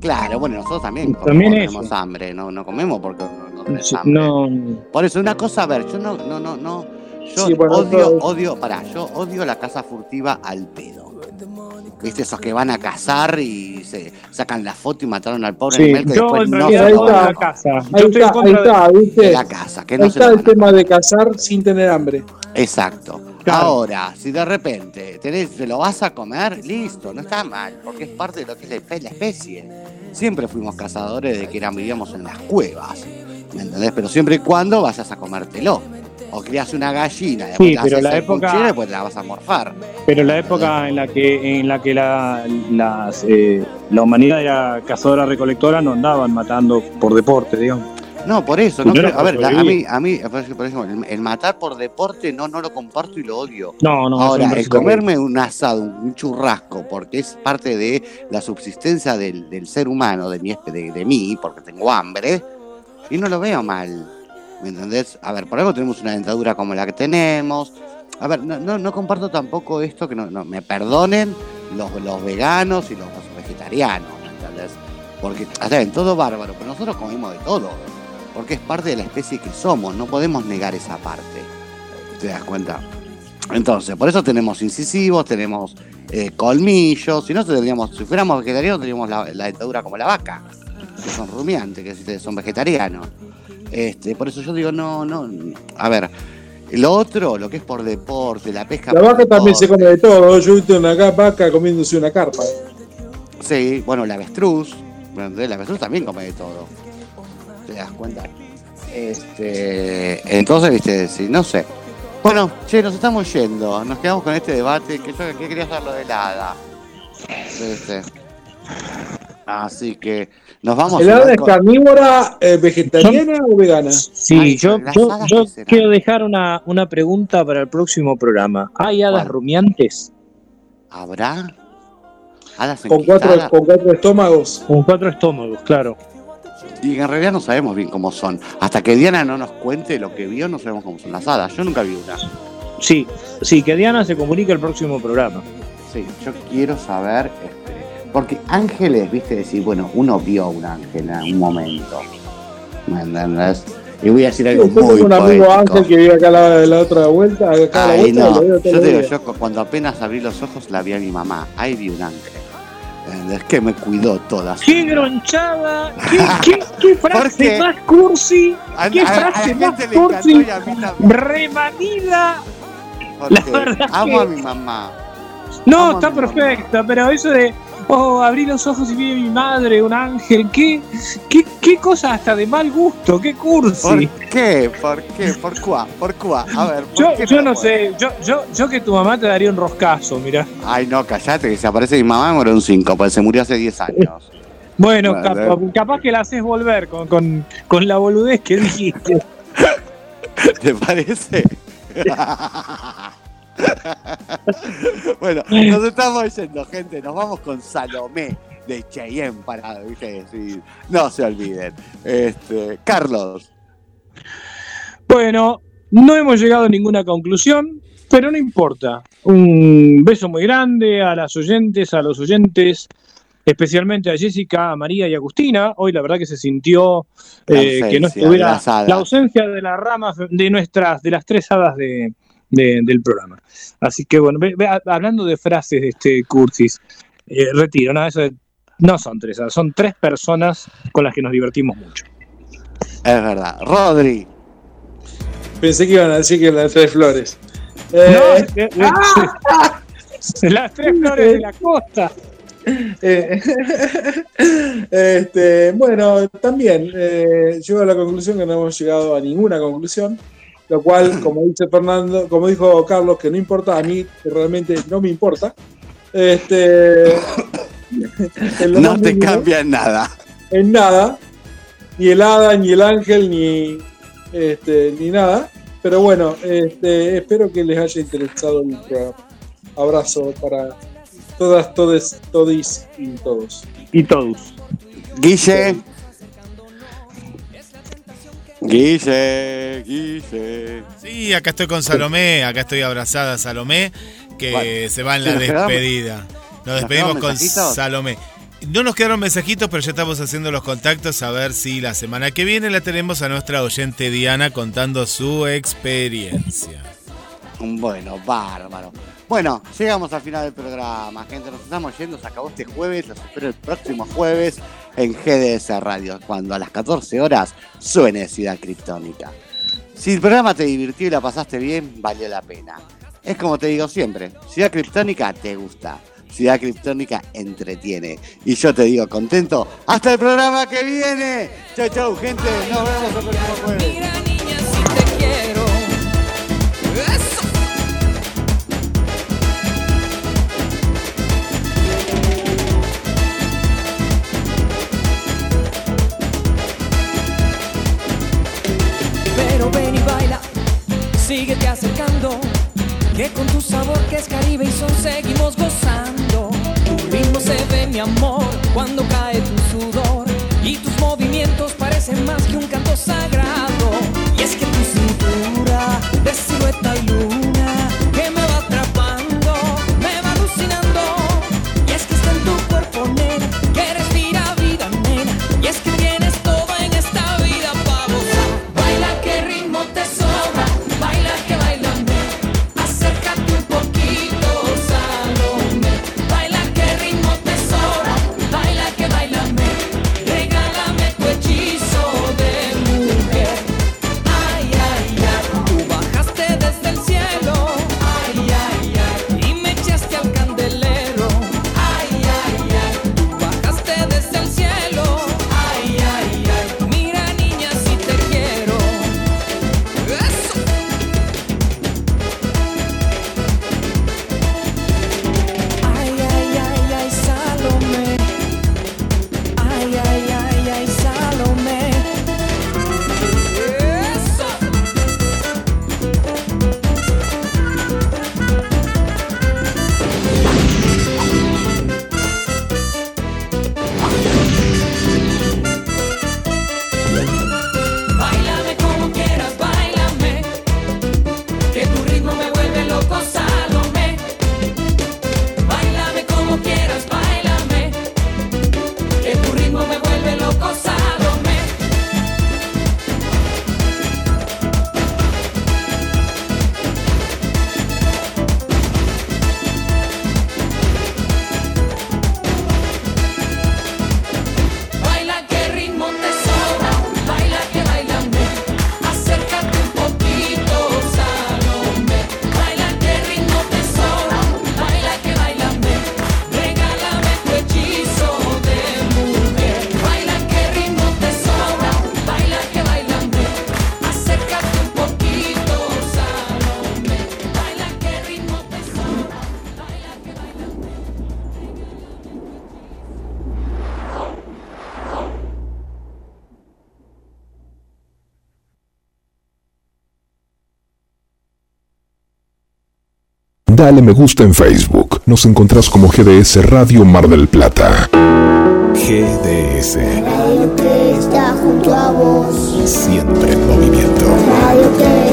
Claro, bueno, nosotros también, También comemos, eso. hambre, no, no comemos porque no, no tenés Sí, hambre. No, Por eso, una cosa, a ver, yo no, no, no, no. Yo Sí, bueno, odio, todo- odio, pará, yo odio la caza furtiva al pedo. ¿Viste? Esos que van a cazar y se sacan la foto y mataron al pobre sí, animal que yo después no se ahí está. la casa. Ahí Yo estoy está, contra la casa, que Ahí no está el tema de cazar sin tener hambre. Exacto. Claro. Ahora, si de repente tenés, te lo vas a comer, listo, no está mal, porque es parte de lo que es la espe- la especie. Siempre fuimos cazadores de que eran, vivíamos en las cuevas, ¿me entendés? Pero siempre y cuando vayas a comértelo. O criás una gallina, después Sí, la pero haces la época- y después te la vas a morfar. Pero la época en la que en la que la, las, eh, la humanidad era cazadora recolectora no andaban matando por deporte, digamos. No, por eso, no creo- a ver, a mí, a mí, por ejemplo, el, el matar por deporte no, no lo comparto y lo odio. No, no. Ahora, el comerme un asado, un churrasco, porque es parte de la subsistencia del, del ser humano, de, mi, de, de mí, porque tengo hambre, y no lo veo mal. ¿Me entendés? A ver, por algo tenemos una dentadura como la que tenemos. A ver, no, no, no comparto tampoco esto, que no, no me perdonen los, los veganos y los, los vegetarianos, ¿me entendés? Porque, hasta bien, todo bárbaro, pero nosotros comemos de todo, porque es parte de la especie que somos, no podemos negar esa parte. ¿Te das cuenta? Entonces, por eso tenemos incisivos, tenemos eh, colmillos, si no tendríamos, si fuéramos vegetarianos tendríamos la, la dentadura como la vaca, que son rumiantes, que si- son vegetarianos. Este, por eso yo digo, no, no, a ver, lo otro, lo que es por deporte, la pesca La vaca también se come de todo. Yo he visto una vaca comiéndose una carpa. Sí, bueno, la avestruz, la avestruz también come de todo. ¿Te das cuenta? Este, entonces, viste, sí, no sé. Bueno, che, nos estamos yendo. Nos quedamos con este debate. Que yo que quería hacer lo de la hada. Este. Así que nos vamos ¿El hada es carnívora, eh, vegetariana o vegana? Sí, Ay, yo, yo, quiero dejar una, una pregunta para el próximo programa. ¿Hay hadas ¿Cuál? rumiantes? ¿Habrá? ¿Hadas Con cuatro, con cuatro estómagos. Con cuatro estómagos, claro. Y en realidad no sabemos bien cómo son. Hasta que Diana no nos cuente lo que vio, no sabemos cómo son las hadas. Yo nunca vi una. Sí, sí, que Diana se comunique el próximo programa. Sí, yo quiero saber, este, porque ángeles, viste, decir, bueno, uno vio un ángel en un momento. ¿Me entendés? Y voy a decir algo Yo muy tengo un amigo poético. Ángel que vive acá a la, la otra vuelta. Acá a la vuelta, no, yo te digo, yo cu- cuando apenas abrí los ojos la vi a mi mamá. Ahí vi un ángel. ¿Entendés? Que me cuidó toda. su ¡Qué gronchada! ¿Qué, qué, qué frase más cursi! A, ¿Qué a- a frase la más cursi? a. ¡Remanida! porque La verdad amo que- a mi mamá. No, Vamos, está mi mamá. pero eso de, oh, abrí los ojos y vi a mi madre, un ángel, qué, qué, qué cosa hasta de mal gusto, qué ¿Por cursi. qué? ¿Por qué? ¿Por cuá? ¿Por cuá? A ver, ¿por Yo, qué yo no sé, yo, yo, yo que tu mamá te daría un roscazo, mira. Ay, no, callate, que si aparece mi mamá me muero un 5, porque se murió hace 10 años. Bueno, Bueno, capa- capaz que la haces volver con, con, con la boludez que dijiste. ¿Te parece? bueno, nos estamos yendo, gente. Nos vamos con Salomé de Cheyenne para. Sí, no se olviden. Este, Carlos, Bueno, no hemos llegado a ninguna conclusión, pero no importa. Un beso muy grande a las oyentes, a los oyentes, especialmente a Jessica, a María y a Agustina. Hoy la verdad que se sintió eh, que no estuviera la ausencia de la rama de nuestras, de las tres hadas de, de- del programa. Así que bueno, ve- ve- hablando de frases de este cursis, eh, retiro, no, eso de- no son tres hadas, son tres personas con las que nos divertimos mucho. es verdad. Rodri, Pensé que iban a decir que las tres flores. No, Eh, eh, eh, las tres flores de la costa. Eh, este, bueno, también eh, llego a la conclusión que no hemos llegado a ninguna conclusión, lo cual, como dice Fernando, como dijo Carlos, que no importa, a mí realmente no me importa. Este, en no te mínimo, cambia nada. en nada, ni el hada, ni el ángel, ni, este, ni nada. Pero bueno, este, espero que les haya interesado el programa. Abrazo para todas, todes, todis y todos. Y todos. Guille. Guille, Guille. Sí, acá estoy con Salomé, acá estoy abrazada a Salomé, que Bueno, se va en ¿sí la despedida. Nos ¿Nos despedimos con mensajitos? Salomé. No nos quedaron mensajitos, pero ya estamos haciendo los contactos a ver si la semana que viene la tenemos a nuestra oyente Diana contando su experiencia. Bueno, bárbaro. Bueno, llegamos al final del programa, gente. Nos estamos yendo, se acabó este jueves. Los espero el próximo jueves en GDS Radio, cuando a las 14 horas suene Ciudad Criptónica. Si el programa te divirtió y la pasaste bien, valió la pena. Es como te digo siempre, Ciudad Criptónica te gusta. Ciudad Criptónica entretiene. Y yo te digo contento. ¡Hasta el programa que viene! Chau, chau, gente. Nos vemos el próximo jueves. Acercando Que con tu sabor que es Caribe y son seguimos gozando. Tu ritmo se ve mi amor cuando cae tu sudor Y tus movimientos parecen más que un canto sagrado. Y es que tu cintura de silueta y luna Dale me gusta en Facebook. Nos encontrás como GDS Radio Mar del Plata. GDS. Radio que está junto a vos. Siempre en movimiento. Radio que